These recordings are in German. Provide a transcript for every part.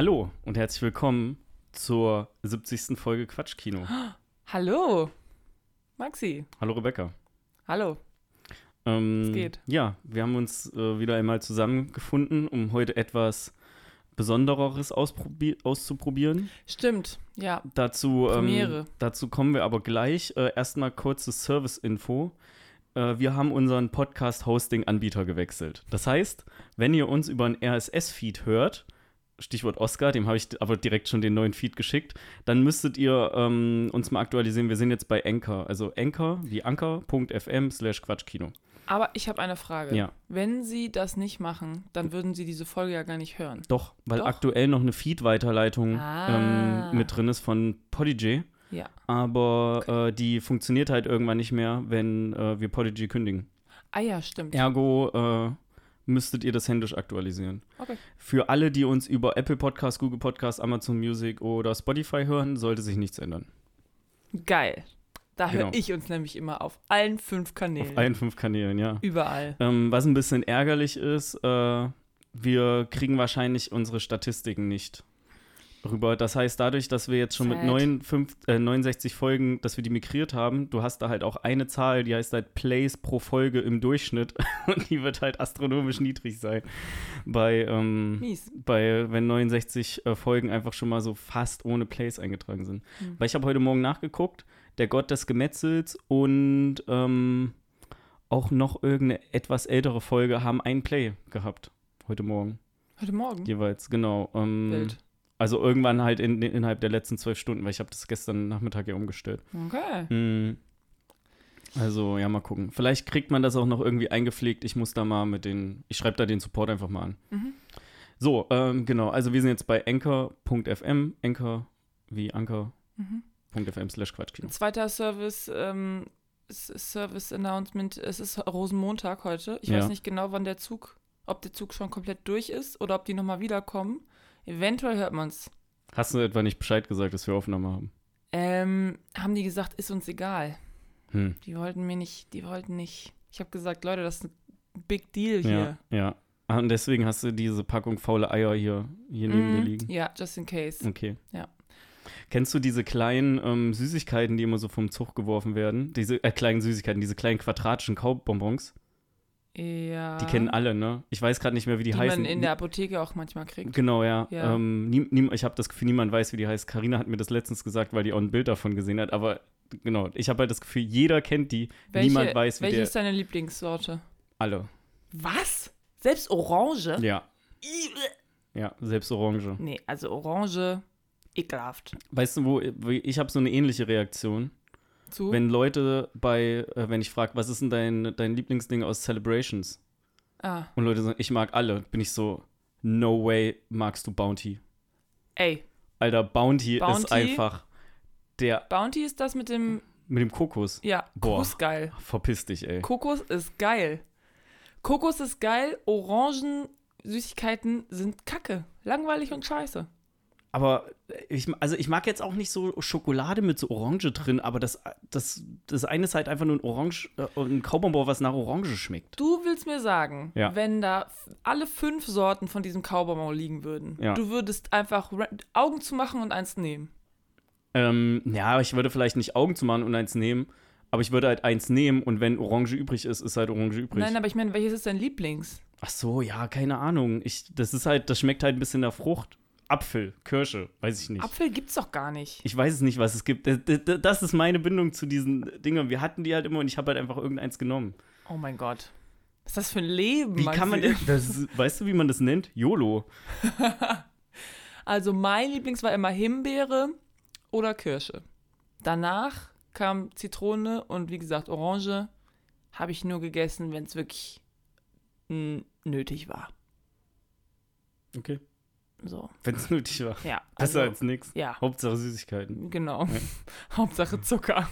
Hallo und herzlich willkommen zur 70. Folge Quatschkino. Hallo, Maxi. Hallo Rebecca. Hallo. Ähm, Es geht. Ja, wir haben uns äh, wieder einmal zusammengefunden, um heute etwas Besondereres auszuprobieren. Stimmt, ja. Dazu, ähm, dazu kommen wir aber gleich. Äh, erstmal kurzes Service-Info. Äh, wir haben unseren Podcast-Hosting-Anbieter gewechselt. Das heißt, wenn ihr uns über einen RSS-Feed hört, Stichwort Oscar, dem habe ich aber direkt schon den neuen Feed geschickt, dann müsstet ihr ähm, uns mal aktualisieren. Wir sind jetzt bei Anchor, also Anchor wie anchor.fm slash Quatschkino. Aber ich habe eine Frage. Ja. Wenn Sie das nicht machen, dann würden Sie diese Folge ja gar nicht hören. Doch, weil Doch. aktuell noch eine Feed-Weiterleitung Ah. ähm, mit drin ist von Podigy. Ja. Aber äh, die funktioniert halt irgendwann nicht mehr, wenn äh, wir Podigy kündigen. Ah ja, stimmt. Ergo äh, müsstet ihr das händisch aktualisieren. Okay. Für alle, die uns über Apple Podcasts, Google Podcasts, Amazon Music oder Spotify hören, sollte sich nichts ändern. Geil. Da Genau. höre ich uns nämlich immer auf allen fünf Kanälen. Auf allen fünf Kanälen, ja. Überall. Ähm, was ein bisschen ärgerlich ist, äh, wir kriegen wahrscheinlich unsere Statistiken nicht rüber. Das heißt, dadurch, dass wir jetzt schon mit Sad. 59, äh, 69 Folgen, dass wir die migriert haben, du hast da halt auch eine Zahl, die heißt halt Plays pro Folge im Durchschnitt und die wird halt astronomisch niedrig sein. Bei, ähm, bei wenn 69 äh, Folgen einfach schon mal so fast ohne Plays eingetragen sind. Hm. Weil ich habe heute Morgen nachgeguckt, der Gott des Gemetzels und ähm, auch noch irgendeine etwas ältere Folge haben ein Play gehabt. Heute Morgen Heute Morgen. jeweils, genau. Ähm, Wild. Also irgendwann halt in, innerhalb der letzten zwölf Stunden, weil ich habe das gestern Nachmittag ja umgestellt. Okay. Mm. Also, ja, mal gucken. Vielleicht kriegt man das auch noch irgendwie eingepflegt. Ich muss da mal mit den, ich schreibe da den Support einfach mal an. Mhm. So, ähm, genau. Also wir sind jetzt bei anchor.fm, anchor wie anchor.fm Mhm. slash Quatschkino. Zweiter Service, ähm, Service Announcement. Es ist Rosenmontag heute. Ich Ja. weiß nicht genau, wann der Zug, ob der Zug schon komplett durch ist oder ob die nochmal wiederkommen. Eventuell hört man es. Hast du etwa nicht Bescheid gesagt, dass wir Aufnahme haben? Ähm, haben die gesagt, ist uns egal. Hm. Die wollten mir nicht, die wollten nicht. Ich habe gesagt, Leute, das ist ein Big Deal Ja, hier. ja. Ah, und deswegen hast du diese Packung faule Eier hier, hier neben dir Mhm. liegen. Ja, just in case. Okay. Ja. Kennst du diese kleinen ähm, Süßigkeiten, die immer so vom Zug geworfen werden? Diese äh, kleinen Süßigkeiten, diese kleinen quadratischen Kaubonbons? Ja. Die kennen alle, ne? Ich weiß gerade nicht mehr, wie die, die heißen. man in der Apotheke auch manchmal kriegt. Genau, ja. Ja. Ähm, nie, nie, ich habe das Gefühl, niemand weiß, wie die heißt. Karina hat mir das letztens gesagt, weil die auch ein Bild davon gesehen hat. Aber genau, ich habe halt das Gefühl, jeder kennt die. Welche, niemand weiß, wie welche der. ist deine Lieblingssorte? Alle. Was? Selbst Orange? Ja, ja, selbst Orange. Nee, also Orange, ekelhaft. Weißt du, wo- ich habe so eine ähnliche Reaktion, Zu? wenn Leute bei, äh, wenn ich frage, was ist denn dein, dein Lieblingsding aus Celebrations? ah, Und Leute sagen, ich mag alle, bin ich so, no way magst du Bounty. ey, Alter, Bounty, ist Bounty? einfach der Bounty ist das mit dem, mit dem Kokos. ja, Boah. Kokos geil. Verpiss dich, ey. Kokos ist geil. Kokos ist geil, Orangen, Süßigkeiten sind kacke. Langweilig und scheiße. Aber ich, also ich mag jetzt auch nicht so Schokolade mit so Orange drin, aber das, das, das eine ist halt einfach nur ein Orange, äh, ein Kaubonbon, was nach Orange schmeckt. Du willst mir sagen, Ja. wenn da alle fünf Sorten von diesem Kaubonbon liegen würden, Ja. du würdest einfach Augen zu machen und eins nehmen. Ähm, ja, ich würde vielleicht nicht Augen zu machen und eins nehmen, aber ich würde halt eins nehmen und wenn Orange übrig ist, ist halt Orange übrig. Nein, aber ich meine, welches ist dein Lieblings? Ach so, ja, keine Ahnung. Ich, das ist halt, das schmeckt halt ein bisschen nach Frucht. Apfel, Kirsche, weiß ich nicht. Apfel gibt's doch gar nicht. Ich weiß es nicht, was es gibt. Das, ist meine Bindung zu diesen Dingen. Wir hatten die halt immer und ich habe halt einfach irgendeins genommen. Oh mein Gott. Was ist das für ein Leben? Wie kann man das, weißt du, wie man das nennt? YOLO. Also mein Lieblings war immer Himbeere oder Kirsche. Danach kam Zitrone und wie gesagt Orange. Habe ich nur gegessen, wenn es wirklich nötig war. Okay. So, Wenn es nötig war. ja. Besser also, als nix. Ja, Hauptsache Süßigkeiten. genau. Hauptsache Zucker.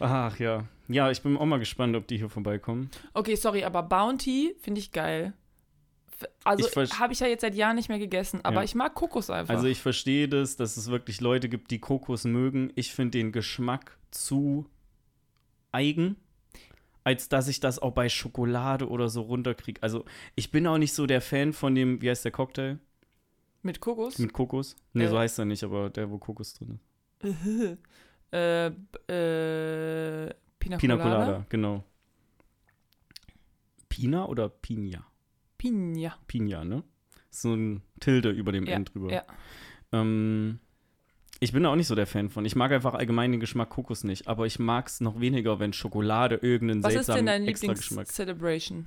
Ach ja. Ja, ich bin auch mal gespannt, ob die hier vorbeikommen. Okay, sorry, aber Bounty finde ich geil. Also habe ich ja jetzt seit Jahren nicht mehr gegessen, aber Ja. ich mag Kokos einfach. Also ich verstehe das, dass es wirklich Leute gibt, die Kokos mögen. Ich finde den Geschmack zu eigen, als dass ich das auch bei Schokolade oder so runterkriege. Also ich bin auch nicht so der Fan von dem, wie heißt der Cocktail? Mit Kokos? Mit Kokos? Nee, Äh. so heißt er nicht, aber der, wo Kokos drin ist. äh, äh, Pina, Pina Colada? Colada, genau. Pina oder Pina? Pina. Pina, ne? Ist so ein Tilde über dem Ja, End drüber. ja. Ähm, ich bin da auch nicht so der Fan von. Ich mag einfach allgemein den Geschmack Kokos nicht, aber ich mag es noch weniger, wenn Schokolade irgendeinen Was ist denn seltsamen dein Extrageschmack. Lieblings-Celebration?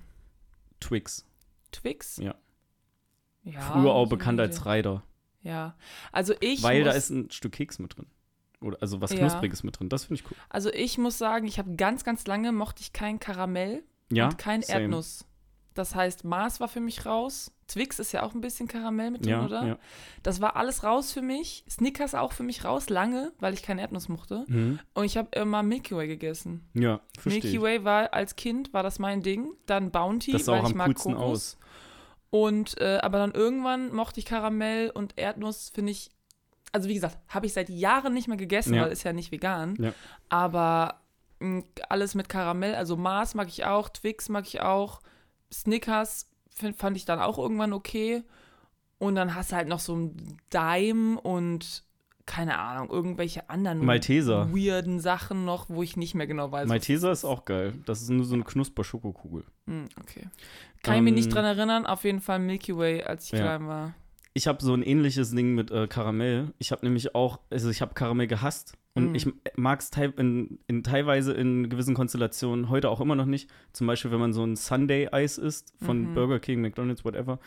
Twix. Twix? Ja. Ja Früher auch bekannt als Reider. Ja. Also ich Weil muss, da ist ein Stück Keks mit drin. Oder also was Ja. Knuspriges mit drin. Das finde ich cool. also ich muss sagen, ich habe ganz, ganz lange mochte ich kein Karamell Ja. und kein same. Erdnuss. Das heißt, Mars war für mich raus. Twix ist ja auch ein bisschen Karamell mit drin, Ja, oder? ja. Das war alles raus für mich. Snickers auch für mich raus, lange, weil ich kein Erdnuss mochte. Mhm. Und ich habe immer Milky Way gegessen. Ja, verstehe Milky ich. Way war als Kind, war das mein Ding. Dann Bounty, Das sah weil auch ich am mag coolsten Kokos. aus. Und, äh, aber dann irgendwann mochte ich Karamell und Erdnuss, finde ich, also wie gesagt, habe ich seit Jahren nicht mehr gegessen, Ja. weil ist ja nicht vegan. Ja. Aber mh, alles mit Karamell, also Mars mag ich auch, Twix mag ich auch, Snickers find, fand ich dann auch irgendwann okay. Und dann hast du halt noch so ein Dime und keine Ahnung, irgendwelche anderen Malteser. weirden Sachen noch, wo ich nicht mehr genau weiß. Malteser ist auch geil. Das ist nur so eine Knusper-Schokokugel. Hm, okay. Kann ich mich nicht Ähm, dran erinnern, auf jeden Fall Milky Way, als ich Ja. klein war. Ich habe so ein ähnliches Ding mit äh, Karamell. Ich habe nämlich auch, also ich habe Karamell gehasst. Und Mm. ich mag es in, in, teilweise in gewissen Konstellationen heute auch immer noch nicht. Zum Beispiel, wenn man so ein Sunday-Eis isst von Mhm. Burger King, McDonalds, whatever.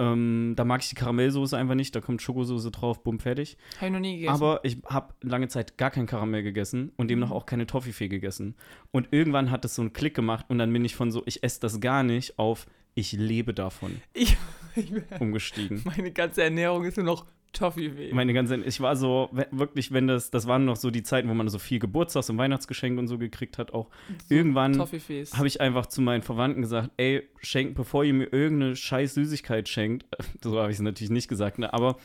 Ähm, da mag ich die Karamellsoße einfach nicht. Da kommt Schokosoße drauf, bumm, fertig. Habe ich noch nie gegessen. Aber ich habe lange Zeit gar kein Karamell gegessen und demnach Mhm. auch keine Toffifee gegessen. Und irgendwann hat es so einen Klick gemacht und dann bin ich von so, ich esse das gar nicht, auf ich lebe davon ich, ich, umgestiegen. meine ganze Ernährung ist nur noch Toffee-Weh. Meine ganze, ich war so, wirklich, wenn das, das waren noch so die Zeiten, wo man so viel Geburtstags- und Weihnachtsgeschenke und so gekriegt hat, auch. Irgendwann Toffee-Fees. habe ich einfach zu meinen Verwandten gesagt, ey, schenkt, bevor ihr mir irgendeine scheiß Süßigkeit schenkt, so habe ich es natürlich nicht gesagt, ne, aber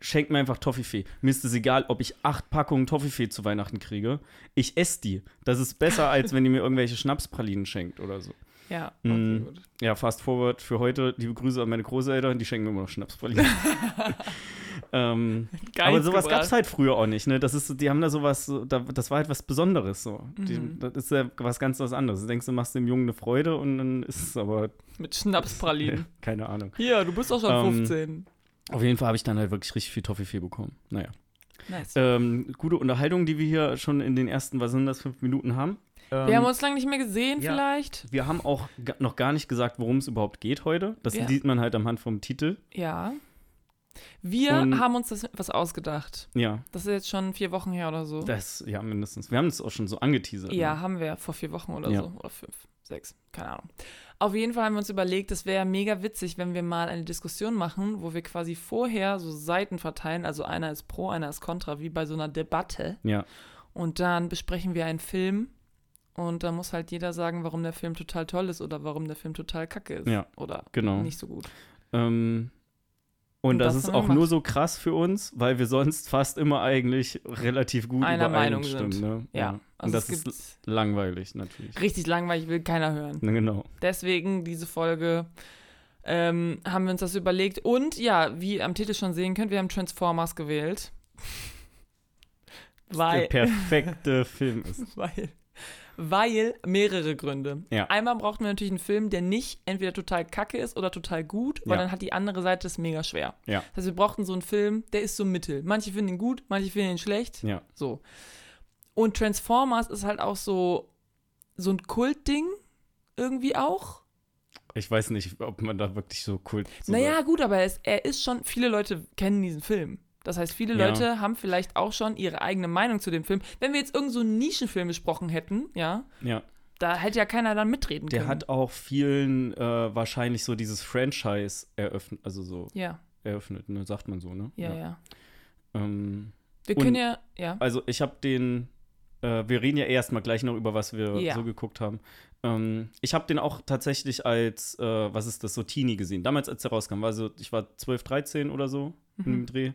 schenkt mir einfach Toffifee. Mir ist es egal, ob ich acht Packungen Toffifee zu Weihnachten kriege. Ich esse die. Das ist besser, als wenn ihr mir irgendwelche Schnapspralinen schenkt oder so. Ja, Mm. gut. Ja, fast forward für heute. Liebe Grüße an meine Großeltern, die schenken mir immer noch Schnapspralinen. ähm, aber sowas gab es halt früher auch nicht, ne? Das ist, die haben da sowas, so- da, das war halt was Besonderes so. Die, Mhm. das ist ja was ganz was anderes. Du denkst, du machst dem Jungen eine Freude und dann ist es aber, Mit Schnapspralinen. keine Ahnung. Hier, du bist doch schon Ähm, 15. Auf jeden Fall habe ich dann halt wirklich richtig viel Toffifee bekommen. Naja. Nice. Ähm, gute Unterhaltung, die wir hier schon in den ersten, was sind das, fünf Minuten haben. Ähm, Wir haben uns lange nicht mehr gesehen, ja. vielleicht. wir haben auch noch gar nicht gesagt, worum es überhaupt geht heute. Das Ja. sieht man halt am Hand vom Titel. Ja. Wir Und- haben uns das was ausgedacht. Ja, Das ist jetzt schon vier Wochen her oder so. das, ja, mindestens. Wir haben es auch schon so angeteasert. Ja, Ne? haben wir vor vier Wochen oder Ja. so. Oder fünf, sechs, keine Ahnung. Auf jeden Fall haben wir uns überlegt, es wäre mega witzig, wenn wir mal eine Diskussion machen, wo wir quasi vorher so Seiten verteilen. Also einer ist pro, einer ist contra, wie bei so einer Debatte. Ja, Und dann besprechen wir einen Film. Und da muss halt jeder sagen, warum der Film total toll ist oder warum der Film total kacke ist. Ja, Oder genau. nicht so gut. Ähm, und Und das, das ist auch nur so krass für uns, weil wir sonst fast immer eigentlich relativ gut Einer Meinung sind. Ne? Ja. Und Also das es gibt ist langweilig natürlich. richtig langweilig, will keiner hören. Genau. Deswegen diese Folge ähm, haben wir uns das überlegt. Und ja, wie ihr am Titel schon sehen könnt, wir haben Transformers gewählt. Der Weil, perfekte Film ist. weil, weil mehrere Gründe. Ja. Einmal brauchten wir natürlich einen Film, der nicht entweder total kacke ist oder total gut, weil Ja. dann hat die andere Seite es mega schwer. Ja. Das heißt, wir brauchten so einen Film, der ist so mittel. Manche finden ihn gut, manche finden ihn schlecht. Ja. So. Und Transformers ist halt auch so, so ein Kultding irgendwie auch. Ich weiß nicht, ob man da wirklich so. So naja, gut, aber er ist, er ist schon, viele Leute kennen diesen Film. Das heißt, viele Ja. Leute haben vielleicht auch schon ihre eigene Meinung zu dem Film. Wenn wir jetzt irgend so einen Nischenfilm besprochen hätten, ja, Ja. da hätte ja keiner dann mitreden Der können. hat auch vielen äh, wahrscheinlich so dieses Franchise eröffnet, also so ja, eröffnet, ne, sagt man so, ne? ja, ja. Ähm, Wir können ja, ja. also ich habe den, äh, wir reden ja erstmal gleich noch über was wir Ja. so geguckt haben. Ähm, ich habe den auch tatsächlich als, äh, was ist das, so Teenie gesehen. Damals, als der rauskam, war so, ich war 12, 13 oder so in dem Mhm. Dreh.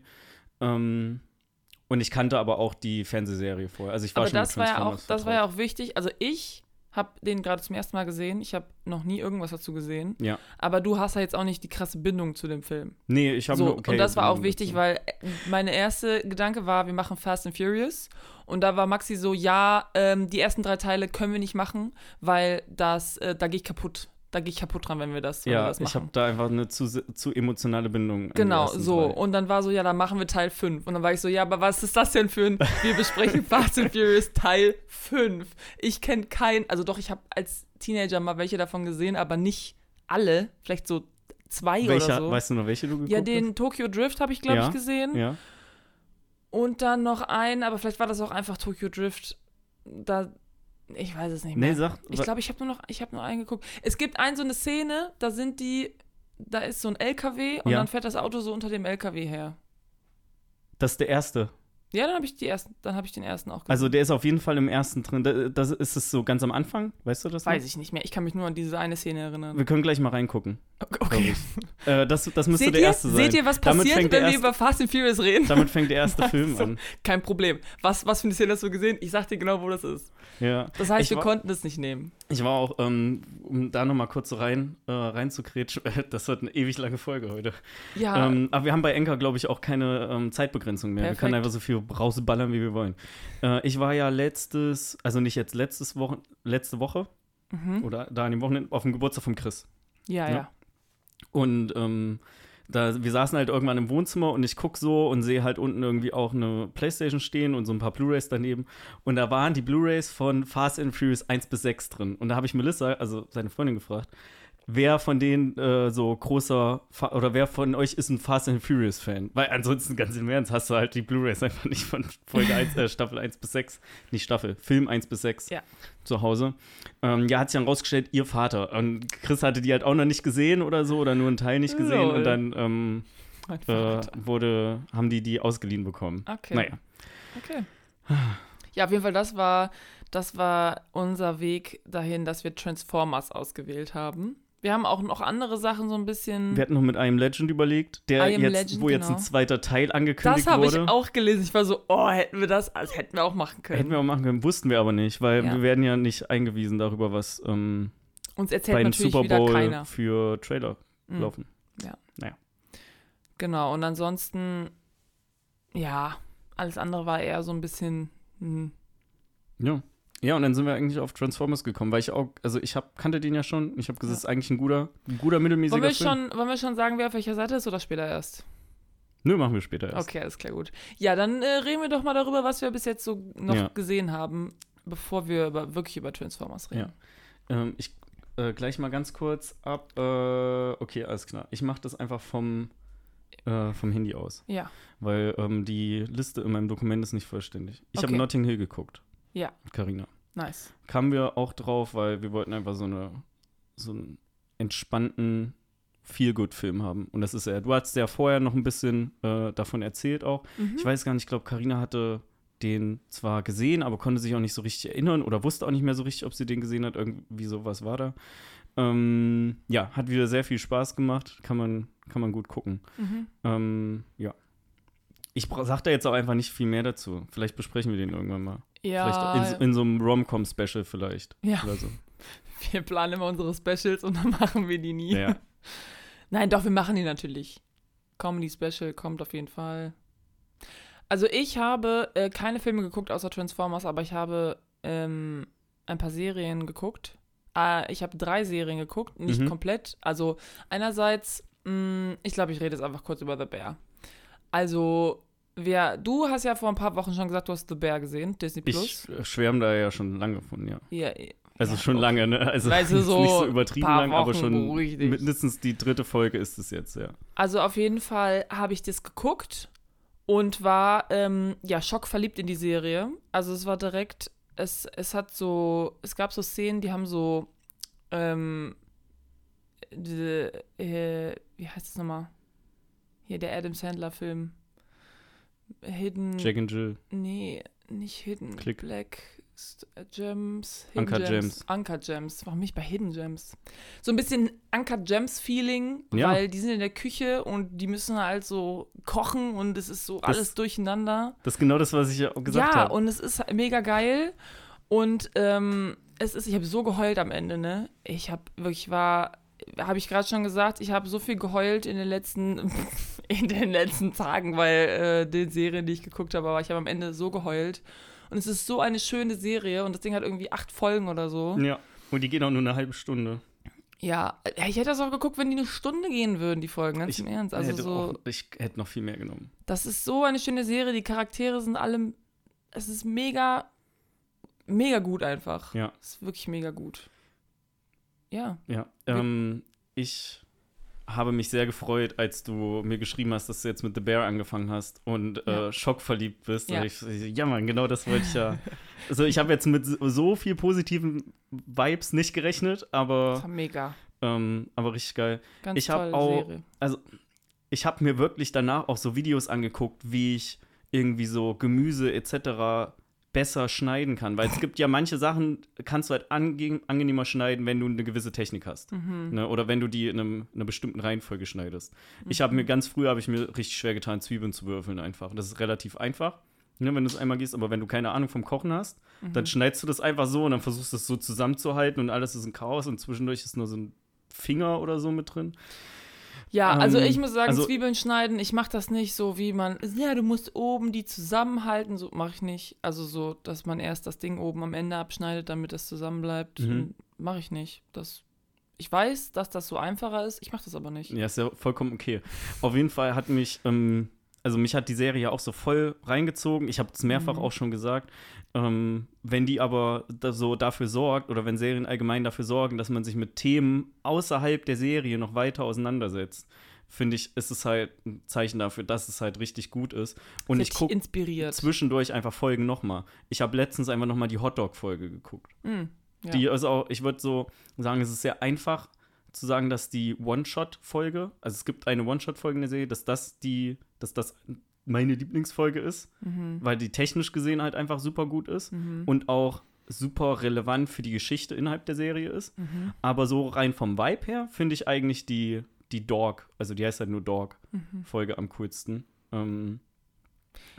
Ähm, und ich kannte aber auch die Fernsehserie vorher. Also ich war Aber schon das mit war ja auch, das war ja auch wichtig. Also ich habe den gerade zum ersten Mal gesehen. Ich habe noch nie irgendwas dazu gesehen. Ja. Aber du hast ja jetzt auch nicht die krasse Bindung zu dem Film. Nee, ich habe So, nur okay. und das war auch Bindung wichtig, dazu. weil äh, meine erste Gedanke war, wir machen Fast and Furious. Und da war Maxi so, ja, ähm, die ersten drei Teile können wir nicht machen, weil das, äh, da gehe ich kaputt. Da gehe ich kaputt dran, wenn wir das, wenn wir Ja, das ich machen. habe da einfach eine zu, zu emotionale Bindung. Genau, so. drei. Und dann war so, ja, dann machen wir Teil 5. Und dann war ich so, ja, aber was ist das denn für ein, wir besprechen Fast and Furious Teil 5. Ich kenne keinen, also doch, ich habe als Teenager mal welche davon gesehen, aber nicht alle, vielleicht so zwei Welcher, oder so. weißt du noch, welche du geguckt ja, den Tokyo Drift habe ich, glaube Ja, ich, gesehen. hast? Ja. Und dann noch einen, aber vielleicht war das auch einfach Tokyo Drift. Da, ich weiß es nicht mehr. Nee, sag. ich glaube, ich habe nur noch, ich habe nur einen geguckt. Es gibt ein so eine Szene, da sind die, da ist so ein LKW und Ja. dann fährt das Auto so unter dem LKW her. das ist der erste. Ja, dann habe ich die ersten, dann habe ich den ersten auch gesehen. Also der ist auf jeden Fall im ersten drin. Da- Das ist es so ganz am Anfang, weißt du das? noch? weiß ich nicht mehr. Ich kann mich nur an diese eine Szene erinnern. Wir können gleich mal reingucken. Okay. Äh, das, das müsste Seht der ihr, erste sein. seht ihr, was Damit passiert, wenn wir erste- über Fast and Furious reden? Damit fängt der erste Film So. an. Kein Problem. Was, was für eine Szene hast du gesehen? Ich sag dir genau, wo das ist. Ja. Das heißt, Ich wir war- konnten es nicht nehmen. Ich war auch, ähm, um da nochmal kurz so rein, äh, reinzukretschen, das wird eine ewig lange Folge heute. Ja, Ähm, aber wir haben bei Enker, glaube ich, auch keine ähm, Zeitbegrenzung mehr. Wir Perfekt. können einfach so viel rausballern, wie wir wollen. Äh, ich war ja letztes, also nicht jetzt letztes Woche, letzte Woche mhm. oder da an dem Wochenende auf dem Geburtstag von Chris. ja, ja. ja. Und ähm, da, wir saßen halt irgendwann im Wohnzimmer und ich gucke so und sehe halt unten irgendwie auch eine Playstation stehen und so ein paar Blu-Rays daneben. Und da waren die Blu-Rays von Fast and Furious 1 bis 6 drin. Und da habe ich Melissa, also seine Freundin, gefragt, wer von denen äh, so großer Fa oder wer von euch ist ein Fast and Furious Fan? Weil ansonsten, ganz im Ernst, hast du halt die Blu-Rays einfach nicht von Folge 1, äh, Staffel 1 bis 6, nicht Staffel, Film 1 bis 6 Ja. zu Hause. Ähm, ja, hat sich dann rausgestellt, ihr Vater. Und Chris hatte die halt auch noch nicht gesehen oder so oder nur einen Teil nicht gesehen Lol. und dann ähm, äh, wurde, haben die die ausgeliehen bekommen. Okay. Naja, Okay. Ja, auf jeden Fall, das war, das war unser Weg dahin, dass wir Transformers ausgewählt haben. Wir haben auch noch andere Sachen so ein bisschen. wir hatten noch mit einem Legend überlegt, der jetzt, Legend, wo jetzt ein genau. zweiter Teil angekündigt das habe ich wurde. auch gelesen. Ich war so, oh, hätten wir das, also hätten wir auch machen können. Hätten wir auch machen können, wussten wir aber nicht, weil Ja. wir werden ja nicht eingewiesen darüber, was ähm, Uns bei erzählt einem natürlich Super wieder Bowl keiner. für Trailer Mhm. laufen. Genau, und ansonsten, ja, alles andere war eher so ein bisschen. Hm. Ja. Ja, und dann sind wir eigentlich auf Transformers gekommen, weil ich auch, also ich hab, kannte den ja schon. Ich habe gesagt, es ist eigentlich ein guter, ein guter mittelmäßiger Wollen wir, Film. schon, wollen wir schon sagen, wer auf welcher Seite ist oder später erst? Nö, machen wir später erst. Okay, alles klar, gut. Ja, dann äh, reden wir doch mal darüber, was wir bis jetzt so noch Ja. gesehen haben, bevor wir über, wirklich über Transformers reden. Ähm, ich äh, gleich mal ganz kurz ab. Äh, okay, alles klar. Ich mache das einfach vom, äh, vom Handy aus, Ja. weil ähm, die Liste in meinem Dokument ist nicht vollständig. Ich habe Okay. Notting Hill geguckt. Ja. Mit Carina. nice. Kamen wir auch drauf, weil wir wollten einfach so eine so einen entspannten Feel-Good-Film haben. Und das ist er. Du hast ja vorher noch ein bisschen äh, davon erzählt auch. Mhm. Ich weiß gar nicht, ich glaube, Karina hatte den zwar gesehen, aber konnte sich auch nicht so richtig erinnern oder wusste auch nicht mehr so richtig, ob sie den gesehen hat. Irgendwie sowas war da. Ähm, ja, hat wieder sehr viel Spaß gemacht. Kann man, kann man gut gucken. Mhm. Ähm, ja. Ich sag da jetzt auch einfach nicht viel mehr dazu. Vielleicht besprechen wir den irgendwann mal. Ja, in, in so einem Rom-Com-Special vielleicht. Ja. Oder so. wir planen immer unsere Specials und dann machen wir die nie. Ja. Nein, doch, wir machen die natürlich. Comedy Special kommt auf jeden Fall. Also ich habe äh, keine Filme geguckt außer Transformers, aber ich habe ähm, ein paar Serien geguckt. Äh, ich habe drei Serien geguckt, nicht Mhm. komplett. Also einerseits, mh, ich glaube, ich rede jetzt einfach kurz über The Bear. Also, wer, du hast ja vor ein paar Wochen schon gesagt, du hast The Bear gesehen, Disney Plus. Ich schwärme da ja schon lange von, ja. ja, Also Ja, schon lange, ne? Also Weißt du, so nicht so übertrieben lang, aber Wochen schon beruhig dich. mindestens die dritte Folge ist es jetzt, ja. Also auf jeden Fall habe ich das geguckt und war ähm, ja schockverliebt in die Serie. Also es war direkt, es, es hat so, es gab so Szenen, die haben so, ähm, diese, äh, wie heißt es nochmal? Hier der Adam Sandler Film. Hidden. Jack and Jill. Nee, nicht Hidden. Klick. Black äh, Gems. Hidden Uncut Gems. Uncut Gems. Warum nicht bei Hidden Gems? So ein bisschen Uncut Gems Feeling, Ja. weil die sind in der Küche und die müssen halt so kochen und es ist so Das- alles durcheinander. Das ist genau das, was ich ja auch gesagt ja, habe. und es ist mega geil. Und ähm, es ist, ich habe so geheult am Ende, ne? Ich habe wirklich war, habe ich gerade schon gesagt, ich habe so viel geheult in den letzten, in den letzten Tagen, weil äh, die Serien, die ich geguckt habe, aber ich habe am Ende so geheult. Und es ist so eine schöne Serie und das Ding hat irgendwie acht Folgen oder so. Ja. Und die gehen auch nur eine halbe Stunde. Ja, ich hätte das auch geguckt, wenn die eine Stunde gehen würden, die Folgen, ganz Ich im Ernst. Also hätte so, auch, ich hätte noch viel mehr genommen. das ist so eine schöne Serie, die Charaktere sind alle, es ist mega, mega gut einfach. Ja. Es ist wirklich mega gut. Ja. Ja. Ähm, ich habe mich sehr gefreut, als du mir geschrieben hast, dass du jetzt mit The Bear angefangen hast und Ja. äh, schockverliebt bist. Ja. Ich, ja, Mann, genau das wollte ich ja. Also ich habe jetzt mit so viel positiven Vibes nicht gerechnet, Das aber, war mega. ähm, aber richtig geil. Ganz Ich hab tolle auch- Serie. Ich habe mir wirklich danach auch so Videos angeguckt, wie ich irgendwie so Gemüse etc. besser schneiden kann. Weil es gibt ja manche Sachen, kannst du halt ange angenehmer schneiden, wenn du eine gewisse Technik hast. Mhm. Ne? Oder wenn du die in, einem, in einer bestimmten Reihenfolge schneidest. Ich habe mir ganz früh habe ich mir richtig schwer getan, Zwiebeln zu würfeln einfach. Das ist relativ einfach, ne, wenn du es einmal gehst. Aber wenn du keine Ahnung vom Kochen hast, Mhm. dann schneidest du das einfach so und dann versuchst du es so zusammenzuhalten und alles ist ein Chaos und zwischendurch ist nur so ein Finger oder so mit drin. Ja, also Ähm, ich muss sagen, also- Zwiebeln schneiden, ich mache das nicht so, wie man, ja, du musst oben die zusammenhalten, so mache ich nicht. Also so, dass man erst das Ding oben am Ende abschneidet, damit es zusammenbleibt, Mhm. mache ich nicht. Das, ich weiß, dass das so einfacher ist, ich mache das aber nicht. Ja, ist ja vollkommen okay. Auf jeden Fall hat mich, ähm, also mich hat die Serie ja auch so voll reingezogen. Ich habe es mehrfach Mhm. auch schon gesagt. Ähm, wenn die aber da so dafür sorgt, oder wenn Serien allgemein dafür sorgen, dass man sich mit Themen außerhalb der Serie noch weiter auseinandersetzt, finde ich, ist es halt ein Zeichen dafür, dass es halt richtig gut ist. Und Das ich gucke zwischendurch einfach Folgen nochmal. Ich habe letztens einfach nochmal die Hotdog-Folge geguckt. Mm, ja. Die ist auch, ich würde so sagen, es ist sehr einfach zu sagen, dass die One-Shot-Folge, also es gibt eine One-Shot-Folge in der Serie, dass das die, dass das meine Lieblingsfolge ist, Mhm. weil die technisch gesehen halt einfach super gut ist Mhm. und auch super relevant für die Geschichte innerhalb der Serie ist. Mhm. Aber so rein vom Vibe her finde ich eigentlich die, die Dog, also die heißt halt nur Dog-Folge Mhm. am coolsten. Ähm,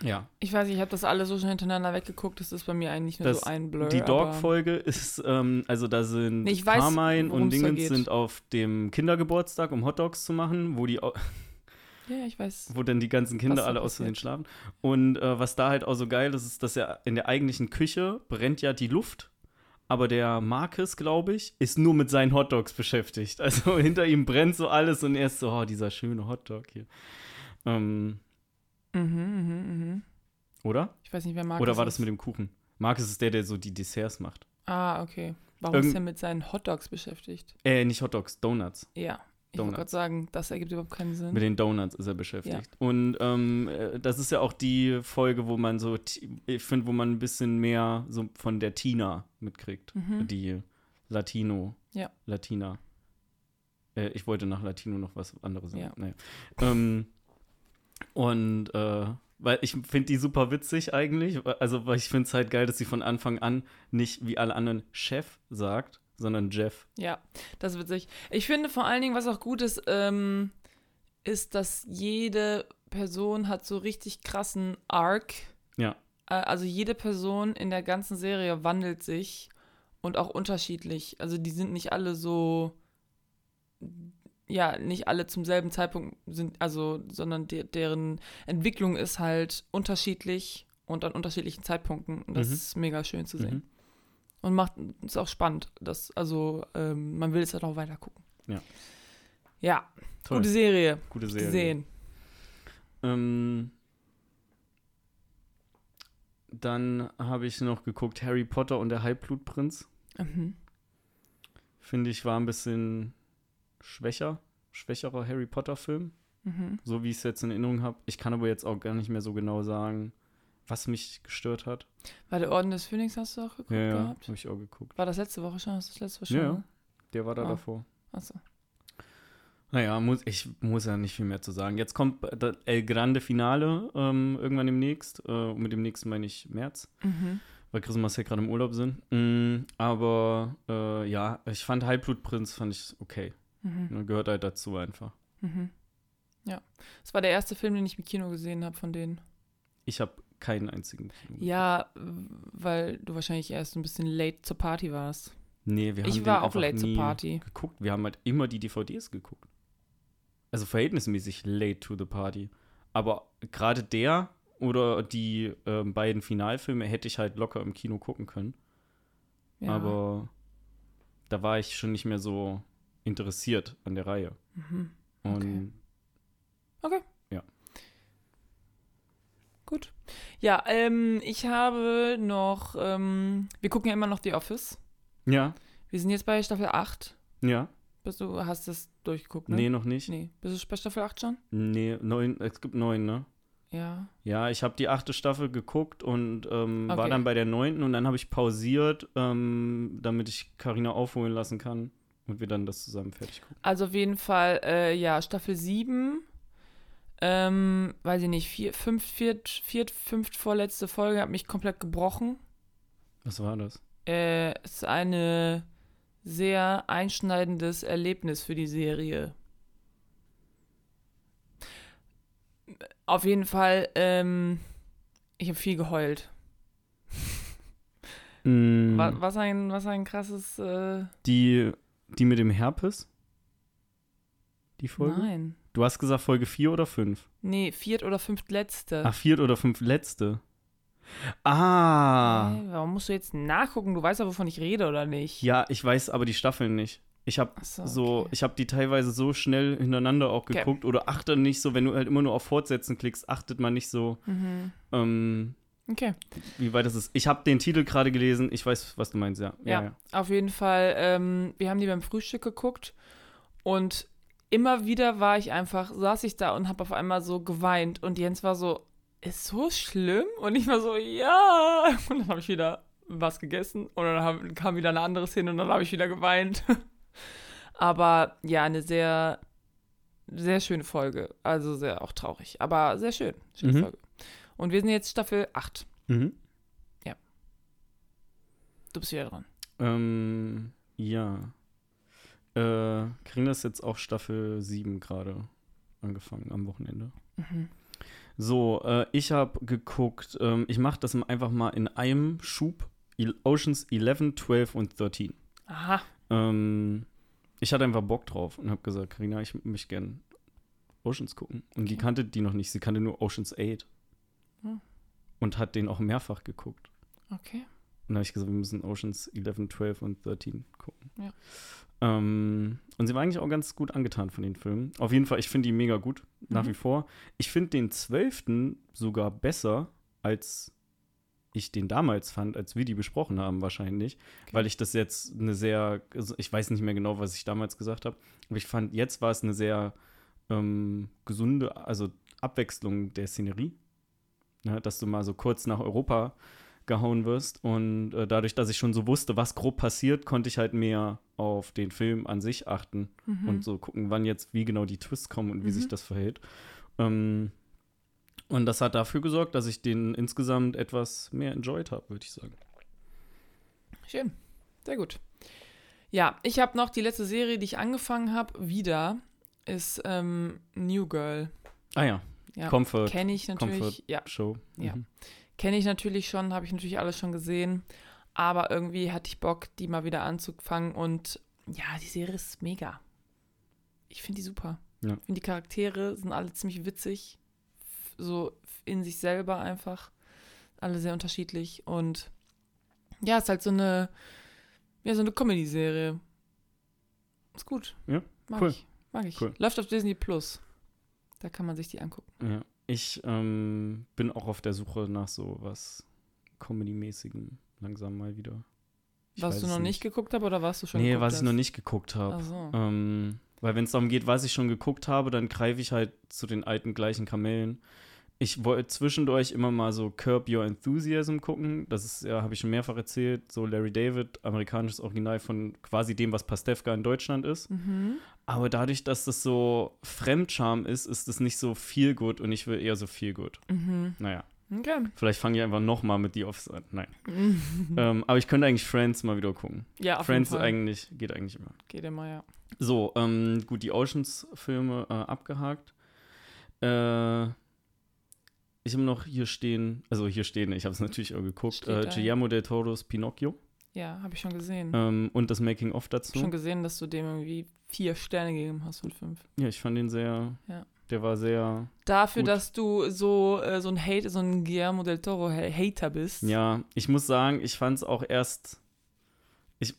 ja. Ich weiß nicht, ich habe das alle so schnell hintereinander weggeguckt, das ist bei mir eigentlich nur Das- so ein Blur. Die Dog-Folge ist, ähm, also da sind Nee, weiß, Carmine und Dingens sind auf dem Kindergeburtstag, um Hotdogs zu machen, wo die, Ja, ich weiß. wo dann die ganzen Kinder alle aus Versehen schlafen. Und äh, was da halt auch so geil ist, ist, dass ja in der eigentlichen Küche brennt ja die Luft. Aber der Marcus, glaube ich, ist nur mit seinen Hotdogs beschäftigt. Also hinter ihm brennt so alles und er ist so, oh, dieser schöne Hotdog hier. Ähm, Mhm, mhm, mhm. oder? Ich weiß nicht, wer Markus oder war das ist. mit dem Kuchen? Marcus ist der, der so die Desserts macht. Ah, okay. Warum Irgend- ist er mit seinen Hotdogs beschäftigt? Äh, nicht Hotdogs, Donuts. Ja. Ich wollte Donuts. sagen, das ergibt überhaupt keinen Sinn. Mit den Donuts ist er beschäftigt. Und ähm, äh, das ist ja auch die Folge, wo man so, ich finde, wo man ein bisschen mehr so von der Tina mitkriegt. Mhm. Die Latino. Ja. Latina. Äh, ich wollte nach Latino noch was anderes sagen. Ja. Naja. Ähm, und äh, weil ich finde die super witzig eigentlich. Also, weil ich finde es halt geil, dass sie von Anfang an nicht wie alle anderen Chef sagt, sondern Jeff. Ja, das ist witzig. Ich finde vor allen Dingen, was auch gut ist, ähm, ist, dass jede Person hat so richtig krassen Arc. Ja. Äh, Also jede Person in der ganzen Serie wandelt sich und auch unterschiedlich. Also die sind nicht alle so, ja, nicht alle zum selben Zeitpunkt sind, also, sondern de deren Entwicklung ist halt unterschiedlich und an unterschiedlichen Zeitpunkten. Und das Mhm. ist mega schön zu sehen. Mhm. Und macht ist auch spannend. Das, also, ähm, man will es halt auch weiter gucken. Ja. Ja, Toll. gute Serie. Gute Serie. Gesehen. Ähm, dann habe ich noch geguckt Harry Potter und der Halbblutprinz. Mhm. Finde ich, war ein bisschen schwächer. Schwächerer Harry Potter-Film, Mhm. so wie ich es jetzt in Erinnerung habe. Ich kann aber jetzt auch gar nicht mehr so genau sagen, was mich gestört hat. War der Orden des Phönix, hast du auch geguckt ja, ja, gehabt? habe ich auch geguckt. War das letzte Woche schon? Hast du das letzte Woche Ja, schon? ja. ne? Der war da Ah. davor. Achso. Naja, muss, ich muss ja nicht viel mehr zu sagen. Jetzt kommt das El Grande Finale ähm, irgendwann demnächst. Äh, und mit dem nächsten meine ich März. Mhm. weil Chris und Marcel gerade im Urlaub sind. Mm, aber äh, ja, ich fand Halbblutprinz fand ich okay. Mhm. Ne, Gehört halt dazu einfach. Mhm. Ja. Das war der erste Film, den ich im Kino gesehen habe von denen. Ich habe keinen einzigen Kino. Ja, weil du wahrscheinlich erst ein bisschen late zur Party warst. Nee, wir haben Ich war auch late zur Party. geguckt. Wir haben halt immer die DVDs geguckt. Also verhältnismäßig late to the party. Aber gerade der oder die ähm, beiden Finalfilme hätte ich halt locker im Kino gucken können. Ja. Aber da war ich schon nicht mehr so interessiert an der Reihe. Mhm. Und Gut. Ja, ähm, ich habe noch, ähm, wir gucken ja immer noch The Office. ja, Wir sind jetzt bei Staffel 8. ja, Bist du, hast das durchgeguckt, ne? nee, noch nicht. Nee. Bist du bei Staffel 8 schon? Nee, neun, es gibt neun, ne? Ja. Ja, ich habe die achte Staffel geguckt und ähm, war Okay. dann bei der neunten und dann habe ich pausiert, ähm, damit ich Karina aufholen lassen kann und wir dann das zusammen fertig gucken. Also auf jeden Fall, äh, ja, Staffel 7. Ähm, weiß ich nicht, vier, fünf, viert, viert, fünft vorletzte Folge hat mich komplett gebrochen. Was war das? Äh, es ist eine sehr einschneidendes Erlebnis für die Serie. Auf jeden Fall, ähm, ich habe viel geheult. Mm, Wa- Was ein, was ein krasses, äh, die, die mit dem Herpes? Die Folge? nein. Du hast gesagt Folge 4 oder 5? Nee, viert oder fünftletzte. Ach, viert oder fünf letzte. Ah. Hä, warum musst du jetzt nachgucken? Du weißt ja, wovon ich rede, oder nicht? Ja, ich weiß aber die Staffeln nicht. Ich habe so, so, okay. ich habe die teilweise so schnell hintereinander auch Okay. geguckt oder achte nicht so, wenn du halt immer nur auf Fortsetzen klickst, achtet man nicht so, Mhm. ähm, Okay. wie weit das ist. Ich habe den Titel gerade gelesen, ich weiß, was du meinst, ja. Ja, auf jeden Fall. Ähm, wir haben die beim Frühstück geguckt und immer wieder war ich einfach, saß ich da und habe auf einmal so geweint und Jens war so, ist so schlimm? Und ich war so, ja. Und dann habe ich wieder was gegessen und dann hab, kam wieder eine andere Szene und dann habe ich wieder geweint. Aber ja, eine sehr, sehr schöne Folge. Also sehr auch traurig, aber sehr schön. Schöne Mhm. Folge. Und wir sind jetzt Staffel 8. Mhm. Du bist wieder dran. Ähm, ja. Äh, Karina ist jetzt auch Staffel 7 gerade angefangen am Wochenende. Mhm. So, äh, ich habe geguckt, ähm, ich mache das einfach mal in einem Schub. Oceans 11, 12 und 13. Aha. Ähm, ich hatte einfach Bock drauf und habe gesagt, Karina, ich möchte gern Oceans gucken. Und die Okay. kannte die noch nicht, sie kannte nur Oceans 8. Hm. Und hat den auch mehrfach geguckt. Okay. Und da habe ich gesagt, wir müssen Oceans 11, 12 und 13 gucken. Ja. Ähm, und sie war eigentlich auch ganz gut angetan von den Filmen. Auf jeden Fall, ich finde die mega gut, nach Mhm. wie vor. Ich finde den 12. sogar besser, als ich den damals fand, als wir die besprochen haben, wahrscheinlich. Okay. Weil ich das jetzt eine sehr, also ich weiß nicht mehr genau, was ich damals gesagt habe, aber ich fand, jetzt war es eine sehr ähm, gesunde, also Abwechslung der Szenerie. Ne, dass du mal so kurz nach Europa gehauen wirst. Und äh, dadurch, dass ich schon so wusste, was grob passiert, konnte ich halt mehr auf den Film an sich achten Mhm. und so gucken, wann jetzt wie genau die Twists kommen und wie Mhm. sich das verhält. Ähm, und das hat dafür gesorgt, dass ich den insgesamt etwas mehr enjoyed habe, würde ich sagen. Schön. Sehr gut. Ja, ich habe noch die letzte Serie, die ich angefangen habe, wieder, ist ähm, New Girl. Ah ja, Ja, Comfort Kenne ich natürlich. Comfort. Ja, Show. Ja. Mhm. kenne ich natürlich schon, habe ich natürlich alles schon gesehen. Aber irgendwie hatte ich Bock, die mal wieder anzufangen. Und ja, die Serie ist mega. Ich finde die super. Ja. Ich finde die Charaktere sind alle ziemlich witzig. So in sich selber einfach. Alle sehr unterschiedlich. Und ja, ist halt so eine, ja, so eine Comedy-Serie. Ist gut. Ja, Mag cool. ich. Mag ich. Cool. Läuft auf Disney Plus. Da kann man sich die angucken. Ja. Ich ähm, bin auch auf der Suche nach so was Comedy-mäßigem langsam mal wieder. Ich was du noch nicht geguckt hast oder was du schon Nee, was ich hast? noch nicht geguckt habe. So. Ähm, weil wenn es darum geht, was ich schon geguckt habe, dann greife ich halt zu den alten gleichen Kamellen. Ich wollte zwischendurch immer mal so Curb Your Enthusiasm gucken. Das ist, ja, habe ich schon mehrfach erzählt, so Larry David, amerikanisches Original von quasi dem, was Pastewka in Deutschland ist. Mhm. Aber dadurch, dass das so Fremdscham ist, ist es nicht so viel gut und ich will eher so viel gut. Mhm. Naja, Okay. vielleicht fange ich einfach noch mal mit The Office an. Nein. ähm, aber ich könnte eigentlich Friends mal wieder gucken. ja, auf Friends jeden Fall. eigentlich, geht eigentlich immer. Geht immer, ja. So, ähm, gut, die Oceans-Filme äh, abgehakt. Äh, ich habe noch hier stehen, also hier stehen, ich habe es natürlich auch geguckt, äh. Guillermo del Toro's Pinocchio Ja, habe ich schon gesehen. ähm, und das Making-of dazu. Schon gesehen, dass du dem irgendwie vier Sterne gegeben hast von fünf. Ja, ich fand den sehr, Ja. Der war sehr, Dafür, Gut. dass du so, äh, so ein Hate, so ein Guillermo del Toro Ha- Hater bist. ja, ich muss sagen, ich fand es auch erst, ich,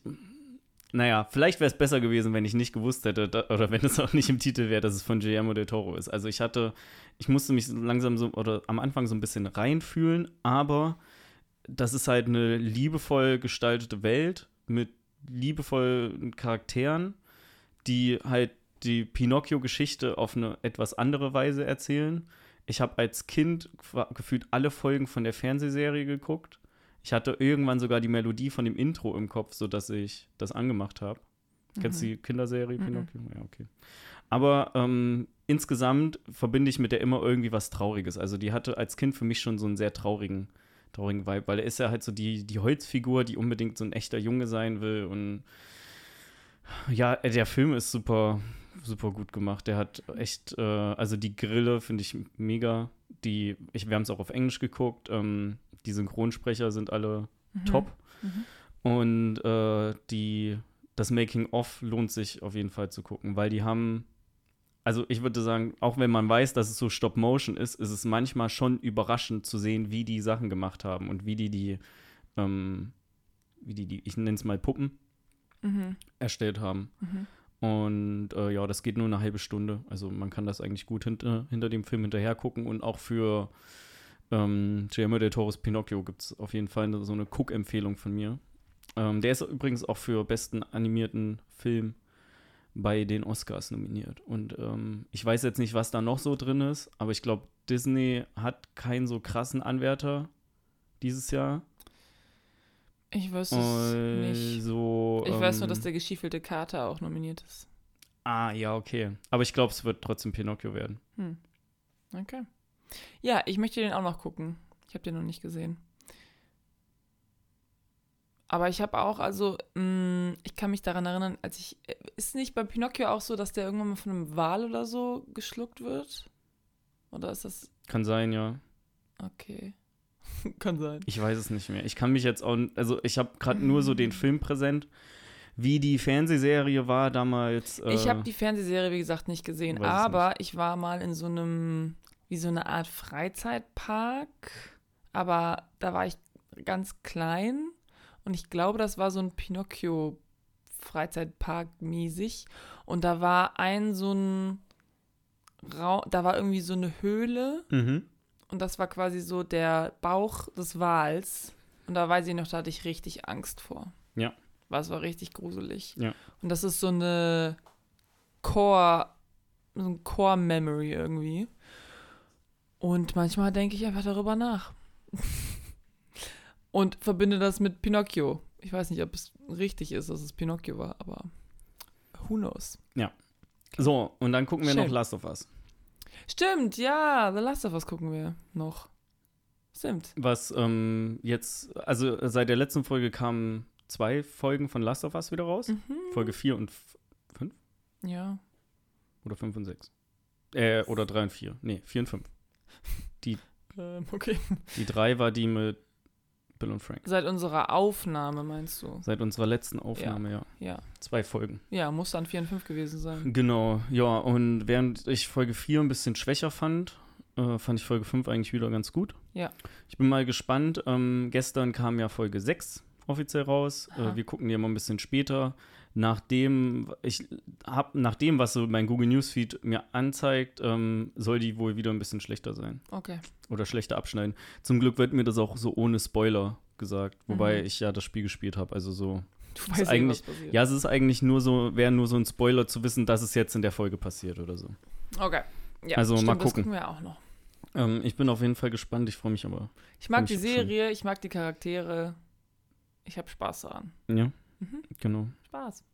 naja, vielleicht wäre es besser gewesen, wenn ich nicht gewusst hätte, da, oder wenn es auch nicht im Titel wäre, dass es von Guillermo del Toro ist. Also ich hatte, ich musste mich langsam so, oder am Anfang so ein bisschen reinfühlen, aber das ist halt eine liebevoll gestaltete Welt mit liebevollen Charakteren, die halt die Pinocchio-Geschichte auf eine etwas andere Weise erzählen. Ich habe als Kind gefühlt alle Folgen von der Fernsehserie geguckt. Ich hatte irgendwann sogar die Melodie von dem Intro im Kopf, sodass ich das angemacht habe. Kennst du die Kinderserie Mhm. Pinocchio? Ja, okay. Aber ähm, insgesamt verbinde ich mit der immer irgendwie was Trauriges. Also die hatte als Kind für mich schon so einen sehr traurigen, traurigen Vibe, weil er ist ja halt so die, die Holzfigur, die unbedingt so ein echter Junge sein will. Und ja, der Film ist super, super gut gemacht. Der hat echt, äh, also die Grille finde ich mega. Die, ich, wir haben es auch auf Englisch geguckt. Ähm, die Synchronsprecher sind alle Mhm. top. Mhm. Und äh, die, das Making-of lohnt sich auf jeden Fall zu gucken, weil die haben, also ich würde sagen, auch wenn man weiß, dass es so Stop-Motion ist, ist es manchmal schon überraschend zu sehen, wie die Sachen gemacht haben und wie die die, ähm, wie die, die ich nenne es mal Puppen, Mhm. erstellt haben. Mhm. Und äh, ja, das geht nur eine halbe Stunde. Also man kann das eigentlich gut hinter, hinter dem Film hinterher gucken. Und auch für ähm, Guillermo del Toro's Pinocchio gibt es auf jeden Fall so eine Cook-Empfehlung von mir. Ähm, der ist übrigens auch für besten animierten Film bei den Oscars nominiert. Und ähm, ich weiß jetzt nicht, was da noch so drin ist, aber ich glaube, Disney hat keinen so krassen Anwärter dieses Jahr. Ich weiß es nicht. Also, Ich weiß nur, ähm, dass der geschiefelte Kater auch nominiert ist. Ah, ja, okay. Aber ich glaube, es wird trotzdem Pinocchio werden. Hm. Okay. Ja, ich möchte den auch noch gucken. Ich habe den noch nicht gesehen. Aber ich habe auch, also, mh, ich kann mich daran erinnern, als ich. äh, Ist nicht bei Pinocchio auch so, dass der irgendwann mal von einem Wal oder so geschluckt wird? Oder ist das. Kann sein, ja. Okay. kann sein. Ich weiß es nicht mehr. Ich kann mich jetzt auch, also ich habe gerade nur so den Film präsent, wie die Fernsehserie war damals. Äh, Ich habe die Fernsehserie, wie gesagt, nicht gesehen, aber ich war mal in so einem, wie so eine Art Freizeitpark, aber da war ich ganz klein und ich glaube, das war so ein Pinocchio Freizeitpark mäßig und da war ein so ein Raum, da war irgendwie so eine Höhle Mhm. Und das war quasi so der Bauch des Wals und da weiß ich noch, da hatte ich richtig Angst vor. Ja. Weil es war richtig gruselig. Ja. Und das ist so eine Core, so ein Core-Memory irgendwie. Und manchmal denke ich einfach darüber nach. Und verbinde das mit Pinocchio. Ich weiß nicht, ob es richtig ist, dass es Pinocchio war, aber who knows. So, und dann gucken wir noch Schön. Last of Us. Stimmt, ja, The Last of Us gucken wir noch. Stimmt. Was ähm, jetzt, also seit der letzten Folge kamen zwei Folgen von Last of Us wieder raus. Mhm. Folge 4 und 5 Ja. oder 5 und 6. Äh, oder 3 und 4. Nee, 4 und 5. Ähm, okay. Die 3 war die mit Bill und Frank. Seit unserer Aufnahme, meinst du? Seit unserer letzten Aufnahme, ja. Ja. Zwei Folgen. Ja, muss dann 4 und 5 gewesen sein. Genau, ja, und während ich Folge 4 ein bisschen schwächer fand, äh, fand ich Folge 5 eigentlich wieder ganz gut. Ja. Ich bin mal gespannt. Ähm, gestern kam ja Folge 6 offiziell raus. Äh, wir gucken die mal ein bisschen später. Nachdem, ich hab, nach dem, was so mein Google Newsfeed mir anzeigt, ähm, soll die wohl wieder ein bisschen schlechter sein. Okay. Oder schlechter abschneiden. Zum Glück wird mir das auch so ohne Spoiler gesagt. Wobei Mhm. ich ja das Spiel gespielt habe. Also so. Du weißt eigentlich- was passiert. Ja, es ist eigentlich nur so, wäre nur so ein Spoiler zu wissen, dass es jetzt in der Folge passiert oder so. Okay. Ja, Also, mal stimmt, Das gucken. gucken wir auch noch. Ähm, ich bin auf jeden Fall gespannt. Ich freue mich aber. Ich mag die ich schon. Serie, ich mag die Charaktere. Ich habe Spaß daran. Ja, Mhm. genau. Spaß.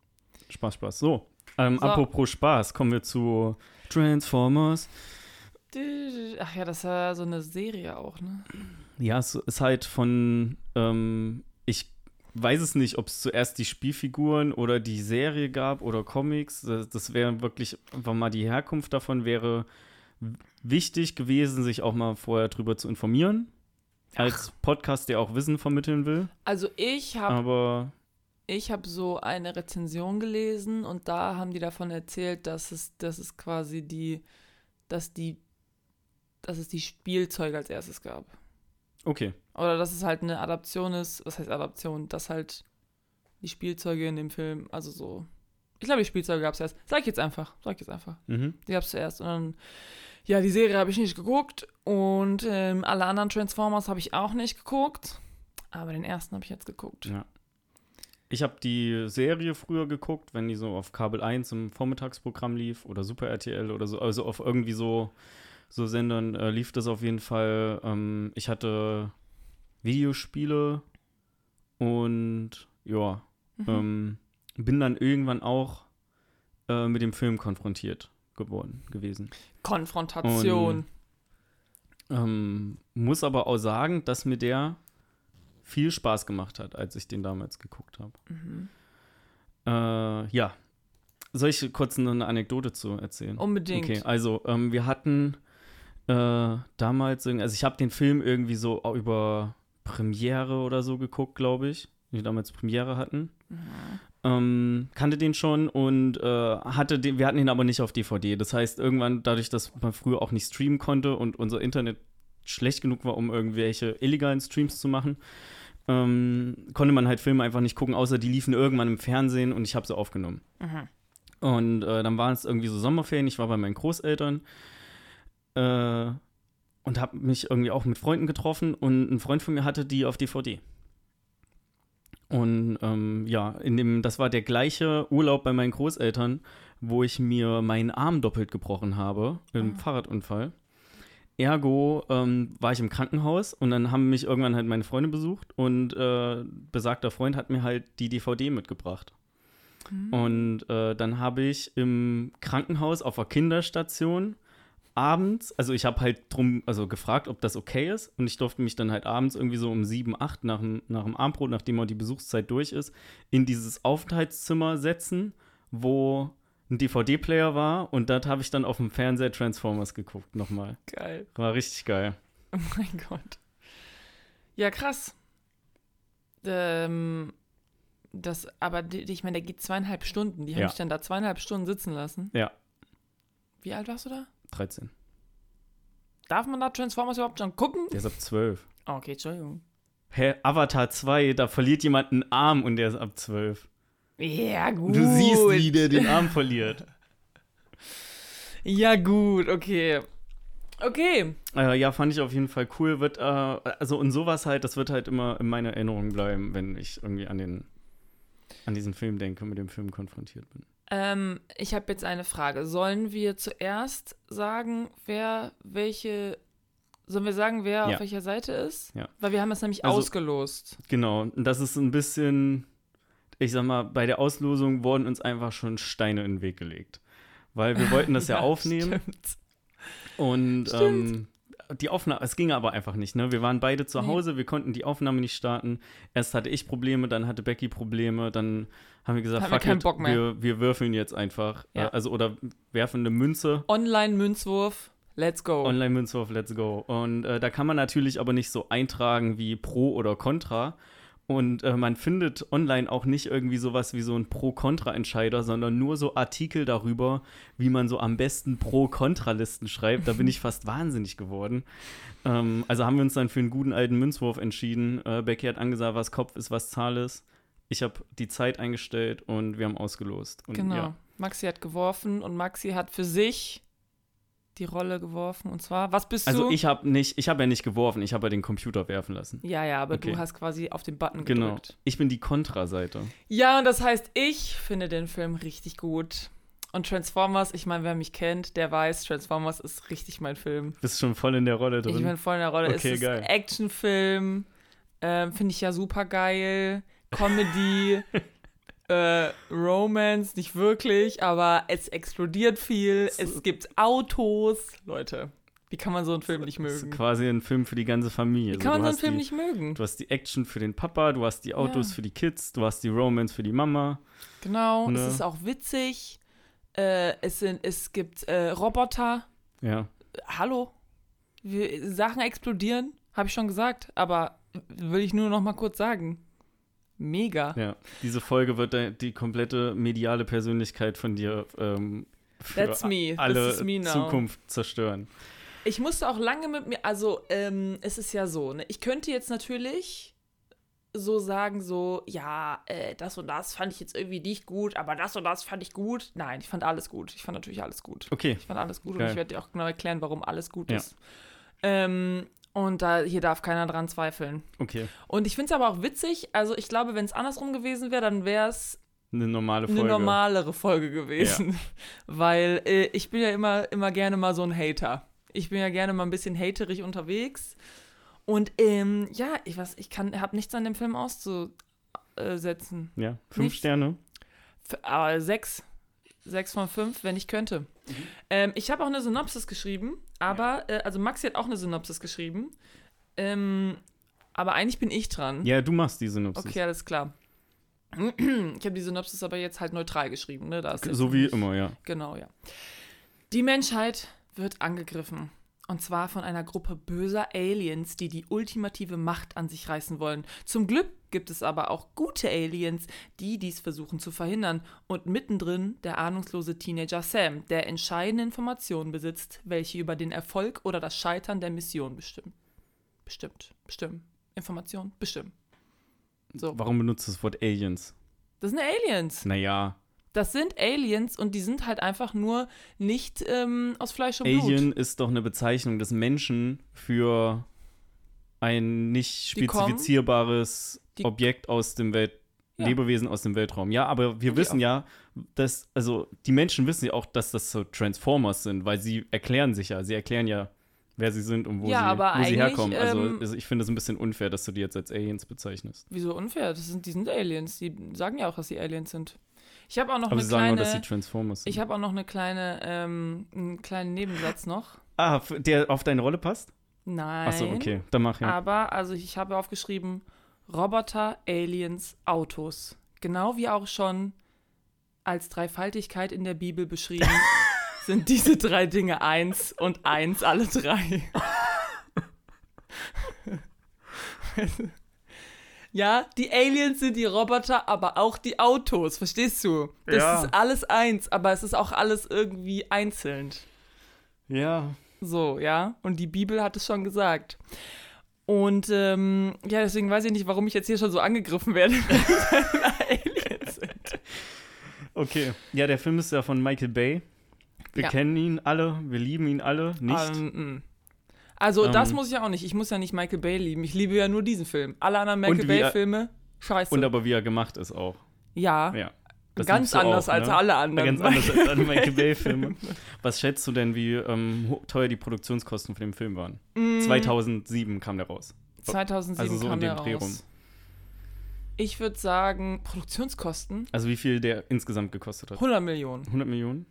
Spaß, Spaß. So, ähm, So. apropos Spaß, kommen wir zu Transformers. Ach ja, das war so eine Serie auch, ne? Ja, es ist halt von, ähm, ich weiß es nicht, ob es zuerst die Spielfiguren oder die Serie gab oder Comics. Das, das wäre wirklich, einfach mal die Herkunft davon wäre wichtig gewesen, sich auch mal vorher drüber zu informieren. Als Podcast, der auch Wissen vermitteln will. Also ich habe Aber ich habe so eine Rezension gelesen und da haben die davon erzählt, dass es, dass es quasi die, dass die, dass es die Spielzeuge als erstes gab. okay. Oder dass es halt eine Adaption ist, was heißt Adaption, dass halt die Spielzeuge in dem Film, also so. Ich glaube, die Spielzeuge gab es erst. Sag ich jetzt einfach. Sag ich jetzt einfach. Mhm. Die gab es zuerst. Und dann, ja, die Serie habe ich nicht geguckt. Und ähm, alle anderen Transformers habe ich auch nicht geguckt. Aber den ersten habe ich jetzt geguckt. Ja. Ich habe die Serie früher geguckt, wenn die so auf Kabel 1 im Vormittagsprogramm lief oder Super RTL oder so, also auf irgendwie so, so Sendern äh, lief das auf jeden Fall. Ähm, ich hatte Videospiele und ja, Mhm. ähm, bin dann irgendwann auch äh, mit dem Film konfrontiert geworden gewesen. Konfrontation. Ähm, muss aber auch sagen, dass mir der viel Spaß gemacht hat, als ich den damals geguckt habe. Mhm. Äh, ja. Soll ich kurz eine Anekdote zu erzählen? Unbedingt. Okay, also ähm, wir hatten äh, damals, also ich habe den Film irgendwie so über Premiere oder so geguckt, glaube ich. Die damals Premiere hatten. Mhm. Ähm, kannte den schon und äh, hatte den, wir hatten ihn aber nicht auf DVD. Das heißt, irgendwann, dadurch, dass man früher auch nicht streamen konnte und unser Internet schlecht genug war, um irgendwelche illegalen Streams zu machen, ähm, konnte man halt Filme einfach nicht gucken, außer die liefen irgendwann im Fernsehen und ich habe sie aufgenommen. Mhm. Und äh, dann waren es irgendwie so Sommerferien, ich war bei meinen Großeltern äh, und habe mich irgendwie auch mit Freunden getroffen und ein Freund von mir hatte die auf DVD. Und ähm, ja, in dem, das war der gleiche Urlaub bei meinen Großeltern, wo ich mir meinen Arm doppelt gebrochen habe im Ah. Fahrradunfall. Ergo ähm, war ich im Krankenhaus und dann haben mich irgendwann halt meine Freunde besucht und äh, besagter Freund hat mir halt die DVD mitgebracht. Mhm. Und äh, dann habe ich im Krankenhaus auf der Kinderstation abends, also ich habe halt drum, also gefragt, ob das okay ist. Und ich durfte mich dann halt abends irgendwie so um sieben, acht nach dem, nach dem Abendbrot, nachdem auch die Besuchszeit durch ist, in dieses Aufenthaltszimmer setzen, wo ein DVD-Player war. Und dort habe ich dann auf dem Fernseher Transformers geguckt, nochmal. Geil. War richtig geil. Oh mein Gott. Ja, krass. Ähm, das, aber die, ich meine, der geht zweieinhalb Stunden. Die haben Ja. dich dann da zweieinhalb Stunden sitzen lassen. Ja. Wie alt warst du da? 13. Darf man da Transformers überhaupt schon gucken? Der ist ab 12. Oh, okay, Entschuldigung. Hä, Avatar 2, da verliert jemand einen Arm und der ist ab 12. Ja, gut. Du siehst, wie der den Arm verliert. Ja, gut, okay. Okay. Äh, ja, fand ich auf jeden Fall cool. Wird, äh, also und sowas halt, das wird halt immer in meiner Erinnerung bleiben, wenn ich irgendwie an den an diesen Film denke, mit dem Film konfrontiert bin. Ähm, ich habe jetzt eine Frage. Sollen wir zuerst sagen, wer welche. Sollen wir sagen, wer Ja. auf welcher Seite ist? Ja. Weil wir haben es nämlich Also- ausgelost. Genau, und das ist ein bisschen, ich sag mal, bei der Auslosung wurden uns einfach schon Steine in den Weg gelegt. Weil wir wollten das ja, aufnehmen Stimmt. und Stimmt. ähm, die Aufnahme, es ging aber einfach nicht, ne? Wir waren beide zu Nee. Hause, wir konnten die Aufnahme nicht starten. Erst hatte ich Probleme, dann hatte Becky Probleme, dann haben wir gesagt, fuck it. Wir, wir würfeln jetzt einfach. Ja. Äh, also oder werfen eine Münze. Online-Münzwurf. Let's go. Online-Münzwurf, let's go. Und äh, da kann man natürlich aber nicht so eintragen wie Pro oder Contra. Und äh, man findet online auch nicht irgendwie sowas wie so ein Pro-Contra-Entscheider, sondern nur so Artikel darüber, wie man so am besten Pro-Contra-Listen schreibt. Da bin ich fast wahnsinnig geworden. Ähm, also haben wir uns dann für einen guten alten Münzwurf entschieden. Äh, Becky hat angesagt, was Kopf ist, was Zahl ist. Ich habe die Zeit eingestellt und wir haben ausgelost. Und, genau. Ja, Maxi hat geworfen und Maxi hat für sich die Rolle geworfen. Und zwar, was bist also du? ich habe nicht, ich habe ja nicht geworfen, ich habe ja den Computer werfen lassen. ja, ja, aber Okay. du hast quasi auf den Button Genau. gedrückt. Ich bin die Kontra-Seite. Ja, und das heißt, ich finde den Film richtig gut. Und Transformers, ich meine, wer mich kennt, der weiß, Transformers ist richtig mein Film. Bist schon voll in der Rolle drin. Ich bin voll in der Rolle. Okay, es ist geil. Actionfilm, ähm, finde ich ja super geil. Comedy, äh, Romance, nicht wirklich, aber es explodiert viel. Es gibt Autos. Leute, wie kann man so einen Film nicht das ist mögen? quasi ein Film für die ganze Familie. Wie kann man so einen Film die, nicht mögen? Du hast die Action für den Papa, du hast die Autos Ja. für die Kids, du hast die Romance für die Mama. Genau, Ne? es ist auch witzig. Äh, es, sind, es gibt äh, Roboter. Ja. hallo? Wir, Sachen explodieren, habe ich schon gesagt, aber will ich nur noch mal kurz sagen. Mega. Ja, diese Folge wird die komplette mediale Persönlichkeit von dir ähm, für alle. Zukunft zerstören. Ich musste auch lange mit mir, also ähm, es ist ja so, ne? ich könnte jetzt natürlich so sagen, so, ja, äh, das und das fand ich jetzt irgendwie nicht gut, aber das und das fand ich gut. Nein, ich fand alles gut. Ich fand natürlich alles gut. Okay, Ich fand alles gut und Geil. ich werde dir auch genau erklären, warum alles gut Ja. ist. Ähm, und da, hier darf keiner dran zweifeln. okay. Und ich finde es aber auch witzig, also ich glaube, wenn es andersrum gewesen wäre, dann wäre es Eine normale eine Folge. normalere Folge gewesen. Weil äh, ich bin ja immer, immer gerne mal so ein Hater. Ich bin ja gerne mal ein bisschen haterig unterwegs. Und ähm, ja, ich weiß, ich kann, habe nichts an dem Film auszusetzen. Ja, fünf Nichts. Sterne. F- Aber sechs. Sechs von fünf, wenn ich könnte. Ähm, ich habe auch eine Synopsis geschrieben, aber, äh, also Maxi hat auch eine Synopsis geschrieben. Ähm, aber eigentlich bin ich dran. Ja, du machst die Synopsis. Okay, alles klar. Ich habe die Synopsis aber jetzt halt neutral geschrieben, ne? Da So wie immer, ja. Genau, ja. Die Menschheit wird angegriffen. Und zwar von einer Gruppe böser Aliens, die die ultimative Macht an sich reißen wollen. Zum Glück gibt es aber auch gute Aliens, die dies versuchen zu verhindern. Und mittendrin der ahnungslose Teenager Sam, der entscheidende Informationen besitzt, welche über den Erfolg oder das Scheitern der Mission bestimmen. Bestimmt. Bestimmen. Informationen bestimmen. So. Warum benutzt du das Wort Aliens? Das sind Aliens. Naja, Das sind Aliens und die sind halt einfach nur nicht ähm, aus Fleisch und Blut. Alien ist doch eine Bezeichnung des Menschen für ein nicht spezifizierbares die- Objekt aus dem Welt Ja. Lebewesen aus dem Weltraum. Ja, aber wir die wissen ja, dass, also die Menschen wissen ja auch, dass das so Transformers sind, weil sie erklären sich ja, sie erklären ja, wer sie sind und wo, Ja, sie, wo sie herkommen. Also, ähm, also ich finde es ein bisschen unfair, dass du die jetzt als Aliens bezeichnest. Wieso unfair? Das sind, die sind Aliens. Die sagen ja auch, dass sie Aliens sind. Ich habe auch noch Aber eine sie sagen kleine. nur, dass sie Transformers sind. ich habe auch noch eine kleine, ähm, einen kleinen Nebensatz noch. ah, der auf deine Rolle passt? Nein. Achso, okay, dann mach ja. Aber, also ich habe aufgeschrieben, Roboter, Aliens, Autos. Genau wie auch schon als Dreifaltigkeit in der Bibel beschrieben, sind diese drei Dinge eins und eins, alle drei. ja, die Aliens sind die Roboter, aber auch die Autos, verstehst du? Das Ja. ist alles eins, aber es ist auch alles irgendwie einzeln. Ja, So, ja. Und die Bibel hat es schon gesagt. Und ähm, ja, deswegen weiß ich nicht, warum ich jetzt hier schon so angegriffen werde. wenn Aliens sind. okay. Ja, der Film ist ja von Michael Bay. Wir Ja. kennen ihn alle, wir lieben ihn alle, nicht? Ähm, mm. also, das Ähm. muss ich ja auch nicht. Ich muss ja nicht Michael Bay lieben. Ich liebe ja nur diesen Film. Alle anderen Michael Bay-Filme, scheiße. Und aber wie er gemacht ist auch. ja, Ja. Ganz anders auch, als ne? alle Ja, anderen. ganz anders als alle Michael Bay-Filme. Was schätzt du denn, wie ähm, teuer die Produktionskosten von dem Film waren? Mm, 2007 kam der raus. 2007 Also so kam in dem der Dreh raus. rum. Ich würde sagen, Produktionskosten Also wie viel der insgesamt gekostet hat? 100 Millionen. 100 Millionen?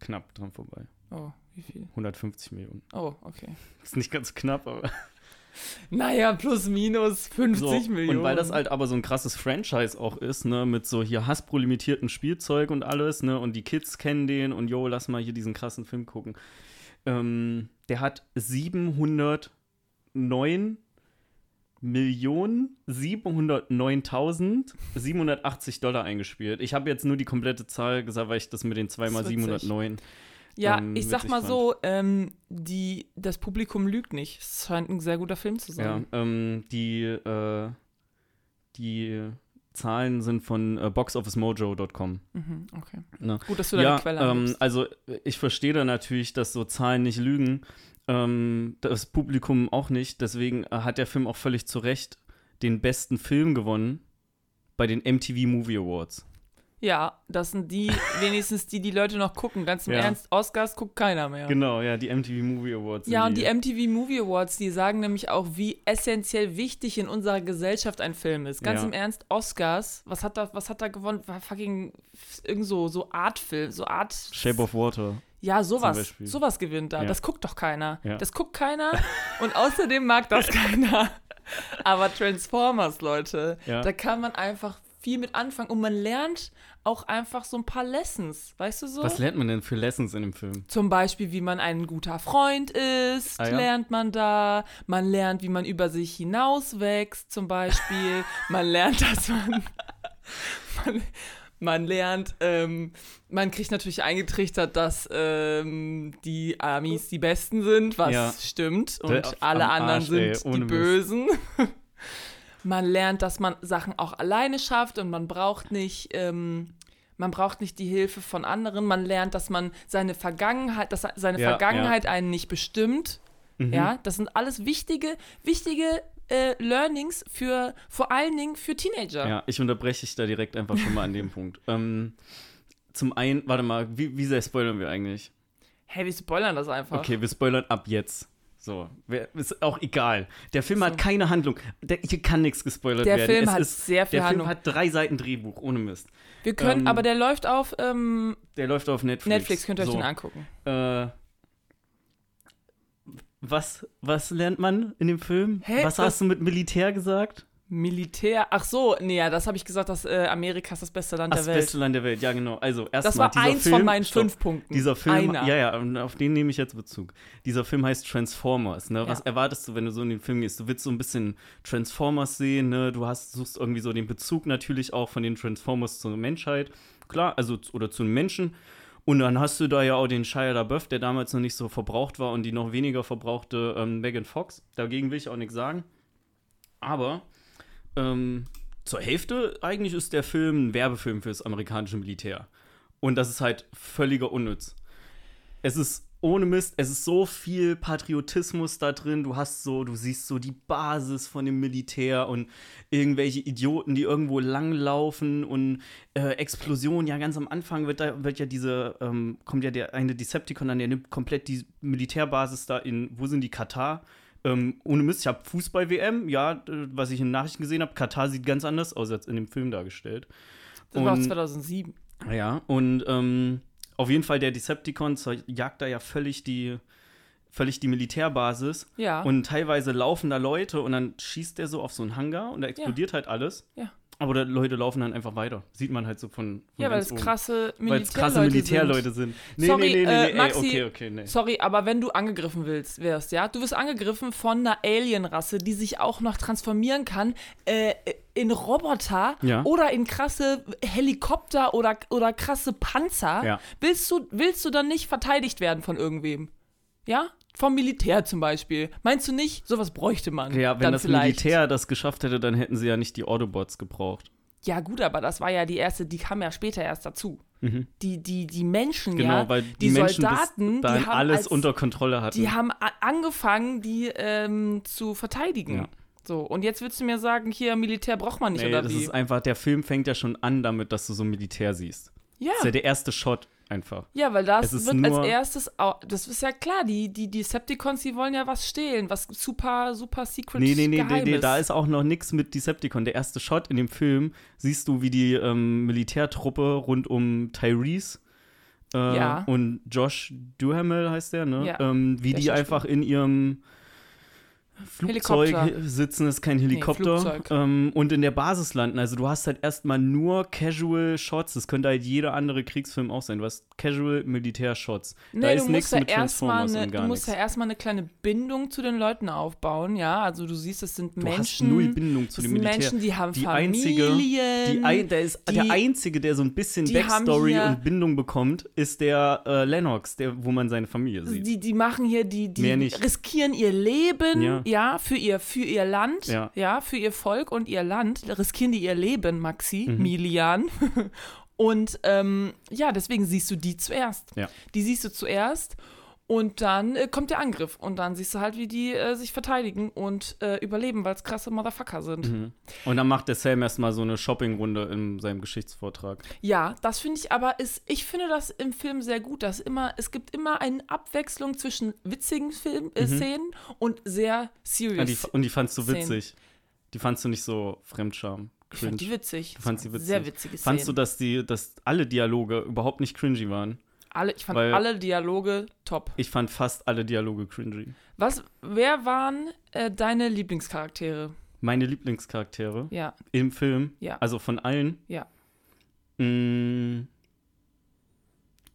Knapp dran vorbei. Oh, wie viel? 150 Millionen. Oh, okay. Ist nicht ganz knapp, aber. Naja, plus minus 50 So, Millionen. Und weil das halt aber so ein krasses Franchise auch ist, ne, mit so hier Hasbro-limitierten Spielzeug und alles, ne, und die Kids kennen den und jo, lass mal hier diesen krassen Film gucken. Ähm, der hat 709 Millionen 709.780 Dollar eingespielt. Ich habe jetzt nur die komplette Zahl gesagt, weil ich das mit den 2 mal Das ist witzig. 709. Ja, ähm, ich sag mal fand. so, ähm, die, das Publikum lügt nicht. Es scheint ein sehr guter Film zu Ja, sein. ähm, die, äh, die Zahlen sind von äh, boxofficemojo.com. Mhm, okay. Ne? Gut, dass du deine Ja, Quelle ähm, also ich verstehe da natürlich, dass so Zahlen nicht lügen. Ähm, das Publikum auch nicht. Deswegen äh, hat der Film auch völlig zu Recht den besten Film gewonnen bei den MTV Movie Awards. Ja, das sind die, wenigstens die, die Leute noch gucken. Ganz im Ja. Ernst, Oscars guckt keiner mehr. Genau, ja, die MTV Movie Awards. Ja, und die MTV Movie Awards, die sagen nämlich auch, wie essentiell wichtig in unserer Gesellschaft ein Film ist. Ganz Ja. im Ernst, Oscars, was hat da, was hat da gewonnen? War fucking irgend so, so Artfilm, so Art. Shape of Water. Ja, sowas. Sowas gewinnt da. Ja. Das guckt doch keiner. Das guckt keiner und außerdem mag das keiner. Aber Transformers, Leute, Ja. da kann man einfach viel mit anfangen und man lernt auch einfach so ein paar Lessons, weißt du so? Was lernt man denn für Lessons in dem Film? Zum Beispiel, wie man ein guter Freund ist, Ah, ja? lernt man da. Man lernt, wie man über sich hinauswächst, zum Beispiel. man lernt, dass man. man, man lernt, ähm, man kriegt natürlich eingetrichtert, dass ähm, die Amis die Besten sind, was Ja. stimmt. Und Der- alle anderen Arsch, ey, sind ohne die. Bösen. man lernt, dass man Sachen auch alleine schafft und man braucht nicht. Ähm, man braucht nicht die Hilfe von anderen. Man lernt, dass man seine Vergangenheit, dass seine Ja, Vergangenheit einen nicht bestimmt. Mhm. Ja, das sind alles wichtige, wichtige äh, Learnings für vor allen Dingen für Teenager. Ja, ich unterbreche dich da direkt einfach schon mal an dem Punkt. Ähm, zum einen, warte mal, wie, wie sehr spoilern wir eigentlich? Hey, wir spoilern das einfach. Okay, wir spoilern ab jetzt. So, ist auch egal. Der Film hat So. keine Handlung. Der, hier kann nichts gespoilert Der werden. Film es hat ist, sehr viel Der Film Handlung. hat drei Seiten Drehbuch, ohne Mist. Wir können, ähm, aber der läuft auf ähm, Der läuft auf Netflix. Netflix, könnt ihr euch so. den angucken. Äh, was, was lernt man in dem Film? Was Was- hast du mit Militär gesagt? Militär. Ach so, nee, ja, das habe ich gesagt, dass äh, Amerika ist das beste Land Das der Welt. beste Land der Welt, ja genau. Also das erstmal war dieser eins Film, von meinen stopp. fünf Punkten. Dieser Film, Einer. ja, ja, auf den nehme ich jetzt Bezug. Dieser Film heißt Transformers, ne? Was Ja. erwartest du, wenn du so in den Film gehst? Du willst so ein bisschen Transformers sehen, ne? Du hast, suchst irgendwie so den Bezug natürlich auch von den Transformers zur Menschheit. Klar, also oder zu den Menschen. Und dann hast du da ja auch den Shia LaBeouf, der damals noch nicht so verbraucht war und die noch weniger verbrauchte ähm, Megan Fox. Dagegen will ich auch nichts sagen. Aber ähm, zur Hälfte eigentlich ist der Film ein Werbefilm fürs amerikanische Militär. Und das ist halt völliger Unnütz. Es ist ohne Mist, es ist so viel Patriotismus da drin. Du hast so, du siehst so die Basis von dem Militär und irgendwelche Idioten, die irgendwo langlaufen und äh, Explosionen. Ja, ganz am Anfang wird da wird ja diese, ähm, kommt ja der eine Decepticon an, der nimmt komplett die Militärbasis da in, wo sind die Katar? Ähm, ohne Mist, ich habe Fußball-WM, ja, was ich in Nachrichten gesehen habe. Katar sieht ganz anders aus als in dem Film dargestellt. das war und- 2007. Ja, und ähm, auf jeden Fall der Decepticon jagt da ja völlig die, völlig die Militärbasis. Ja. Und teilweise laufen da Leute und dann schießt der so auf so einen Hangar und da explodiert halt alles. Ja. Aber Leute laufen dann einfach weiter. Sieht man halt so von, von ja, weil es krasse es krasse Militärleute Militärleute sind. sind. Nee, Sorry, nee, nee, nee, äh, nee, ey, Maxi, okay, okay, nee. Sorry, aber wenn du angegriffen willst, wärst, ja, du wirst angegriffen von einer Alienrasse, die sich auch noch transformieren kann äh, in Roboter Ja. oder in krasse Helikopter oder, oder krasse Panzer. Ja. Willst, du, willst du dann nicht verteidigt werden von irgendwem? Ja? Vom Militär zum Beispiel. Meinst du nicht, sowas bräuchte man? Ja, wenn dann das vielleicht. Militär das geschafft hätte, dann hätten sie ja nicht die Autobots gebraucht. Ja, gut, aber das war ja die erste, die kam ja später erst dazu. Die, die, die Menschen, Genau, ja, weil die, die Menschen Soldaten, die haben alles als, unter Kontrolle hatten. Die haben angefangen, die ähm, zu verteidigen. Ja. So, und jetzt willst du mir sagen, hier Militär braucht man nicht, nee, oder das wie? ist einfach, der Film fängt ja schon an damit, dass du so ein Militär siehst. ja. Das ist ja der erste Shot einfach. ja, weil das es wird als erstes, au- das ist ja klar, die, die Decepticons, die wollen ja was stehlen, was super, super secret Nee, nee, nee, nee, nee, da ist auch noch nichts mit Decepticon. Der erste Shot in dem Film siehst du, wie die ähm, Militärtruppe rund um Tyrese äh, Ja. und Josh Duhamel heißt der, ne? Ja, ähm, wie der die einfach in ihrem Flugzeug Helikopter. sitzen, das ist kein Helikopter, Flugzeug. ähm, und in der Basis landen. Also du hast halt erstmal nur Casual Shots. Das könnte halt jeder andere Kriegsfilm auch sein. Du hast Casual Militär-Shots. Nee, da ist nichts mit Transformers eine, und gar du musst nichts. ja erstmal eine kleine Bindung zu den Leuten aufbauen, ja. Also du siehst, es sind du Menschen. hast null Bindung zu das dem sind Militär. Menschen, die haben die Familien. einzige, die ein, der ist die- der einzige, der so ein bisschen Backstory und Bindung bekommt, ist der äh, Lennox, der, wo man seine Familie sieht. Die, die machen hier, die, die riskieren ihr Leben, Ja. Ja, für, ihr, für ihr Land, Ja. ja. für ihr Volk und ihr Land. Riskieren die ihr Leben, Maxi, Mhm. Milian. Und ähm, ja, deswegen siehst du die zuerst. Ja. Die siehst du zuerst und dann äh, kommt der Angriff. Und dann siehst du halt, wie die äh, sich verteidigen und äh, überleben, weil es krasse Motherfucker sind. Mhm. Und dann macht der Sam erstmal so eine Shoppingrunde in seinem Geschichtsvortrag. Ja, das finde ich aber ist, ich finde das im Film sehr gut, dass immer, es gibt immer eine Abwechslung zwischen witzigen Film, äh, Mhm. Szenen und sehr serious. die, und die fandst du Szenen. witzig. Die fandst du nicht so Fremdscham. ich fand die Cringe. witzig. Du fandst die witzig. Sehr witzige Szenen. Fandst du, dass, die, dass alle Dialoge überhaupt nicht cringy waren? Alle, ich fand weil- alle Dialoge top. Ich fand fast alle Dialoge cringy. Was, wer waren äh, deine Lieblingscharaktere? Meine Lieblingscharaktere Ja, im Film, Ja. also von allen. Ja. Mm,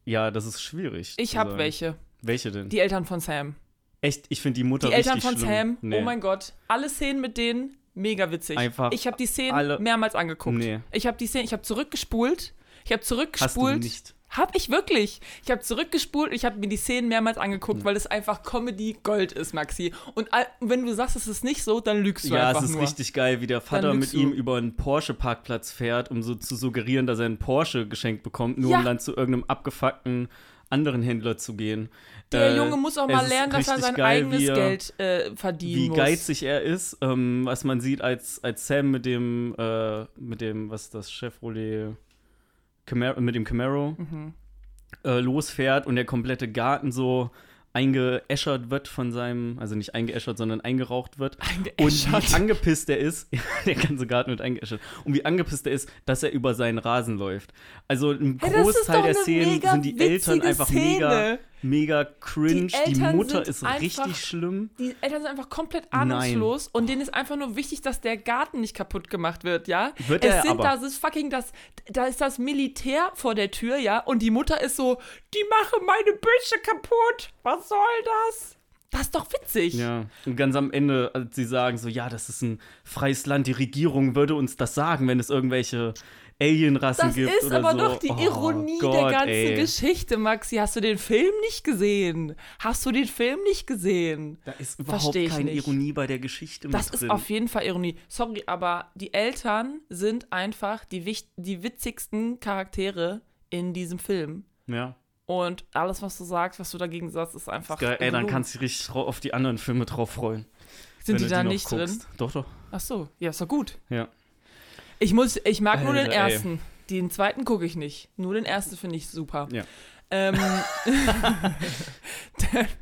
ja, das ist schwierig. ich habe welche. Welche denn? Die Eltern von Sam. Echt, ich finde die Mutter Die Eltern richtig von schlimm. Sam, Nee. oh mein Gott. Alle Szenen mit denen, mega witzig. Einfach ich habe die Szenen alle- mehrmals angeguckt. Nee. Ich habe die Szenen, ich habe zurückgespult. Ich habe Hast du zurückgespult. nicht. Hab ich wirklich. Ich habe zurückgespult, ich habe mir die Szenen mehrmals angeguckt, Hm. weil es einfach Comedy Gold ist, Maxi. Und all- wenn du sagst, es ist nicht so, dann lügst du Ja, einfach es ist nur. richtig geil, wie der Vater mit du. ihm über einen Porsche-Parkplatz fährt, um so zu suggerieren, dass er einen Porsche geschenkt bekommt, nur Ja. um dann zu irgendeinem abgefuckten anderen Händler zu gehen. Der Äh, Junge muss auch mal lernen, dass er sein geil, eigenes wie er- Geld äh, verdienen Wie muss. geizig er ist, ähm, was man sieht, als, als Sam mit dem, äh, mit dem, was ist das, Chevrolet, Camaro, mit dem Camaro Mhm. äh, losfährt und der komplette Garten so eingeäschert wird von seinem, also nicht eingeäschert, sondern eingeraucht wird. Und Eingeäschert. wie angepisst er ist, der ganze Garten wird eingeäschert. Und wie angepisst er ist, dass er über seinen Rasen läuft. Also ein Großteil der Szenen sind die Eltern einfach Szene. mega, mega cringe. Die, Die Mutter ist einfach- richtig schlimm. Die Eltern sind einfach komplett ahnungslos und denen ist einfach nur wichtig, dass der Garten nicht kaputt gemacht wird, ja? Wird es er sind aber. da ist fucking das da ist das Militär vor der Tür, ja? Und die Mutter ist so, die machen meine Büsche kaputt. Was soll das? Das ist doch witzig. Ja, und ganz am Ende, als sie sagen so, ja, das ist ein freies Land, die Regierung würde uns das sagen, wenn es irgendwelche Alienrassen Das gibt ist oder aber so. doch die Oh Ironie Gott, der ganzen ey. Geschichte, Maxi. Hast du den Film nicht gesehen? Hast du den Film nicht gesehen? Da ist überhaupt keine nicht. Ironie bei der Geschichte mit Das drin. ist auf jeden Fall Ironie. Sorry, aber die Eltern sind einfach die, die witzigsten Charaktere in diesem Film. ja, Und alles, was du sagst, was du dagegen sagst, ist einfach. geil. Ey, dann kannst du dich richtig auf die anderen Filme drauf freuen. Sind die da nicht drin? guckst. Doch, doch. Ach so, ja, ist doch gut. Ja. Ich muss, ich mag nur den Alter, ey. ersten. Den zweiten gucke ich nicht. Nur den ersten finde ich super. Ja. Ähm,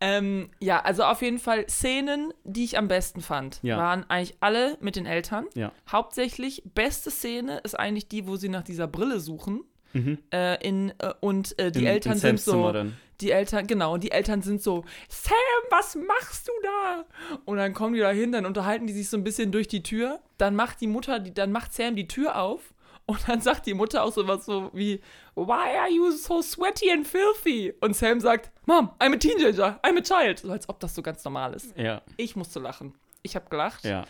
ähm, ja, also auf jeden Fall Szenen, die ich am besten fand, Ja. waren eigentlich alle mit den Eltern. Ja. Hauptsächlich, beste Szene ist eigentlich die, wo sie nach dieser Brille suchen. Mhm. Äh, in, äh, und äh, die In- Eltern in sind so. dann. Die Eltern, genau, und die Eltern sind so, Sam, was machst du da? Und dann kommen die da hin, dann unterhalten die sich so ein bisschen durch die Tür. Dann macht die Mutter, die, dann macht Sam die Tür auf und dann sagt die Mutter auch sowas so wie, Why are you so sweaty and filthy? Und Sam sagt, Mom, I'm a teenager, I'm a child. So als ob das so ganz normal ist. Ja, Ich musste lachen. Ich habe gelacht. ja.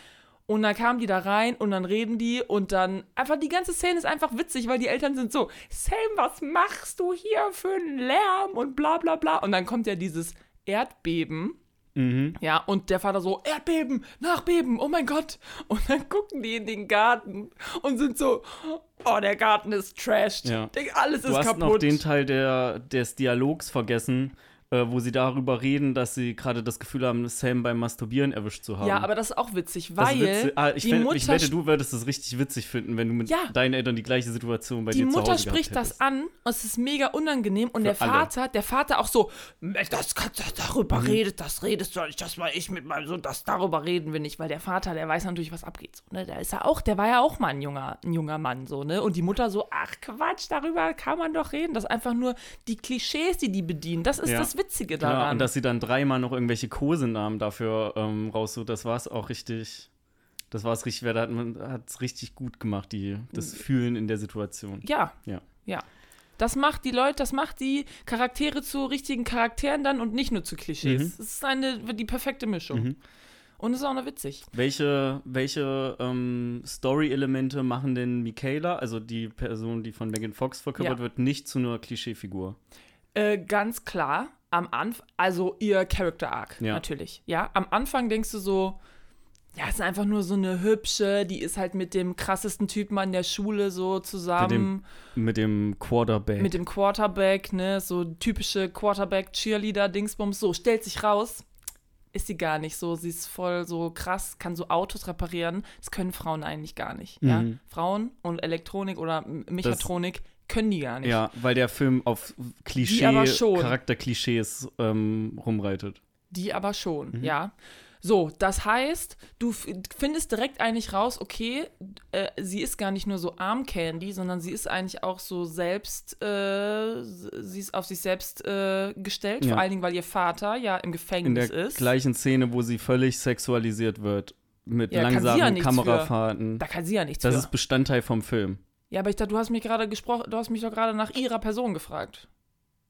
Und dann kamen die da rein und dann reden die und dann einfach die ganze Szene ist einfach witzig, weil die Eltern sind so, Sam, was machst du hier für einen Lärm und bla bla bla. Und dann kommt ja dieses Erdbeben. Mhm. Ja, und der Vater so, Erdbeben, Nachbeben, oh mein Gott. Und dann gucken die in den Garten und sind so, oh, der Garten ist trashed. Ja. Alles Du ist hast kaputt. noch den Teil der, des Dialogs vergessen, äh, wo sie darüber reden, dass sie gerade das Gefühl haben, Sam beim Masturbieren erwischt zu haben. ja, aber das ist auch witzig, weil witzig. Ah, ich, die find, Mutter ich wette, du würdest es richtig witzig finden, wenn du mit Ja. deinen Eltern die gleiche Situation bei die dir zu Mutter Hause spricht gehabt das an und es ist mega unangenehm und Für der alle. Vater, der Vater auch so, das kannst du darüber Mhm. redet, das redest du nicht, das war ich mit meinem Sohn, das darüber reden wir nicht, weil der Vater, der weiß natürlich, was abgeht, so, ne? Der ist ja auch, der war ja auch mal ein junger, ein junger Mann, so, ne? Und die Mutter so, ach Quatsch, darüber kann man doch reden, das ist einfach nur die Klischees, die die bedienen, das ist Ja. das Witzige daran. und dass sie dann dreimal noch irgendwelche Kosenamen dafür ähm, raussucht, das war es auch richtig. Das war es richtig, wer da hat es richtig gut gemacht, die, das Fühlen in der Situation. ja, Ja. ja. Das macht die Leute, das macht die Charaktere zu richtigen Charakteren dann und nicht nur zu Klischees. Mhm. Es ist eine, die perfekte Mischung. Mhm. Und es ist auch noch witzig. Welche, welche ähm, Story-Elemente machen denn Michaela, also die Person, die von Megan Fox verkörpert Ja. wird, nicht zu einer Klischeefigur? Äh, ganz klar, am Anfang, also ihr Character Arc, Ja. natürlich. Ja, am Anfang denkst du so, ja, es ist einfach nur so eine hübsche, die ist halt mit dem krassesten Typen an der Schule so zusammen, Mit dem Quarterback. mit dem Quarterback, ne, so typische Quarterback-Cheerleader-Dingsbums, so, stellt sich raus. Ist sie gar nicht so. Sie ist voll so krass, kann so Autos reparieren. Das können Frauen eigentlich gar nicht. Ja? Mhm. Frauen und Elektronik oder Mechatronik können die gar nicht. ja, weil der Film auf Klischee. Charakterklischees ähm, rumreitet. Die aber schon, Mhm. ja. So, das heißt, du findest direkt eigentlich raus, okay, äh, sie ist gar nicht nur so Arm-Candy, sondern sie ist eigentlich auch so selbst, äh, sie ist auf sich selbst äh, gestellt, Ja. vor allen Dingen, weil ihr Vater ja im In Gefängnis der ist. gleichen Szene, wo sie völlig sexualisiert wird, mit Ja, ja langsamen nichts Kamerafahrten. Da kann sie ja nichts Das für. ist Bestandteil vom Film. Ja, aber ich dachte, du hast mich gerade gesprochen, du hast mich doch gerade nach ihrer Person gefragt.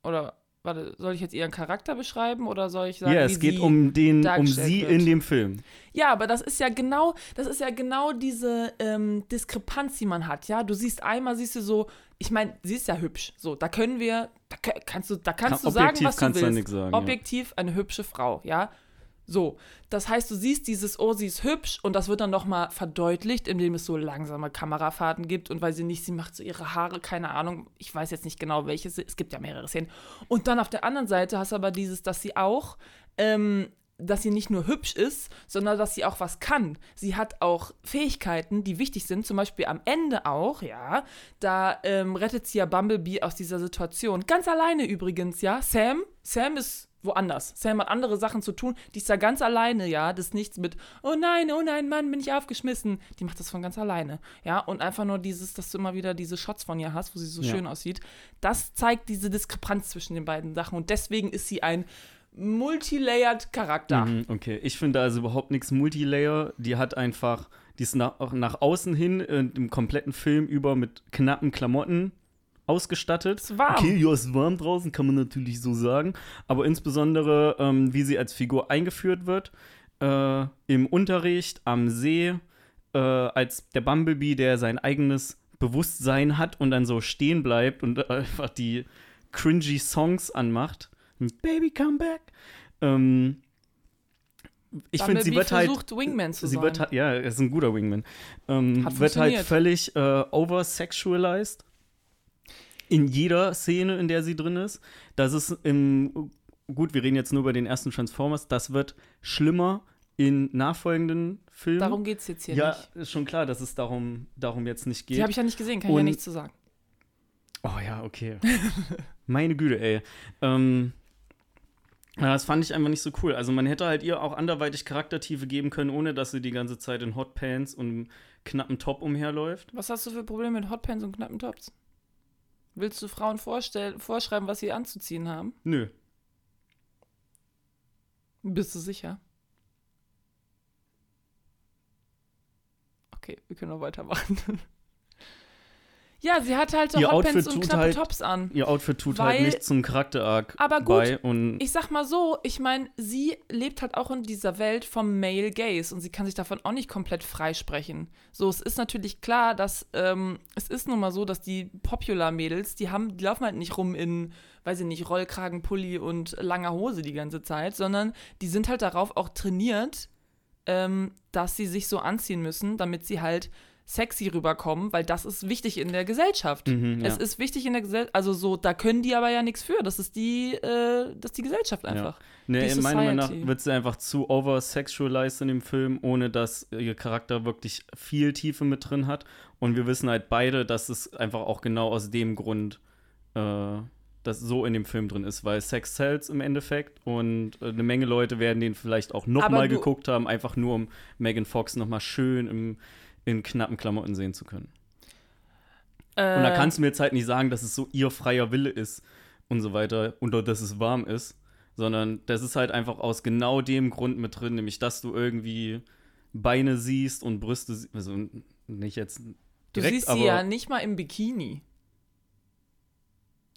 Oder, warte, soll ich jetzt ihren Charakter beschreiben oder soll ich sagen, Ja, es geht um den, um sie wird. in dem Film. Ja, aber das ist ja genau, das ist ja genau diese ähm, Diskrepanz, die man hat, ja. Du siehst einmal, siehst du so, ich meine, sie ist ja hübsch. So, da können wir, da ka- kannst du, da kannst Kann- du sagen, was du kannst du willst. nix sagen, ja. Objektiv eine hübsche Frau, ja. So, das heißt, du siehst dieses, oh, sie ist hübsch und das wird dann nochmal verdeutlicht, indem es so langsame Kamerafahrten gibt und weil sie nicht, sie macht so ihre Haare, keine Ahnung, ich weiß jetzt nicht genau welche, es gibt ja mehrere Szenen. Und dann auf der anderen Seite hast du aber dieses, dass sie auch, ähm, dass sie nicht nur hübsch ist, sondern dass sie auch was kann. Sie hat auch Fähigkeiten, die wichtig sind, zum Beispiel am Ende auch, ja. Da ähm, rettet sie ja Bumblebee aus dieser Situation. Ganz alleine übrigens, ja. Sam, Sam ist woanders. Sam hat andere Sachen zu tun. Die ist da ganz alleine, ja. Das ist nichts mit, oh nein, oh nein, Mann, bin ich aufgeschmissen. Die macht das von ganz alleine, ja. Und einfach nur dieses, dass du immer wieder diese Shots von ihr hast, wo sie so Ja. schön aussieht. Das zeigt diese Diskrepanz zwischen den beiden Sachen. Und deswegen ist sie ein multilayered Charakter. Mhm, okay, ich finde also überhaupt nichts Multilayer. Die hat einfach, die ist nach, nach außen hin äh, im kompletten Film über mit knappen Klamotten ausgestattet. Ist warm. Okay, ja, ist warm draußen, kann man natürlich so sagen. Aber insbesondere, ähm, wie sie als Figur eingeführt wird, äh, im Unterricht, am See, äh, als der Bumblebee, der sein eigenes Bewusstsein hat und dann so stehen bleibt und einfach die cringy Songs anmacht. Baby, come back. Ähm, ich finde, sie wird halt. versucht, Wingman zu Sie sein. wird halt, ja, er ist ein guter Wingman. Ähm, wird halt völlig äh, oversexualized. In jeder Szene, in der sie drin ist. Das ist im. Gut, wir reden jetzt nur über den ersten Transformers. Das wird schlimmer in nachfolgenden Filmen. Darum geht es jetzt hier ja, nicht. ist schon klar, dass es darum, darum jetzt nicht geht. Die habe ich ja nicht gesehen, kann ich ja Und- nichts zu sagen. Oh ja, okay. Meine Güte, ey. Ähm, ja, das fand ich einfach nicht so cool. Also man hätte halt ihr auch anderweitig Charaktertiefe geben können, ohne dass sie die ganze Zeit in Hotpants und knappen Top umherläuft. Was hast du für Probleme mit Hotpants und knappen Tops? Willst du Frauen vorstellen, vorschreiben, was sie anzuziehen haben? Nö. Bist du sicher? Okay, wir können noch weitermachen. ja, sie hat halt so Ihr Hotpants und knappe halt- Tops an. Ihr Outfit tut Weil- halt nicht zum Charakter-Arc Aber gut, bei. Und Ich sag mal so, ich meine, sie lebt halt auch in dieser Welt vom Male Gaze und sie kann sich davon auch nicht komplett freisprechen. So, es ist natürlich klar, dass ähm, es ist nun mal so, dass die Popular-Mädels, die haben, die laufen halt nicht rum in, weiß ich nicht, Rollkragen, Pulli und langer Hose die ganze Zeit, sondern die sind halt darauf auch trainiert, ähm, dass sie sich so anziehen müssen, damit sie halt sexy rüberkommen, weil das ist wichtig in der Gesellschaft. Mhm, ja. Es ist wichtig in der Gesellschaft, also so, da können die aber ja nichts für. Das ist die, äh, das die Gesellschaft einfach. ne, die meiner Meinung nach wird sie einfach zu oversexualized in dem Film, ohne dass ihr Charakter wirklich viel Tiefe mit drin hat. Und wir wissen halt beide, dass es einfach auch genau aus dem Grund äh, das so in dem Film drin ist, weil Sex sells im Endeffekt und äh, eine Menge Leute werden den vielleicht auch nochmal geguckt haben, einfach nur um Megan Fox nochmal schön im, in knappen Klamotten sehen zu können. Und da Äh, kannst du mir jetzt halt nicht sagen, dass es so ihr freier Wille ist und so weiter und dass es warm ist, sondern das ist halt einfach aus genau dem Grund mit drin, nämlich dass du irgendwie Beine siehst und Brüste, also nicht jetzt du direkt, siehst aber sie ja nicht mal im Bikini.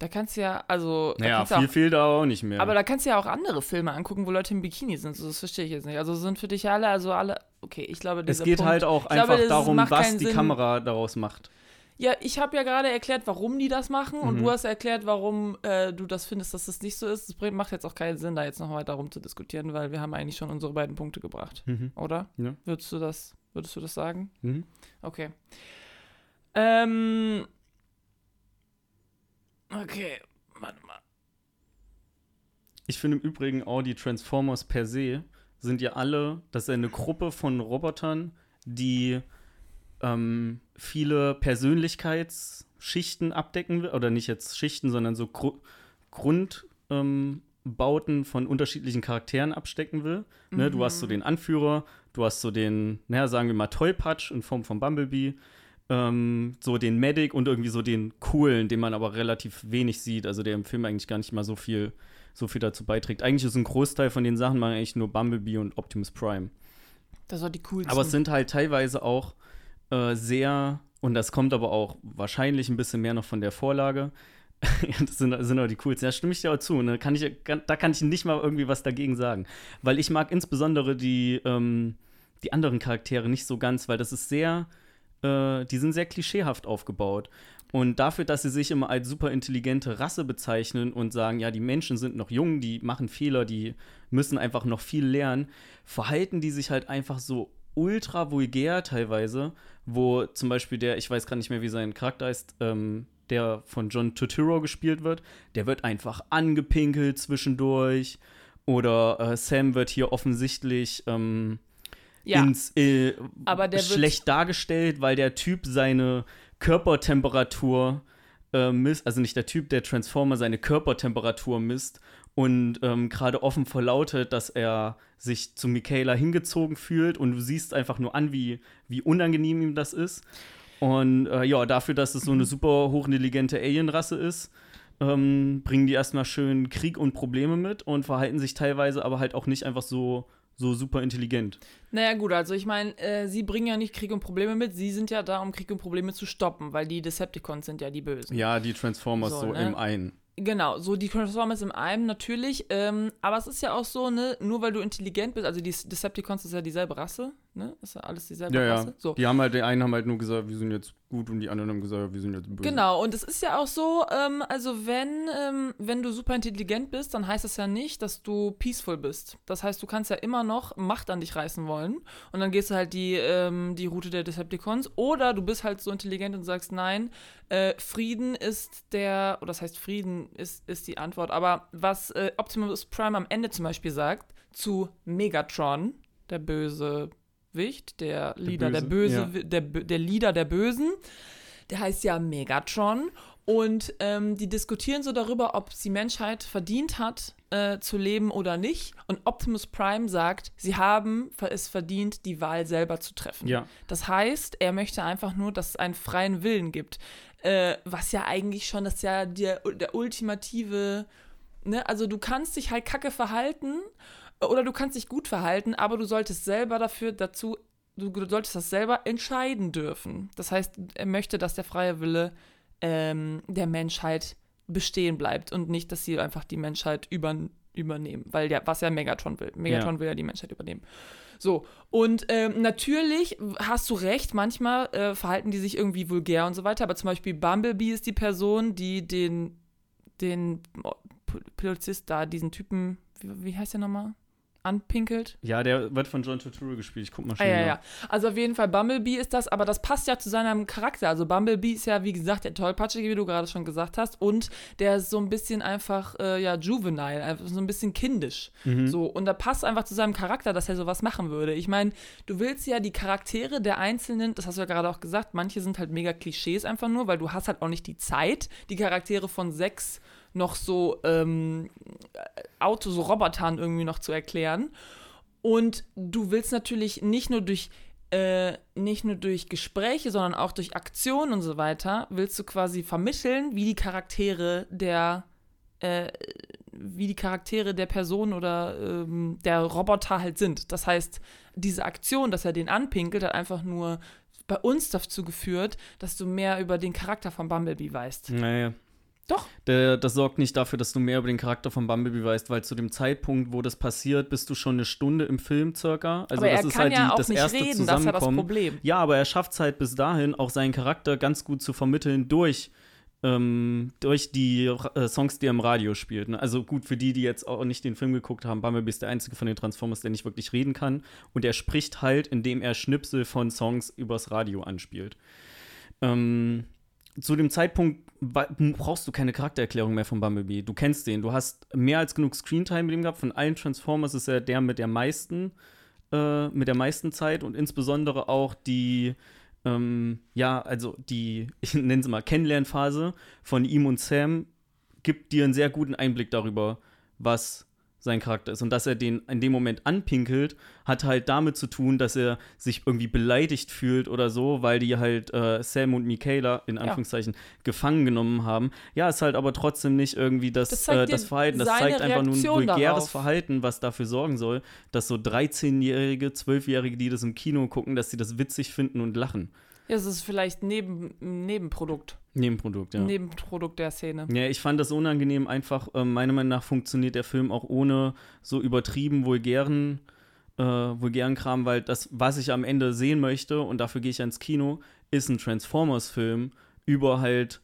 Da kannst du ja, also, du viel auch, fehlt auch nicht mehr. aber da kannst du ja auch andere Filme angucken, wo Leute im Bikini sind. So, das verstehe ich jetzt nicht. Also sind für dich alle, also alle, okay, ich glaube, es dieser geht Punkt, halt auch glaube, einfach das darum, was die Sinn. Kamera daraus macht. Ja, ich habe ja gerade erklärt, warum die das machen und Mhm. du hast erklärt, warum äh, du das findest, dass das nicht so ist. Es macht jetzt auch keinen Sinn, da jetzt noch weiter rum zu diskutieren, weil wir haben eigentlich schon unsere beiden Punkte gebracht, Mhm. oder? Ja. Würdest du das, würdest du das sagen? Mhm. Okay. Ähm. Okay, warte mal. Ich finde im Übrigen auch die Transformers per se sind ja alle, das ist eine Gruppe von Robotern, die ähm, viele Persönlichkeitsschichten abdecken will, oder nicht jetzt Schichten, sondern so Gru Grundbauten ähm, von unterschiedlichen Charakteren abstecken will. Ne, Du hast so den Anführer, du hast so den, naja, sagen wir mal Tollpatsch in Form von Bumblebee, ähm, so den Medic und irgendwie so den coolen, den man aber relativ wenig sieht, also der im Film eigentlich gar nicht mal so viel, so viel dazu beiträgt. Eigentlich ist ein Großteil von den Sachen machen eigentlich nur Bumblebee und Optimus Prime. Das war die coolste. Aber es sind halt teilweise auch äh, sehr, und das kommt aber auch wahrscheinlich ein bisschen mehr noch von der Vorlage. das sind, das sind aber die coolsten. Da stimme ich dir auch zu. Ne? Kann ich, da kann ich nicht mal irgendwie was dagegen sagen. Weil ich mag insbesondere die, ähm, die anderen Charaktere nicht so ganz, weil das ist sehr, äh, die sind sehr klischeehaft aufgebaut. Und dafür, dass sie sich immer als super intelligente Rasse bezeichnen und sagen, ja, die Menschen sind noch jung, die machen Fehler, die müssen einfach noch viel lernen, verhalten die sich halt einfach so ultra vulgär teilweise, wo zum Beispiel der, ich weiß gar nicht mehr, wie sein Charakter ist, ähm, der von John Turturro gespielt wird, der wird einfach angepinkelt zwischendurch. Oder äh, Sam wird hier offensichtlich ähm, ja, ins, äh, aber der wird- schlecht dargestellt, weil der Typ seine Körpertemperatur äh, misst, also nicht der Typ, der Transformer seine Körpertemperatur misst und ähm, gerade offen verlautet, dass er sich zu Michaela hingezogen fühlt und du siehst einfach nur an, wie, wie unangenehm ihm das ist. Und äh, ja, dafür, dass es so eine super hochintelligente Alienrasse ist, ähm, bringen die erstmal schön Krieg und Probleme mit und verhalten sich teilweise aber halt auch nicht einfach so, so super intelligent. Naja, gut, also ich meine, äh, sie bringen ja nicht Krieg und Probleme mit, sie sind ja da, um Krieg und Probleme zu stoppen, weil die Decepticons sind ja die Bösen. Ja, die Transformers So, so, ne? im einen. Genau, so die Transformers im einem natürlich, ähm, aber es ist ja auch so, ne, nur weil du intelligent bist, also die Decepticons ist ja dieselbe Rasse, ne, ist ja alles dieselbe Ja, ja. Rasse. So. Die haben halt, die einen haben halt nur gesagt, wir sind jetzt gut und die anderen haben gesagt, wir sind jetzt böse. Genau, und es ist ja auch so, ähm, also wenn, ähm, wenn du super intelligent bist, dann heißt das ja nicht, dass du peaceful bist. Das heißt, du kannst ja immer noch Macht an dich reißen wollen und dann gehst du halt die, ähm, die Route der Decepticons oder du bist halt so intelligent und sagst, nein, äh, Frieden ist der, oder das heißt Frieden ist, ist die Antwort, aber was äh, Optimus Prime am Ende zum Beispiel sagt zu Megatron, der böse Wicht, der Leader der Böse, Böse, der, Bö- der Leader der Bösen, der heißt ja Megatron. Und ähm, die diskutieren so darüber, ob die Menschheit verdient hat, äh, zu leben oder nicht. Und Optimus Prime sagt, sie haben es verdient, die Wahl selber zu treffen. Ja. Das heißt, er möchte einfach nur, dass es einen freien Willen gibt. Äh, was ja eigentlich schon, das ist ja der, der ultimative, ne? Also du kannst dich halt kacke verhalten oder du kannst dich gut verhalten, aber du solltest selber dafür dazu, du, du solltest das selber entscheiden dürfen. Das heißt, er möchte, dass der freie Wille ähm, der Menschheit bestehen bleibt und nicht, dass sie einfach die Menschheit über, übernehmen, weil ja, was ja Megatron will. Megatron will ja die Menschheit übernehmen. So, und ähm, natürlich hast du recht, manchmal äh, verhalten die sich irgendwie vulgär und so weiter, aber zum Beispiel Bumblebee ist die Person, die den, den Pol- Polizist da, diesen Typen, wie, wie heißt der nochmal? Anpinkelt. Ja, der wird von John Turturro gespielt. Ich guck mal Ah, schnell ja, ja. Also auf jeden Fall Bumblebee ist das, aber das passt ja zu seinem Charakter. Also Bumblebee ist ja, wie gesagt, der Tollpatschige, wie du gerade schon gesagt hast. Und der ist so ein bisschen einfach, äh, ja, juvenile, einfach so ein bisschen kindisch. Mhm. So, und da passt einfach zu seinem Charakter, dass er sowas machen würde. Ich meine, du willst ja die Charaktere der Einzelnen, das hast du ja gerade auch gesagt, manche sind halt mega Klischees einfach nur, weil du hast halt auch nicht die Zeit, die Charaktere von sechs noch so ähm, Auto, so Robotern irgendwie noch zu erklären. Und du willst natürlich nicht nur durch äh, nicht nur durch Gespräche, sondern auch durch Aktionen und so weiter, willst du quasi vermitteln, wie die Charaktere der äh, wie die Charaktere der Person oder ähm, der Roboter halt sind. Das heißt, diese Aktion, dass er den anpinkelt, hat einfach nur bei uns dazu geführt, dass du mehr über den Charakter von Bumblebee weißt. Naja. Doch. Der, das sorgt nicht dafür, dass du mehr über den Charakter von Bumblebee weißt, weil zu dem Zeitpunkt, wo das passiert, bist du schon eine Stunde im Film circa. Also aber das er ist kann halt ja die, auch das nicht erste reden, das ist ja das. Problem. Ja, aber er schafft es halt bis dahin, auch seinen Charakter ganz gut zu vermitteln durch, ähm, durch die äh, Songs, die er im Radio spielt. Ne? Also gut, für die, die jetzt auch nicht den Film geguckt haben, Bumblebee ist der einzige von den Transformers, der nicht wirklich reden kann. Und er spricht halt, indem er Schnipsel von Songs übers Radio anspielt. Ähm, zu dem Zeitpunkt brauchst du keine Charaktererklärung mehr von Bumblebee. Du kennst den. Du hast mehr als genug Screentime mit ihm gehabt. Von allen Transformers ist er der mit der meisten, äh, mit der meisten Zeit und insbesondere auch die, ähm, ja, also die, ich nenne es mal Kennenlernphase von ihm und Sam gibt dir einen sehr guten Einblick darüber, was sein Charakter ist. Und dass er den in dem Moment anpinkelt, hat halt damit zu tun, dass er sich irgendwie beleidigt fühlt oder so, weil die halt äh, Sam und Michaela in Anführungszeichen ja. gefangen genommen haben. Ja, ist halt aber trotzdem nicht irgendwie das, das, äh, das Verhalten. Das zeigt einfach nur ein vulgäres darauf. Verhalten, was dafür sorgen soll, dass so 13-Jährige, 12-Jährige, die das im Kino gucken, dass sie das witzig finden und lachen. Ja, es ist vielleicht neben, ein Nebenprodukt. Nebenprodukt, ja. Nebenprodukt der Szene. Ja, ich fand das unangenehm. Einfach, äh, meiner Meinung nach funktioniert der Film auch ohne so übertrieben vulgären, äh, vulgären Kram, weil das, was ich am Ende sehen möchte, und dafür gehe ich ins Kino, ist ein Transformers-Film über halt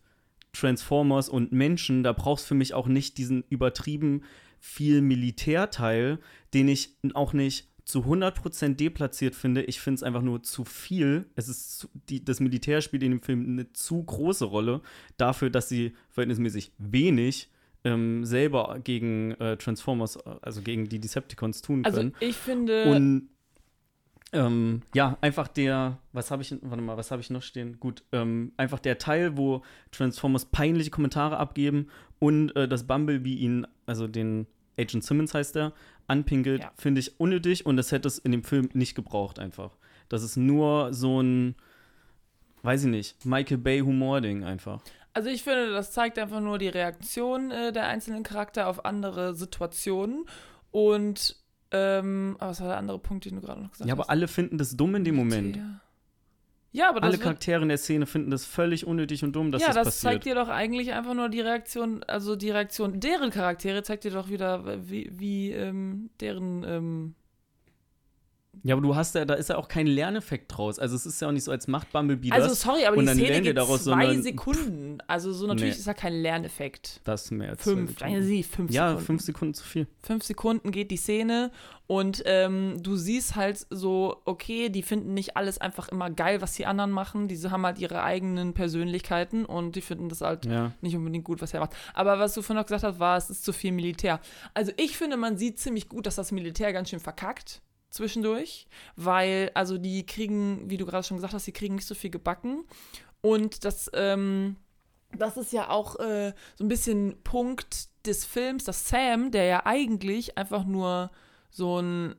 Transformers und Menschen. Da brauchst du für mich auch nicht diesen übertrieben viel Militärteil, den ich auch nicht zu 100% deplatziert finde. Ich finde es einfach nur zu viel. Es ist zu, die, das Militär spielt in dem Film eine zu große Rolle dafür, dass sie verhältnismäßig wenig ähm, selber gegen äh, Transformers, also gegen die Decepticons tun also können. Also ich finde. Und ähm, ja, einfach der, was habe ich, warte mal, was habe ich noch stehen? Gut, ähm, einfach der Teil, wo Transformers peinliche Kommentare abgeben und äh, das Bumblebee ihn, also den Agent Simmons heißt der, anpinkelt, ja. finde ich unnötig und das hätte es in dem Film nicht gebraucht einfach. Das ist nur so ein, weiß ich nicht, Michael Bay Humor-Ding einfach. Also ich finde, das zeigt einfach nur die Reaktion äh, der einzelnen Charakter auf andere Situationen und ähm, aber was war der andere Punkt, den du gerade noch gesagt hast? Ja, aber alle finden das dumm in dem Moment. Ja. Ja, aber Alle Charaktere in der Szene finden das völlig unnötig und dumm, dass ja, das, das passiert. Ja, das zeigt dir doch eigentlich einfach nur die Reaktion, also die Reaktion deren Charaktere zeigt dir doch wieder, wie, wie ähm, deren ähm, ja, aber du hast ja, da ist ja auch kein Lerneffekt draus. Also es ist ja auch nicht so, als macht Bumblebee also, das. Also sorry, aber die Szene geht daraus, zwei Sekunden. Also so natürlich nee. ist ja kein Lerneffekt. Das ist mehr als fünf. Zwei sie, fünf ja, Sekunden. fünf Sekunden zu viel. Fünf Sekunden geht die Szene und ähm, du siehst halt so, okay, die finden nicht alles einfach immer geil, was die anderen machen. Diese haben halt ihre eigenen Persönlichkeiten und die finden das halt ja. nicht unbedingt gut, was er macht. Aber was du vorhin noch gesagt hast, war, es ist zu viel Militär. Also ich finde, man sieht ziemlich gut, dass das Militär ganz schön verkackt zwischendurch, weil, also die kriegen, wie du gerade schon gesagt hast, die kriegen nicht so viel gebacken. Und das, ähm, das ist ja auch äh, so ein bisschen Punkt des Films, dass Sam, der ja eigentlich einfach nur so ein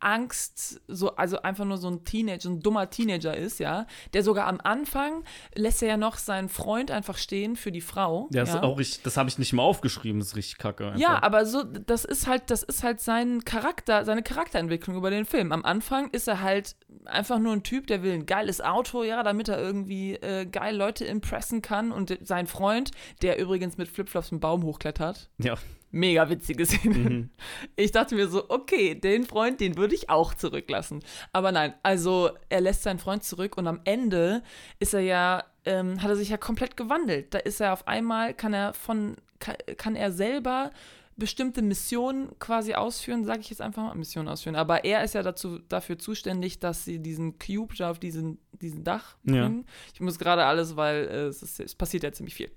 Angst, so, also einfach nur so ein Teenager, ein dummer Teenager ist, ja, der sogar am Anfang lässt er ja noch seinen Freund einfach stehen für die Frau. Ja, das ja. auch das habe ich nicht mal aufgeschrieben, das ist richtig kacke. Einfach. Ja, aber so, das ist halt, das ist halt sein Charakter, seine Charakterentwicklung über den Film. Am Anfang ist er halt einfach nur ein Typ, der will ein geiles Auto, ja, damit er irgendwie äh, geil Leute impressen kann und sein Freund, der übrigens mit Flipflops einen Baum hochklettert. Ja mega witzige Szene. Mhm. Ich dachte mir so, okay, den Freund, den würde ich auch zurücklassen. Aber nein, also er lässt seinen Freund zurück und am Ende ist er ja, ähm, hat er sich ja komplett gewandelt. Da ist er auf einmal, kann er von, kann, kann er selber bestimmte Missionen quasi ausführen, sage ich jetzt einfach mal, Missionen ausführen. Aber er ist ja dazu, dafür zuständig, dass sie diesen Cube da auf diesen, diesen Dach bringen. Ja. Ich muss gerade alles, weil äh, es, ist, es passiert ja ziemlich viel.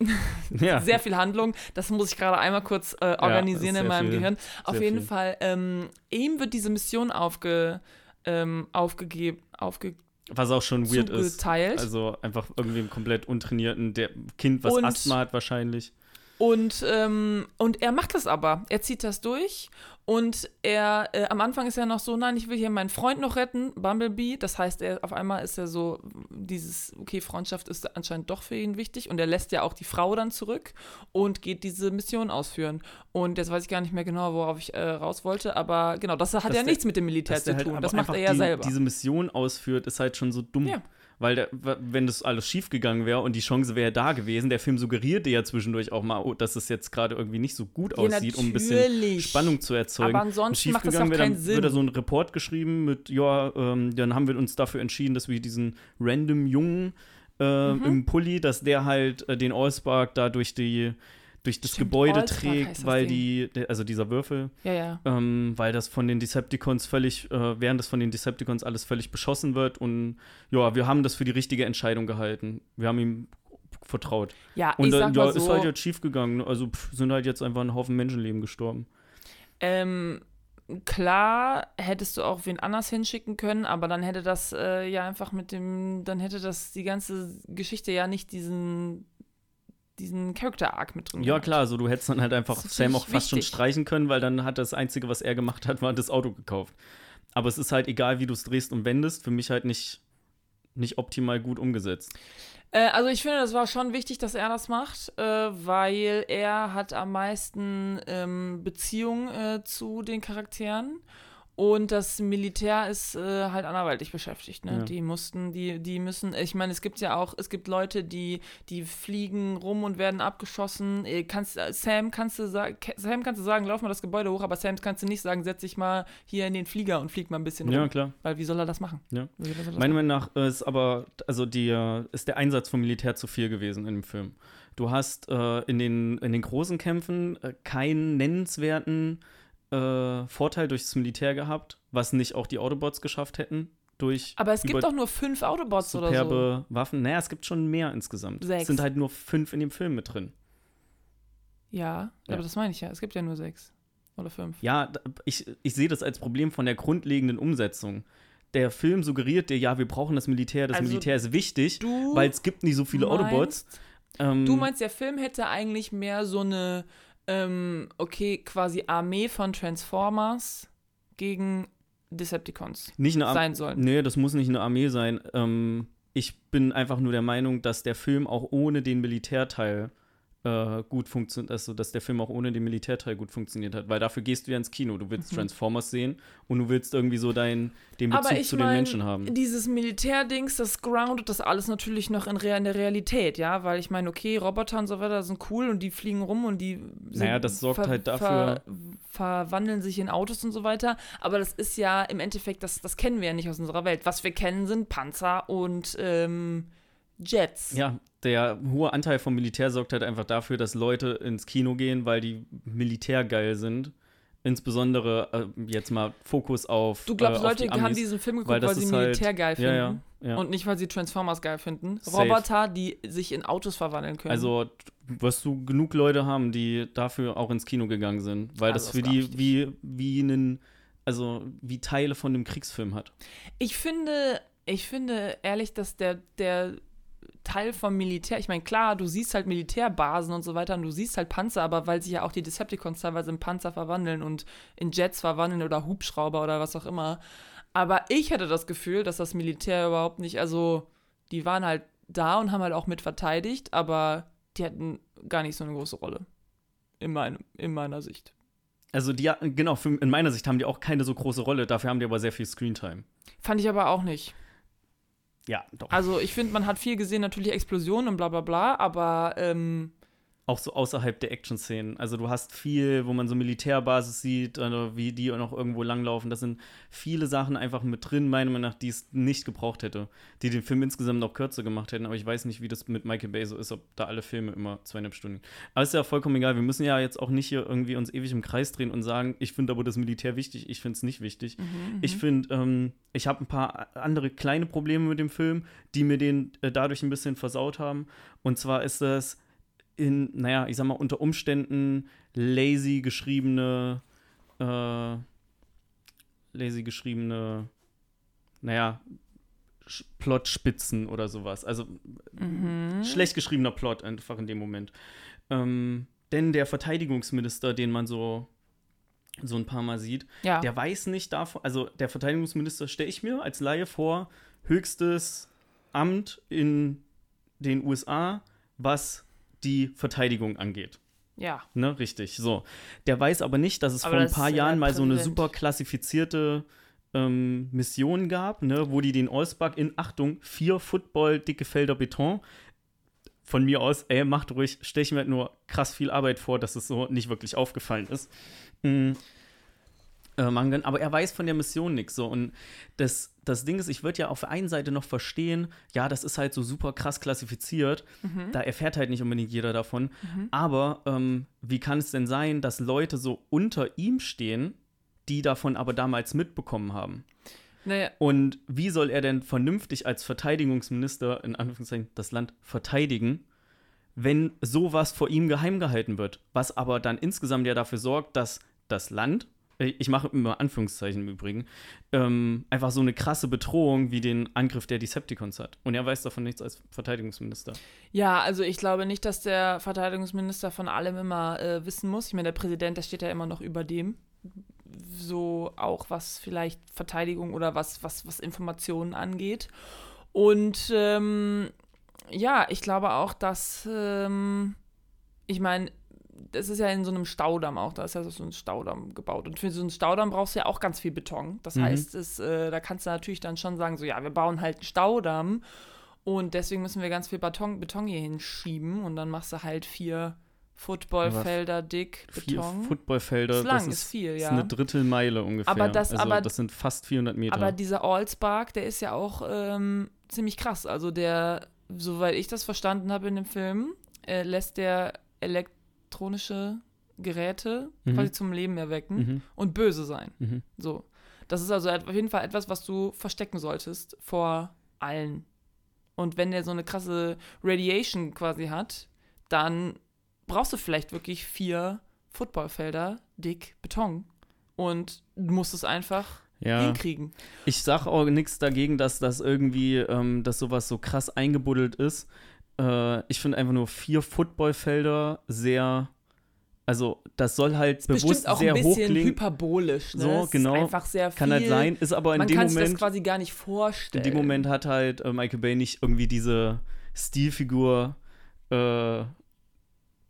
ja. sehr viel Handlung. Das muss ich gerade einmal kurz äh, organisieren ja, in meinem viel, Gehirn. Auf jeden viel. Fall, ähm, ihm wird diese Mission aufge, ähm, aufgegeben, aufge was auch schon weird zugeteilt. ist. Also einfach irgendwie einen komplett untrainierten der Kind, was und, Asthma hat wahrscheinlich. Und, ähm, und er macht das aber. Er zieht das durch und er, äh, am Anfang ist er noch so, nein, ich will hier meinen Freund noch retten, Bumblebee. Das heißt, er, auf einmal ist er so, dieses, okay, Freundschaft ist anscheinend doch für ihn wichtig. Und er lässt ja auch die Frau dann zurück und geht diese Mission ausführen. Und jetzt weiß ich gar nicht mehr genau, worauf ich äh, raus wollte. Aber genau, das hat dass ja der, nichts mit dem Militär zu halt tun. Das macht er ja die, selber. Diese Mission ausführt, ist halt schon so dumm. Ja weil der, wenn das alles schief gegangen wäre und die Chance wäre da gewesen, der Film suggerierte ja zwischendurch auch mal, oh, dass es jetzt gerade irgendwie nicht so gut ja, aussieht, um ein bisschen Spannung zu erzeugen. Aber ansonsten macht das keinen Sinn. wird da so ein Report geschrieben mit, ja, ähm, dann haben wir uns dafür entschieden, dass wir diesen random Jungen äh, mhm. im Pulli, dass der halt äh, den Allspark da durch die durch das Stimmt, Gebäude trägt, weil die, also dieser Würfel, ja, ja. Ähm, weil das von den Decepticons völlig, äh, während das von den Decepticons alles völlig beschossen wird und ja, wir haben das für die richtige Entscheidung gehalten. Wir haben ihm vertraut. Ja, und ich dann, ja, so, ist halt jetzt schief gegangen. Also pff, sind halt jetzt einfach ein Haufen Menschenleben gestorben. Ähm, klar hättest du auch wen anders hinschicken können, aber dann hätte das äh, ja einfach mit dem, dann hätte das die ganze Geschichte ja nicht diesen diesen Character-Arc mit drin Ja, gehabt. klar, also du hättest dann halt einfach Sam auch fast schon streichen können, weil dann hat das Einzige, was er gemacht hat, war das Auto gekauft. Aber es ist halt egal, wie du es drehst und wendest, für mich halt nicht, nicht optimal gut umgesetzt. Äh, also ich finde, das war schon wichtig, dass er das macht, äh, weil er hat am meisten ähm, Beziehung äh, zu den Charakteren. Und das Militär ist äh, halt anderweitig beschäftigt. Ne? Ja. Die mussten, die, die müssen, ich meine, es gibt ja auch, es gibt Leute, die, die fliegen rum und werden abgeschossen. Äh, Kannst, äh, Sam, kannst du sagen, Sam kannst du sagen, lauf mal das Gebäude hoch, aber Sam kannst du nicht sagen, setz dich mal hier in den Flieger und flieg mal ein bisschen Ja, rum. klar. Weil wie soll er das machen? Ja. Er Meiner? Meinung nach äh, ist aber, also die, ist der Einsatz vom Militär zu viel gewesen in dem Film. Du hast äh, in, den, in den großen Kämpfen äh, keinen nennenswerten äh, Vorteil durchs Militär gehabt, was nicht auch die Autobots geschafft hätten. Durch Aber es gibt doch nur fünf Autobots oder so. superbe Waffen. Naja, es gibt schon mehr insgesamt. Sechs. Es sind halt nur fünf in dem Film mit drin. Ja, Ja. aber das meine ich ja. Es gibt ja nur sechs oder fünf. Ja, ich, ich sehe das als Problem von der grundlegenden Umsetzung. Der Film suggeriert dir, ja, wir brauchen das Militär, das Also, Militär ist wichtig, weil es gibt nicht so viele meinst- Autobots. Ähm, Du meinst, der Film hätte eigentlich mehr so eine, ähm, okay, quasi Armee von Transformers gegen Decepticons nicht eine Ar- sein sollen. Nee, das muss nicht eine Armee sein. Ähm, ich bin einfach nur der Meinung, dass der Film auch ohne den Militärteil äh, gut funktioniert, also dass der Film auch ohne den Militärteil gut funktioniert hat, weil dafür gehst du ja ins Kino. Du willst Transformers sehen und du willst irgendwie so dein, den Bezug Mhm. Zu den Menschen haben. dieses Militärdings, das groundet das alles natürlich noch in, Rea- in der Realität, ja, weil ich meine, okay, Roboter und so weiter sind cool und die fliegen rum und die sind, Naja, das sorgt halt dafür- ver, verwandeln sich in Autos und so weiter, aber das ist ja im Endeffekt, das, das kennen wir ja nicht aus unserer Welt. Was wir kennen, sind Panzer und ähm, Jets. Ja, der hohe Anteil vom Militär sorgt halt einfach dafür, dass Leute ins Kino gehen, weil die militärgeil sind. Insbesondere äh, jetzt mal Fokus auf. Du glaubst, äh, Leute die haben Amis. diesen Film geguckt, weil weil, sie ist halt- Militär geil finden. Ja, ja, ja. Und nicht, weil sie Transformers geil finden. Safe. Roboter, die sich in Autos verwandeln können. Also wirst du genug Leute haben, die dafür auch ins Kino gegangen sind, weil Also, das für die wie wie einen also wie Teile von einem Kriegsfilm hat. Ich finde, ich finde ehrlich, dass der, der Teil vom Militär, ich meine, klar, du siehst halt Militärbasen und so weiter und du siehst halt Panzer, aber weil sich ja auch die Decepticons teilweise in Panzer verwandeln und in Jets verwandeln oder Hubschrauber oder was auch immer. Aber ich hatte das Gefühl, dass das Militär überhaupt nicht, also die waren halt da und haben halt auch mit verteidigt, aber die hatten gar nicht so eine große Rolle. In, mein, in meiner Sicht. Also die genau, in meiner Sicht haben die auch keine so große Rolle, dafür haben die aber sehr viel Screentime. Fand ich aber auch nicht. Ja, doch. Also ich finde, man hat viel gesehen, natürlich Explosionen und bla bla bla, aber ähm, auch so außerhalb der Action-Szenen. Also du hast viel, wo man so Militärbasis sieht, oder wie die noch irgendwo langlaufen. Das sind viele Sachen einfach mit drin, meiner Meinung nach, die es nicht gebraucht hätte. Die den Film insgesamt noch kürzer gemacht hätten. Aber ich weiß nicht, wie das mit Michael Bay so ist, ob da alle Filme immer zweieinhalb Stunden. Aber ist ja vollkommen egal. Wir müssen ja jetzt auch nicht hier irgendwie uns ewig im Kreis drehen und sagen, ich finde aber das Militär wichtig, ich finde es nicht wichtig. Ich finde, ähm, ich habe ein paar andere kleine Probleme mit dem Film, die mir den äh, dadurch ein bisschen versaut haben. Und zwar ist das in, naja, ich sag mal, unter Umständen lazy geschriebene, äh, lazy geschriebene, naja, Plotspitzen oder sowas. Also mhm. schlecht geschriebener Plot einfach in dem Moment. Ähm, denn der Verteidigungsminister, den man so, so ein paar Mal sieht, ja. der weiß nicht davon, also der Verteidigungsminister stelle ich mir als Laie vor, höchstes Amt in den USA, was die Verteidigung angeht. ja. Ne, richtig, so. Der weiß aber nicht, dass es Aber vor ein paar Jahren mal so eine super klassifizierte ähm, Mission gab, ne, wo die den Allspark in, Achtung, vier Football dicke Felder Beton von mir aus, ey, macht ruhig, stelle ich mir halt nur krass viel Arbeit vor, dass es so nicht wirklich aufgefallen ist. Mm. Äh, können. Aber er weiß von der Mission nichts. So. Und das, das Ding ist, ich würde ja auf der einen Seite noch verstehen, ja, das ist halt so super krass klassifiziert. Mhm. Da erfährt halt nicht unbedingt jeder davon. Aber ähm, wie kann es denn sein, dass Leute so unter ihm stehen, die davon aber damals mitbekommen haben? Naja, Und wie soll er denn vernünftig als Verteidigungsminister in Anführungszeichen das Land verteidigen, wenn sowas vor ihm geheim gehalten wird? Was aber dann insgesamt ja dafür sorgt, dass das Land ich mache immer Anführungszeichen im Übrigen, ähm, einfach so eine krasse Bedrohung wie den Angriff der Decepticons hat. Und er weiß davon nichts als Verteidigungsminister. Ja, also ich glaube nicht, dass der Verteidigungsminister von allem immer äh, wissen muss. Ich meine, der Präsident, der steht ja immer noch über dem. So auch was vielleicht Verteidigung oder was, was, was Informationen angeht. Und ähm, ja, ich glaube auch, dass ähm, ich meine, das ist ja in so einem Staudamm auch, da ist ja so ein Staudamm gebaut. Und für so einen Staudamm brauchst du ja auch ganz viel Beton. Das mhm. heißt, es, äh, da kannst du natürlich dann schon sagen, so ja, wir bauen halt einen Staudamm und deswegen müssen wir ganz viel Beton, Beton hier hinschieben und dann machst du halt vier Footballfelder dick Beton. Vier Footballfelder, das ist, lang, das ist, ist viel, ja. ist eine Drittelmeile ungefähr. Aber das, also, aber, das sind fast 400 Meter. Aber dieser Allspark, der ist ja auch ähm, ziemlich krass. Also der, soweit ich das verstanden habe in dem Film, äh, lässt der elektronische Geräte mhm. quasi zum Leben erwecken mhm. und böse sein. Mhm. So. Das ist also auf jeden Fall etwas, was du verstecken solltest vor allen. Und wenn der so eine krasse Radiation quasi hat, dann brauchst du vielleicht wirklich vier Footballfelder dick Beton. Und du musst es einfach ja. hinkriegen. Ich sag auch nichts dagegen, dass das irgendwie, ähm, dass sowas so krass eingebuddelt ist. Äh, ich finde einfach nur vier Footballfelder sehr. Also, das soll halt bewusst auch sehr ein bisschen hyperbolisch. Ne? So, genau. Ist einfach sehr viel. Kann halt sein, ist aber in Man dem kann Moment. sich das quasi gar nicht vorstellen. In dem Moment hat halt äh, Michael Bay nicht irgendwie diese Stilfigur äh,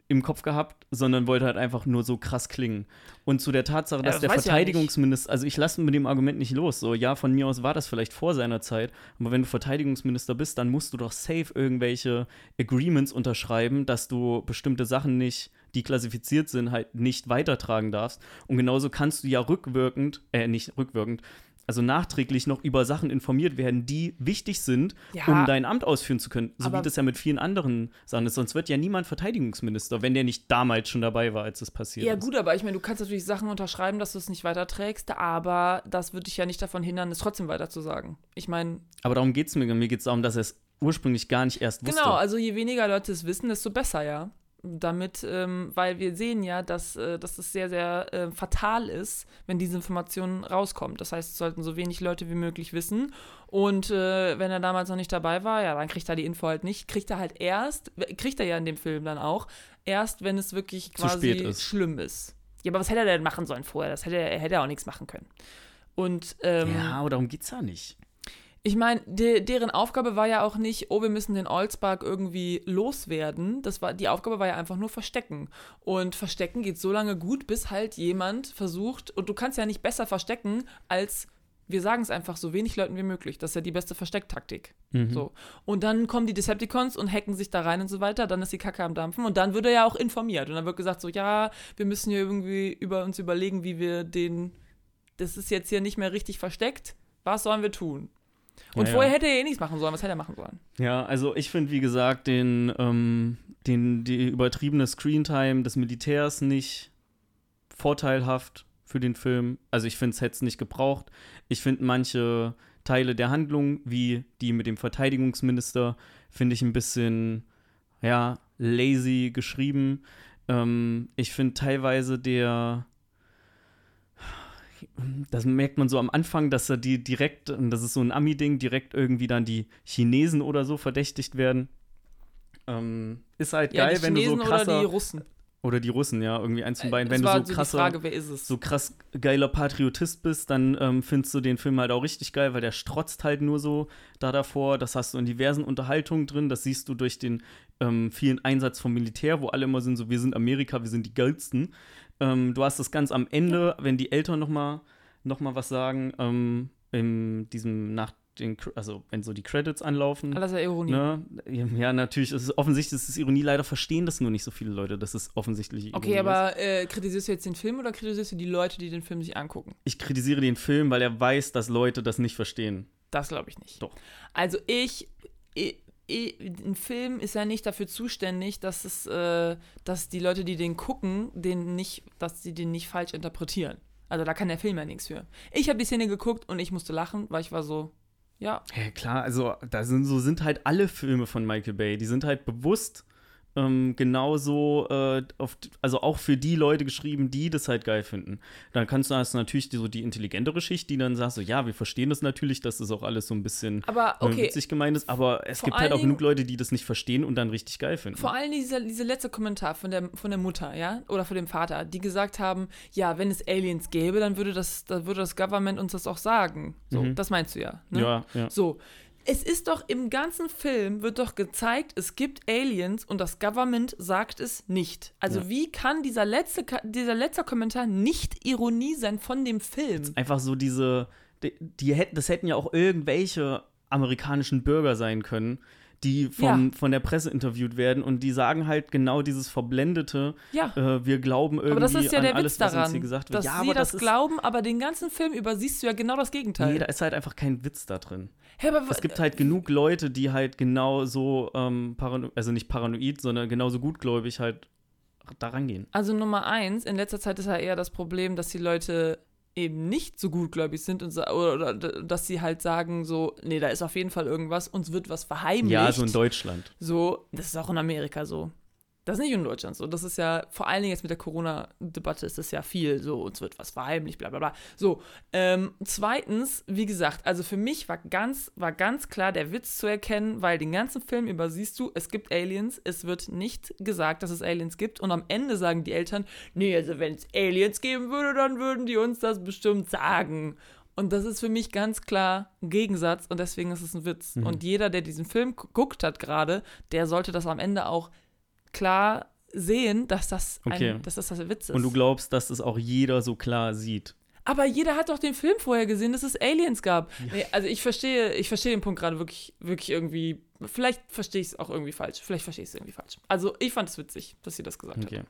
im Kopf gehabt, sondern wollte halt einfach nur so krass klingen. Und zu der Tatsache, dass das der ja Verteidigungsminister, also ich lasse mit dem Argument nicht los, so ja, von mir aus war das vielleicht vor seiner Zeit, aber wenn du Verteidigungsminister bist, dann musst du doch safe irgendwelche Agreements unterschreiben, dass du bestimmte Sachen nicht, die klassifiziert sind, halt nicht weitertragen darfst. Und genauso kannst du ja rückwirkend, äh, nicht rückwirkend, also nachträglich noch über Sachen informiert werden, die wichtig sind, Ja. um dein Amt ausführen zu können. So wie das ja mit vielen anderen Sachen ist. Sonst wird ja niemand Verteidigungsminister, wenn der nicht damals schon dabei war, als es passiert Ja, ist. gut, aber ich meine, du kannst natürlich Sachen unterschreiben, dass du es nicht weiterträgst, aber das wird dich ja nicht davon hindern, es trotzdem weiterzusagen. Ich meine, Aber darum geht es mir. Mir geht es darum, dass er es ursprünglich gar nicht erst wusste. genau, also je weniger Leute es wissen, desto besser, ja. Damit, ähm, weil wir sehen ja, dass, äh, dass es sehr, sehr äh, fatal ist, wenn diese Information rauskommt. Das heißt, es sollten so wenig Leute wie möglich wissen. Und äh, wenn er damals noch nicht dabei war, ja, dann kriegt er die Info halt nicht. Kriegt er halt erst, kriegt er ja in dem Film dann auch, erst wenn es wirklich Zu quasi spät ist. schlimm ist. Ja, aber was hätte er denn machen sollen vorher? Das hätte er, er hätte er auch nichts machen können. Und ähm, ja, aber darum geht es ja nicht. Ich meine, de deren Aufgabe war ja auch nicht, oh, wir müssen den Oldspark irgendwie loswerden. Das war, die Aufgabe war ja einfach nur verstecken. Und verstecken geht so lange gut, bis halt jemand versucht, und du kannst ja nicht besser verstecken, als wir sagen es einfach so wenig Leuten wie möglich. Das ist ja die beste Verstecktaktik. Mhm. So. Und dann kommen die Decepticons und hacken sich da rein und so weiter. Dann ist die Kacke am Dampfen. Und dann wird er ja auch informiert. Und dann wird gesagt, so, ja, wir müssen hier irgendwie über uns überlegen, wie wir den. Das ist jetzt hier nicht mehr richtig versteckt. Was sollen wir tun? Und Ja, ja. vorher hätte er eh nichts machen sollen. Was hätte er machen sollen? Ja, also ich finde, wie gesagt, den, ähm, den, die übertriebene Screentime des Militärs nicht vorteilhaft für den Film. Also ich finde, es hätte es nicht gebraucht. Ich finde manche Teile der Handlung, wie die mit dem Verteidigungsminister, finde ich ein bisschen, ja, lazy geschrieben. Ähm, ich finde teilweise der das merkt man so am Anfang, dass er die direkt, und das ist so ein Ami-Ding, direkt irgendwie dann die Chinesen oder so verdächtigt werden. Ähm, ist halt Ja, geil, wenn du so krasser. oder die Russen? Oder die Russen, ja, irgendwie eins von beiden. Äh, Wenn du so krasser, Frage, so krass geiler Patriotist bist, dann ähm, findest du den Film halt auch richtig geil, weil der strotzt halt nur so da davor. Das hast du in diversen Unterhaltungen drin. Das siehst du durch den ähm, vielen Einsatz vom Militär, wo alle immer sind so, wir sind Amerika, wir sind die geilsten. Ähm, du hast das ganz am Ende, wenn die Eltern noch mal, noch mal was sagen, ähm, in diesem nach den, also wenn so die Credits anlaufen. Alles ja Ironie. Ne? Ja, natürlich, ist es offensichtlich ist es Ironie, leider verstehen das nur nicht so viele Leute, dass es offensichtlich Ironie Okay, ist. aber äh, kritisierst du jetzt den Film oder kritisierst du die Leute, die den Film sich angucken? ich kritisiere den Film, weil er weiß, dass Leute das nicht verstehen. Das glaube ich nicht. Doch. Also ich, ein Film ist ja nicht dafür zuständig, dass es, äh, dass die Leute, die den gucken, den nicht, dass sie den nicht falsch interpretieren. Also da kann der Film ja nichts für. Ich habe die Szene geguckt und ich musste lachen, weil ich war so, ja, Ja, klar, also da sind so sind halt alle Filme von Michael Bay, die sind halt bewusst ähm, genauso, äh, auf, also auch für die Leute geschrieben, die das halt geil finden. Dann kannst du hast natürlich die, so die intelligentere Schicht, die dann sagt so, ja, wir verstehen das natürlich, dass das auch alles so ein bisschen Aber äh, okay, witzig gemeint ist, aber es Vor gibt halt auch genug Leute, die das nicht verstehen und dann richtig geil finden. Vor allem dieser, dieser letzte Kommentar von der, von der Mutter, ja, oder von dem Vater, die gesagt haben, ja, wenn es Aliens gäbe, dann würde das, dann würde das Government uns das auch sagen. So, Mhm. das meinst du ja. Ne? Ja, ja. So. Es ist doch im ganzen Film wird doch gezeigt, es gibt Aliens und das Government sagt es nicht. Also Ja. wie kann dieser letzte, dieser letzte Kommentar nicht Ironie sein von dem Film? Einfach so diese, die, die hätten, das hätten ja auch irgendwelche amerikanischen Bürger sein können, die vom, von der Presse interviewt werden und die sagen halt genau dieses verblendete, Ja. äh, wir glauben irgendwie Aber das ist ja an der alles, Witz was uns daran, hier gesagt wird. dass ja, sie das, das glauben, aber den ganzen Film über siehst du ja genau das Gegenteil. nee, da ist halt einfach kein Witz da drin. Aber, Es gibt halt genug Leute, die halt genau so, ähm, also nicht paranoid, sondern genauso gutgläubig halt da rangehen. Also Nummer eins, in letzter Zeit ist ja eher das Problem, dass die Leute eben nicht so gutgläubig sind und oder, oder dass sie halt sagen so, nee, da ist auf jeden Fall irgendwas, uns wird was verheimlicht. Ja, so in Deutschland. So, das ist auch in Amerika so. Das ist nicht in Deutschland so. Das ist ja, vor allen Dingen jetzt mit der Corona-Debatte ist das ja viel so, uns wird was verheimlicht, bla bla bla. So, ähm, zweitens, wie gesagt, also für mich war ganz, war ganz klar der Witz zu erkennen, weil den ganzen Film über siehst du, es gibt Aliens, es wird nicht gesagt, dass es Aliens gibt und am Ende sagen die Eltern, nee, also wenn es Aliens geben würde, dann würden die uns das bestimmt sagen. Und das ist für mich ganz klar ein Gegensatz und deswegen ist es ein Witz. Mhm. Und jeder, der diesen Film guckt hat gerade, der sollte das am Ende auch klar sehen, dass das, ein, Okay. dass das der Witz ist. Und du glaubst, dass das auch jeder so klar sieht. Aber jeder hat doch den Film vorher gesehen, dass es Aliens gab. Nee, also ich verstehe, ich verstehe den Punkt gerade wirklich, wirklich irgendwie. Vielleicht verstehe ich es auch irgendwie falsch. Vielleicht verstehe ich es irgendwie falsch. Also ich fand es witzig, dass sie das gesagt Okay. hat.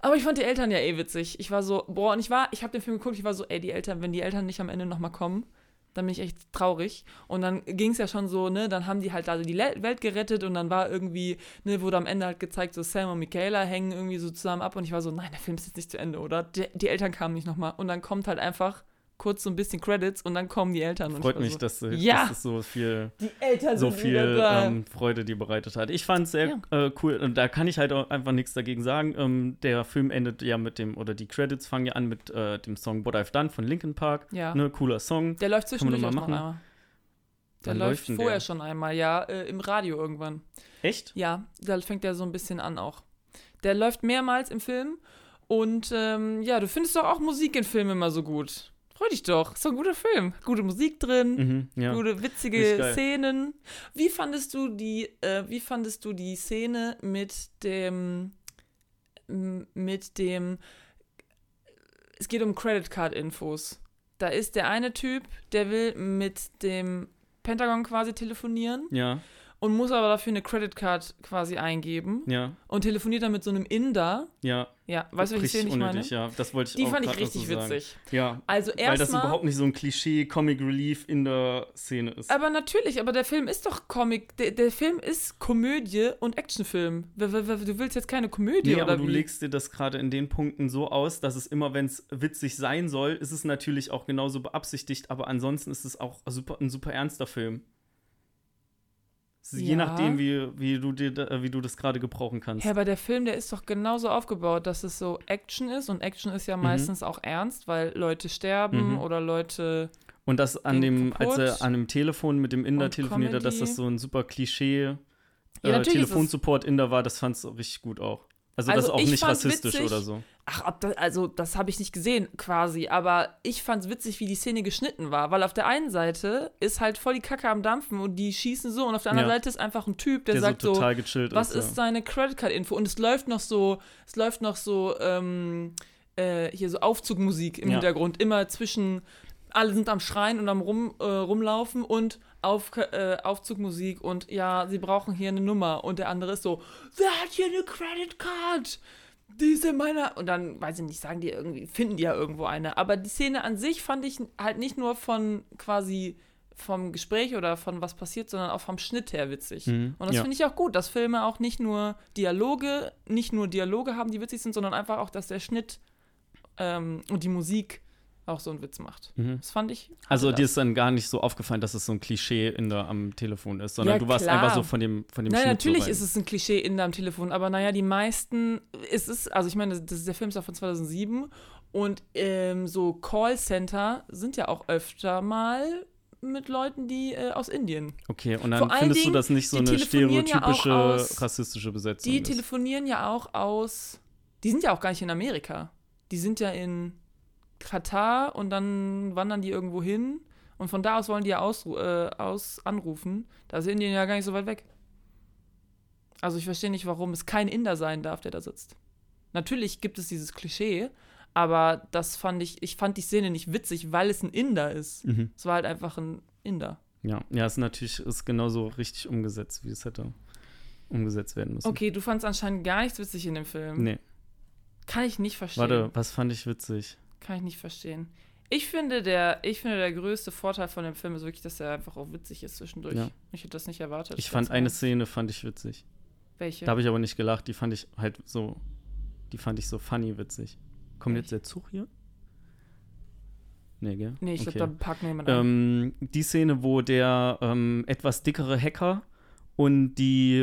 Aber ich fand die Eltern ja eh witzig. Ich war so, boah, und ich war, ich habe den Film geguckt, ich war so, ey, die Eltern, wenn die Eltern nicht am Ende nochmal kommen, dann bin ich echt traurig. Und dann ging es ja schon so, ne, dann haben die halt also die Welt gerettet und dann war irgendwie, ne, wurde am Ende halt gezeigt, so Sam und Michaela hängen irgendwie so zusammen ab und ich war so, nein, der Film ist jetzt nicht zu Ende, oder? Die, die Eltern kamen nicht nochmal. Und dann kommt halt einfach kurz so ein bisschen Credits und dann kommen die Eltern. Und Freut war mich, so, dass, äh, Ja. dass es so viel, die Eltern so viel ähm, Freude dir bereitet hat. Ich fand es sehr äh, cool und da kann ich halt auch einfach nichts dagegen sagen. Ähm, der Film endet ja mit dem, oder die Credits fangen ja an mit äh, dem Song What I've Done von Linkin Park. ja. Ne, cooler Song. Der läuft zwischendurch noch auch mal noch machen? einmal. Der Wann läuft vorher der? schon einmal, ja, äh, im Radio irgendwann. Echt? Ja, da fängt der so ein bisschen an auch. Der läuft mehrmals im Film und ähm, ja, du findest doch auch Musik in Filmen immer so gut. Freu dich doch, ist doch ein guter Film. Gute Musik drin, Mhm, ja. gute witzige. Szenen. Wie fandest du die, äh, wie fandest du die Szene mit dem, mit dem, es geht um Credit Card Infos. Da ist der eine Typ, der will mit dem Pentagon quasi telefonieren Ja, und muss aber dafür eine Credit Card quasi eingeben ja, und telefoniert dann mit so einem Inder. ja. Ja, weißt du, welche Szene ich meine? unnötig, ja. Das wollte ich Die auch fand ich richtig so sagen. witzig. Ja, Also weil das erstmal. überhaupt nicht so ein Klischee Comic Relief in der Szene ist. Aber natürlich, aber der Film ist doch Comic. Der, der Film ist Komödie und Actionfilm. Du willst jetzt keine Komödie Nee, oder aber du wie? legst dir das gerade in den Punkten so aus, dass es immer, wenn es witzig sein soll, ist es natürlich auch genauso beabsichtigt, aber ansonsten ist es auch super, ein super ernster Film. Je Ja. nachdem, wie, wie, du dir, wie du das gerade gebrauchen kannst. Ja, aber der Film, der ist doch genauso aufgebaut, dass es so Action ist und Action ist ja meistens auch ernst, weil Leute sterben Mhm. oder Leute. Und das an dem, als kaputt. er an dem Telefon mit dem Inder telefoniert hat, dass das so ein super Klischee Ja, äh, ist es- Telefonsupport Inder war, das fandst du richtig gut auch. Also, das Also ist auch ich nicht fand's rassistisch witzig. oder so. Ach, ob das, also das habe ich nicht gesehen quasi, aber ich fand's witzig, wie die Szene geschnitten war, weil auf der einen Seite ist halt voll die Kacke am Dampfen und die schießen so und auf der anderen Ja. Seite ist einfach ein Typ, der, Der sagt so so, was ist. ist seine Creditcard-Info? Und es läuft noch so, es läuft noch so, ähm, äh, hier so Aufzugmusik im Ja. Hintergrund, immer zwischen, alle sind am Schreien und am rum, äh, rumlaufen und auf, äh, Aufzugmusik und ja, sie brauchen hier eine Nummer und der andere ist so, wer hat hier eine Credit Card? Die ist in meiner. Und dann, weiß ich nicht, sagen die irgendwie, finden die ja irgendwo eine. Aber die Szene an sich fand ich halt nicht nur von quasi vom Gespräch oder von was passiert, sondern auch vom Schnitt her witzig. Mhm, Und das ja. finde ich auch gut, dass Filme auch nicht nur Dialoge, nicht nur Dialoge haben, die witzig sind, sondern einfach auch, dass der Schnitt ähm, und die Musik auch so einen Witz macht. Mhm. Das fand ich. Also dir ist dann gar nicht so aufgefallen, dass es so ein Klischee in der, am Telefon ist, sondern Ja, du warst klar. einfach so von dem, von dem Schnitt natürlich so ist es ein Klischee in deinem Telefon, aber naja, die meisten, es ist, also ich meine, das, der Film ist auch von 2007 und ähm, so Callcenter sind ja auch öfter mal mit Leuten, die äh, aus Indien. Okay, und dann findest du das nicht so eine telefonieren ja stereotypische aus- rassistische Besetzung Die ist. telefonieren ja auch aus, die sind ja auch gar nicht in Amerika. Die sind ja in Katar und dann wandern die irgendwo hin und von da aus wollen die ja aus, äh, aus anrufen. Da ist Indien ja gar nicht so weit weg. Also ich verstehe nicht, warum es kein Inder sein darf, der da sitzt. Natürlich gibt es dieses Klischee, aber das fand ich, ich fand die Szene nicht witzig, weil es ein Inder ist. Mhm. Es war halt einfach ein Inder. Ja, ja, ist natürlich ist genauso richtig umgesetzt, wie es hätte umgesetzt werden müssen. Okay, du fandst anscheinend gar nichts witzig in dem Film. Nee, Kann ich nicht verstehen. warte, was fand ich witzig? Kann ich nicht verstehen. Ich finde, der, ich finde, der größte Vorteil von dem Film ist wirklich, dass er einfach auch witzig ist zwischendurch. Ja. Ich hätte das nicht erwartet. Ich fand eine. Szene fand ich witzig. Welche? Da habe ich aber nicht gelacht, die fand ich halt so, die fand ich so funny witzig. Kommt Welche? jetzt der Zug hier? Nee, gell? nee, ich Okay. glaube, da packt jemand an. Ähm, die Szene, wo der ähm, etwas dickere Hacker und die,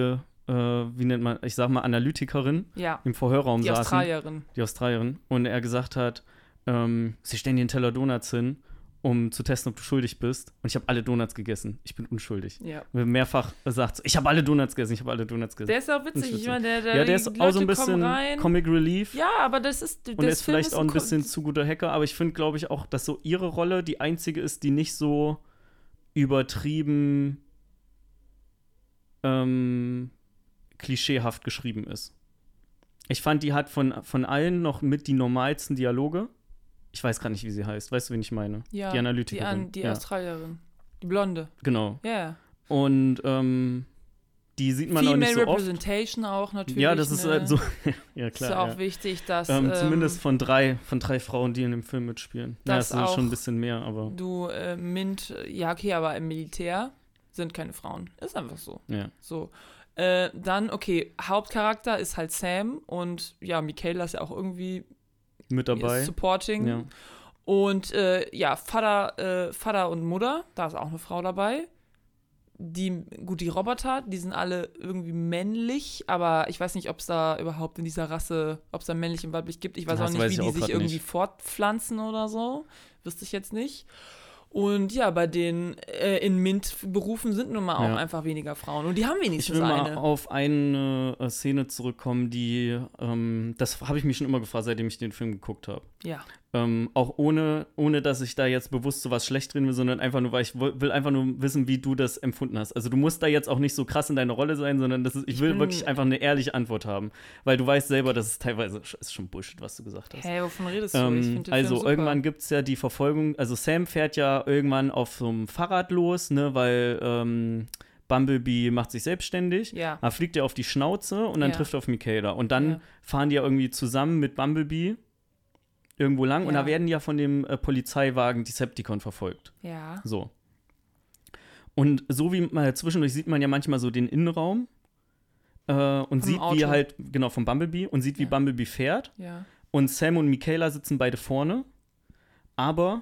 äh, wie nennt man, ich sag mal, Analytikerin Ja, im Vorhörraum die saßen, Australierin. die Australierin, und er gesagt hat, ähm, sie stellen dir einen Teller Donuts hin, um zu testen, ob du schuldig bist. Und ich habe alle Donuts gegessen. Ich bin unschuldig. Ja. Und er mehrfach sagt, ich habe alle Donuts gegessen, ich habe alle Donuts gegessen. Der ist auch witzig. Ich meine, der, der, ja, der ist die auch so ein Leute bisschen. Comic Relief. Ja, aber das ist. Und er ist vielleicht auch ein bisschen zu guter Hacker, aber ich finde, glaube ich, auch, dass so ihre Rolle die einzige ist, die nicht so übertrieben ähm, klischeehaft geschrieben ist. Ich fand, die hat von, von allen noch mit die normalsten Dialoge. Ich weiß gar nicht, wie sie heißt. Weißt du, wen ich meine? ja, die die, Analytikerin. an, die ja, Australierin. Die Blonde. genau. Ja. Und ähm, die sieht man auch Female nicht so oft. Representation auch natürlich. Ja, das ist ne? halt so. ja, klar. ist auch ja. wichtig, dass Ähm, ähm, zumindest von drei, von drei Frauen, die in dem Film mitspielen. Ja, Das sind auch- schon ein bisschen mehr, aber du äh, Mint, ja okay, aber im Militär sind keine Frauen. Ist einfach so. ja. So. Äh, dann, okay, Hauptcharakter ist halt Sam und ja, Michaela ist ja auch irgendwie Mit dabei. supporting. Ja. Und äh, ja, Vater, äh, Vater und Mutter, da ist auch eine Frau dabei. Die, gut, die Roboter, die sind alle irgendwie männlich, aber ich weiß nicht, ob es da überhaupt in dieser Rasse, ob es da männlich und weiblich gibt. Ich weiß Das auch nicht, weiß wie die sich irgendwie nicht. fortpflanzen oder so. Wüsste ich jetzt nicht. Und ja, bei den äh, in MINT-Berufen sind nun mal auch Ja. einfach weniger Frauen. Und die haben Ich wenigstens will mal eine. auf eine äh, Szene zurückkommen, die, ähm, das habe ich mich schon immer gefragt, seitdem ich den Film geguckt habe. Ja. Ähm, auch ohne, ohne, dass ich da jetzt bewusst so was schlecht drin will, sondern einfach nur, weil ich will einfach nur wissen, wie du das empfunden hast. Also du musst da jetzt auch nicht so krass in deiner Rolle sein, sondern das ist, ich Ich will wirklich einfach eine ehrliche Antwort haben. Weil du weißt selber, dass es teilweise ist schon Bullshit, was du gesagt hast. Hä, wovon redest du? Ähm, also irgendwann gibt es ja die Verfolgung, also Sam fährt ja irgendwann auf so einem Fahrrad los, ne, weil ähm, Bumblebee macht sich selbstständig. Ja. Da fliegt er auf die Schnauze und dann Ja. trifft er auf Michaela. Und dann Ja. fahren die ja irgendwie zusammen mit Bumblebee irgendwo lang und Ja. da werden ja von dem äh, Polizeiwagen Decepticon verfolgt. Ja. So. Und so wie mal zwischendurch sieht man ja manchmal so den Innenraum äh, und Vom sieht, wie Auto. halt, genau, von Bumblebee und sieht, wie Ja. Bumblebee fährt. Ja. Und Sam und Michaela sitzen beide vorne, aber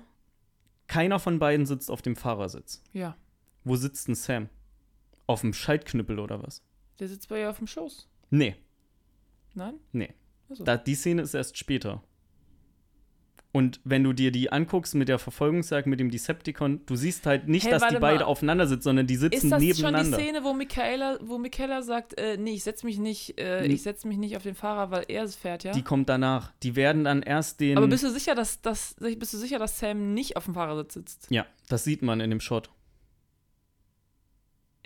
keiner von beiden sitzt auf dem Fahrersitz. Ja. Wo sitzt denn Sam? Auf dem Schaltknüppel oder was? Der sitzt bei ihr auf dem Schoß. Nee, Nein? nee. Also. Da, die Szene ist erst später. Und wenn du dir die anguckst mit der Verfolgungsjagd mit dem Decepticon, du siehst halt nicht, Hey, dass die beide mal. aufeinander sitzen, sondern die Ist sitzen das schon die nebeneinander. Szene, wo Michaela, wo Michaela sagt, äh, nee, ich setze mich nicht, äh, ich setze mich nicht auf den Fahrer, weil er es fährt, ja? Die kommt danach. Die werden dann erst den. Aber bist du sicher, dass, dass bist du sicher, dass Sam nicht auf dem Fahrersitz sitzt? ja, das sieht man in dem Shot.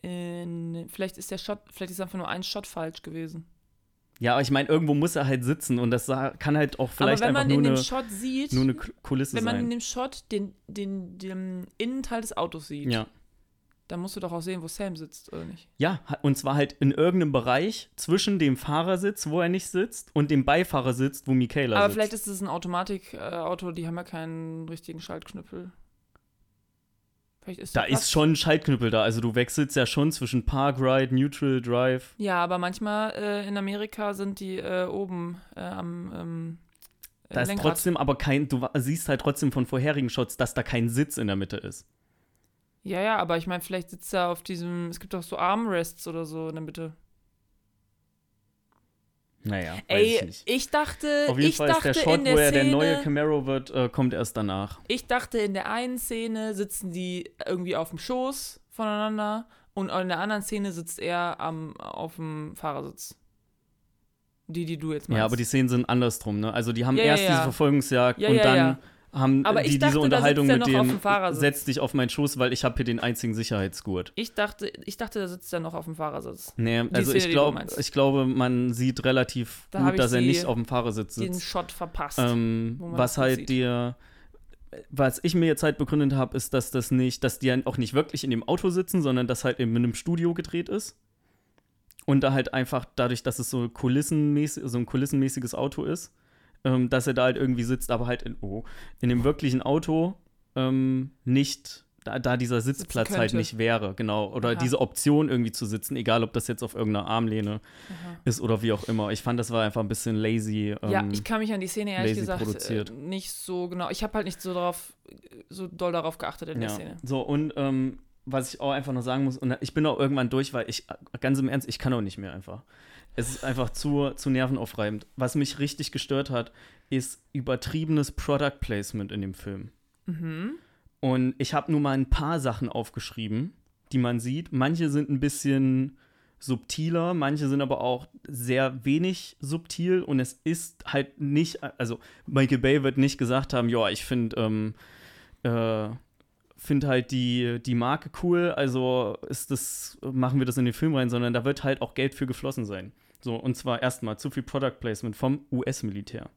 In, vielleicht ist der Shot, vielleicht ist einfach nur ein Shot falsch gewesen. Ja, aber ich meine, irgendwo muss er halt sitzen und das kann halt auch vielleicht Aber wenn einfach man nur in dem eine, Shot sieht, nur eine Kulisse wenn man in sein. dem Shot den, den, den Innenteil des Autos sieht, Ja. dann musst du doch auch sehen, wo Sam sitzt, oder nicht? Ja, und zwar halt in irgendeinem Bereich zwischen dem Fahrersitz, wo er nicht sitzt, und dem Beifahrersitz, wo Michaela Aber sitzt. vielleicht ist es ein Automatikauto, die haben ja keinen richtigen Schaltknüppel. Ist da ist schon ein Schaltknüppel da. Also du wechselst ja schon zwischen Park, Ride, Neutral, Drive. Ja, aber manchmal äh, in Amerika sind die äh, oben äh, am, ähm, äh, Da ist Lenkrad. trotzdem aber kein, du siehst halt trotzdem von vorherigen Shots, dass da kein Sitz in der Mitte ist. Ja, ja, aber ich meine, vielleicht sitzt er auf diesem, es gibt doch so Armrests oder so in der Mitte. Naja, Ey, ich ich dachte, Auf jeden ich Fall ist dachte der Shot, in der wo er der Szene, neue Camaro wird, äh, kommt erst danach. ich dachte in der einen Szene sitzen die irgendwie auf dem Schoß voneinander und in der anderen Szene sitzt er am, auf dem Fahrersitz. Die, die du jetzt meinst. Ja, aber die Szenen sind andersrum, ne? Also die haben Ja, ja, erst ja. diese Verfolgungsjagd Ja, und ja, dann ja. Haben Aber ich die dachte, diese Unterhaltung er mit dem setz dich auf meinen Schoß, weil ich habe hier den einzigen Sicherheitsgurt. ich dachte, ich dachte, da sitzt er noch auf dem Fahrersitz. Nee, also Szene, ich die meinst. ich glaube, man sieht relativ Da gut, ich dass er die- nicht auf dem Fahrersitz Den sitzt. Shot verpasst. Ähm, was halt sieht. dir, was ich mir jetzt halt begründet habe, ist, dass das nicht, dass die halt auch nicht wirklich in dem Auto sitzen, sondern dass halt eben in einem Studio gedreht ist. Und da halt einfach dadurch, dass es so kulissenmäßig, so ein kulissenmäßiges Auto ist, ähm, dass er da halt irgendwie sitzt, aber halt in, oh, in dem wirklichen Auto ähm, nicht, da, da dieser Sitzplatz halt nicht wäre, genau. Oder Aha. diese Option irgendwie zu sitzen, egal ob das jetzt auf irgendeiner Armlehne Aha. ist oder wie auch immer. Ich fand, das war einfach ein bisschen lazy. ja, ähm, ich kann mich an die Szene ehrlich gesagt produziert. äh, nicht so genau. Ich habe halt nicht so drauf, so doll darauf geachtet in der Ja, Szene. so und ähm, was ich auch einfach noch sagen muss, und ich bin auch irgendwann durch, weil ich, ganz im Ernst, ich kann auch nicht mehr einfach. Es ist einfach zu, zu nervenaufreibend. Was mich richtig gestört hat, ist übertriebenes Product Placement in dem Film. Mhm. Und ich habe nur mal ein paar Sachen aufgeschrieben, die man sieht. Manche sind ein bisschen subtiler, manche sind aber auch sehr wenig subtil und es ist halt nicht, also Michael Bay wird nicht gesagt haben, ja, ich finde ähm, äh, finde halt die, die Marke cool, also ist das, machen wir das in den Film rein, sondern da wird halt auch Geld für geflossen sein. So, und zwar erstmal zu viel Product Placement vom US-Militär.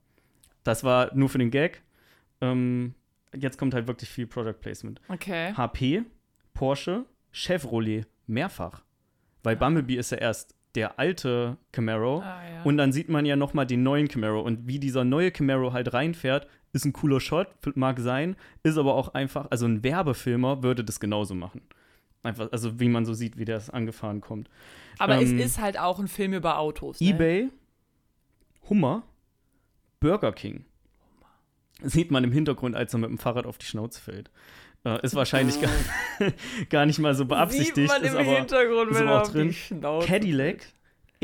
Das war nur für den Gag. Ähm, jetzt kommt halt wirklich viel Product Placement. Okay. HP, Porsche, Chevrolet, mehrfach. Weil Ah. Bumblebee ist ja erst der alte Camaro Ah, ja. und dann sieht man ja noch mal den neuen Camaro und wie dieser neue Camaro halt reinfährt, ist ein cooler Shot, mag sein, ist aber auch einfach, also ein Werbefilmer würde das genauso machen. Einfach, also wie man so sieht, wie das angefahren kommt. aber ähm, es ist halt auch ein Film über Autos. Ne? eBay, Hummer, Burger King. Sieht man im Hintergrund, als er mit dem Fahrrad auf die Schnauze fällt. Äh, ist wahrscheinlich gar, gar nicht mal so beabsichtigt, Sieht man ist im aber Hintergrund, ist wenn aber er auch auf drin. die Schnauze Cadillac,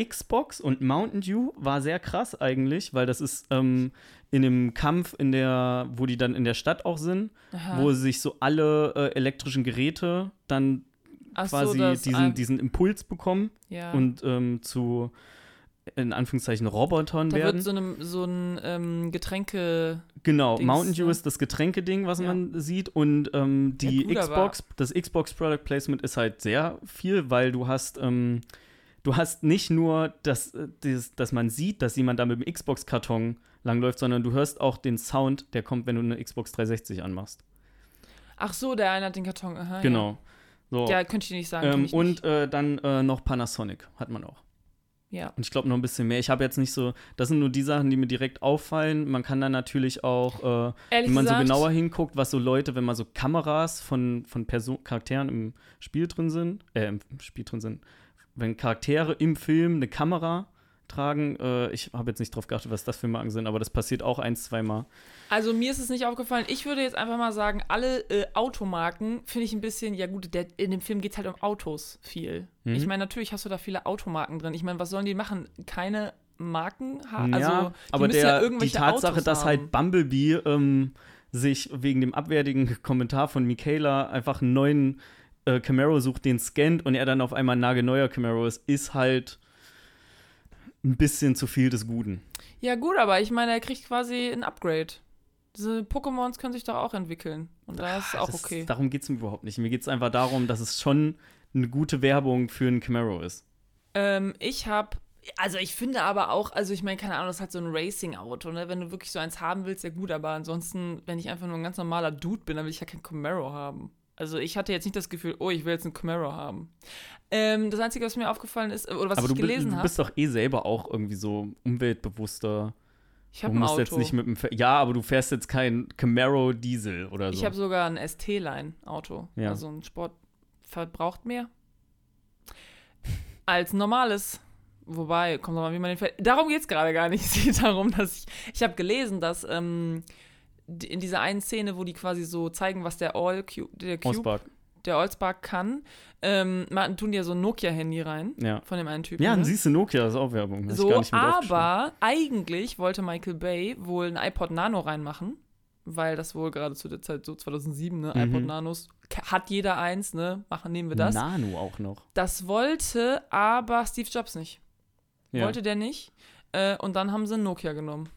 Xbox und Mountain Dew war sehr krass eigentlich, weil das ist ähm, in dem Kampf in der, wo die dann in der Stadt auch sind, Aha. wo sich so alle äh, elektrischen Geräte dann Ach so, quasi das diesen, diesen Impuls bekommen ja. und ähm, zu in Anführungszeichen Robotern da werden. wird so, einem, so ein ähm, Getränke. Genau, Dings, Mountain Dew ne? ist das Getränkeding, was Ja. man sieht. Und ähm, die Ja, gut, Xbox, das Xbox Product Placement ist halt sehr viel, weil du hast, ähm, du hast nicht nur, dass, äh, dieses, dass man sieht, dass jemand da mit dem Xbox-Karton langläuft, sondern du hörst auch den Sound, der kommt, wenn du eine Xbox 360 anmachst. Ach so, der eine hat den Karton. Aha, Genau. So. Ja, ja könnte ich dir nicht sagen. ähm, und nicht. äh, dann äh, noch Panasonic hat man auch. ja. Und ich glaube noch ein bisschen mehr. Ich habe jetzt nicht so, das sind nur die Sachen, die mir direkt auffallen. Man kann dann natürlich auch äh, wenn man gesagt, so genauer hinguckt, was so Leute, wenn mal so Kameras von, von Person Charakteren im Spiel drin sind, äh, im Spiel drin sind, wenn Charaktere im Film eine Kamera tragen, äh, ich habe jetzt nicht drauf geachtet, was das für Marken sind, aber das passiert auch ein, zwei Mal. Also mir ist es nicht aufgefallen. Ich würde jetzt einfach mal sagen, alle äh, Automarken finde ich ein bisschen, ja gut, der, in dem Film geht es halt um Autos viel. Mhm. Ich meine, natürlich hast du da viele Automarken drin. Ich meine, was sollen die machen? Keine Marken haben? Also, ja, die aber der, ja die Tatsache, Autos dass haben. halt Bumblebee ähm, sich wegen dem abwertigen Kommentar von Michaela einfach einen neuen äh, Camaro sucht, den scannt und er dann auf einmal ein nagelneuer Camaro ist, ist halt ein bisschen zu viel des Guten. Ja gut, aber ich meine, er kriegt quasi ein Upgrade. Diese Pokémons können sich doch auch entwickeln. Und da ist es auch Das- okay. Darum geht es mir überhaupt nicht. Mir geht es einfach darum, dass es schon eine gute Werbung für einen Camaro ist. Ähm, ich habe, also ich finde aber auch, also ich meine, keine Ahnung, das ist halt so ein Racing-Auto, ne? Wenn du wirklich so eins haben willst, ja gut, aber ansonsten, wenn ich einfach nur ein ganz normaler Dude bin, dann will ich ja kein Camaro haben. Also ich hatte jetzt nicht das Gefühl, oh, ich will jetzt einen Camaro haben. Ähm, das Einzige, was mir aufgefallen ist, oder was Aber ich du, gelesen du habe, bist doch eh selber auch irgendwie so umweltbewusster. ich Du habe ein Auto. jetzt nicht mit dem. Ja, aber du fährst jetzt kein Camaro Diesel oder so. Ich habe sogar ein ST-Line-Auto. Ja. Also ein Sport verbraucht mehr als normales Wobei, kommt an, wie man den fährt. Darum geht es gerade gar nicht. Es geht darum, dass ich. Ich habe gelesen, dass ähm, in dieser einen Szene, wo die quasi so zeigen, was der All Cube, der Cube, Auspark. der Allspark kann, ähm, tun die ja so ein Nokia-Handy rein Ja. von dem einen Typen. Ja, ne? dann siehst du Nokia, das ist auch Werbung. Ich So, aber eigentlich wollte Michael Bay wohl ein iPod Nano reinmachen, weil das wohl gerade zu der Zeit so 2007, ne, Mhm. iPod Nanos hat jeder eins, ne, machen nehmen wir das. Nano auch noch. Das wollte aber Steve Jobs nicht. Ja. Wollte der nicht. Äh, und dann haben sie ein Nokia genommen.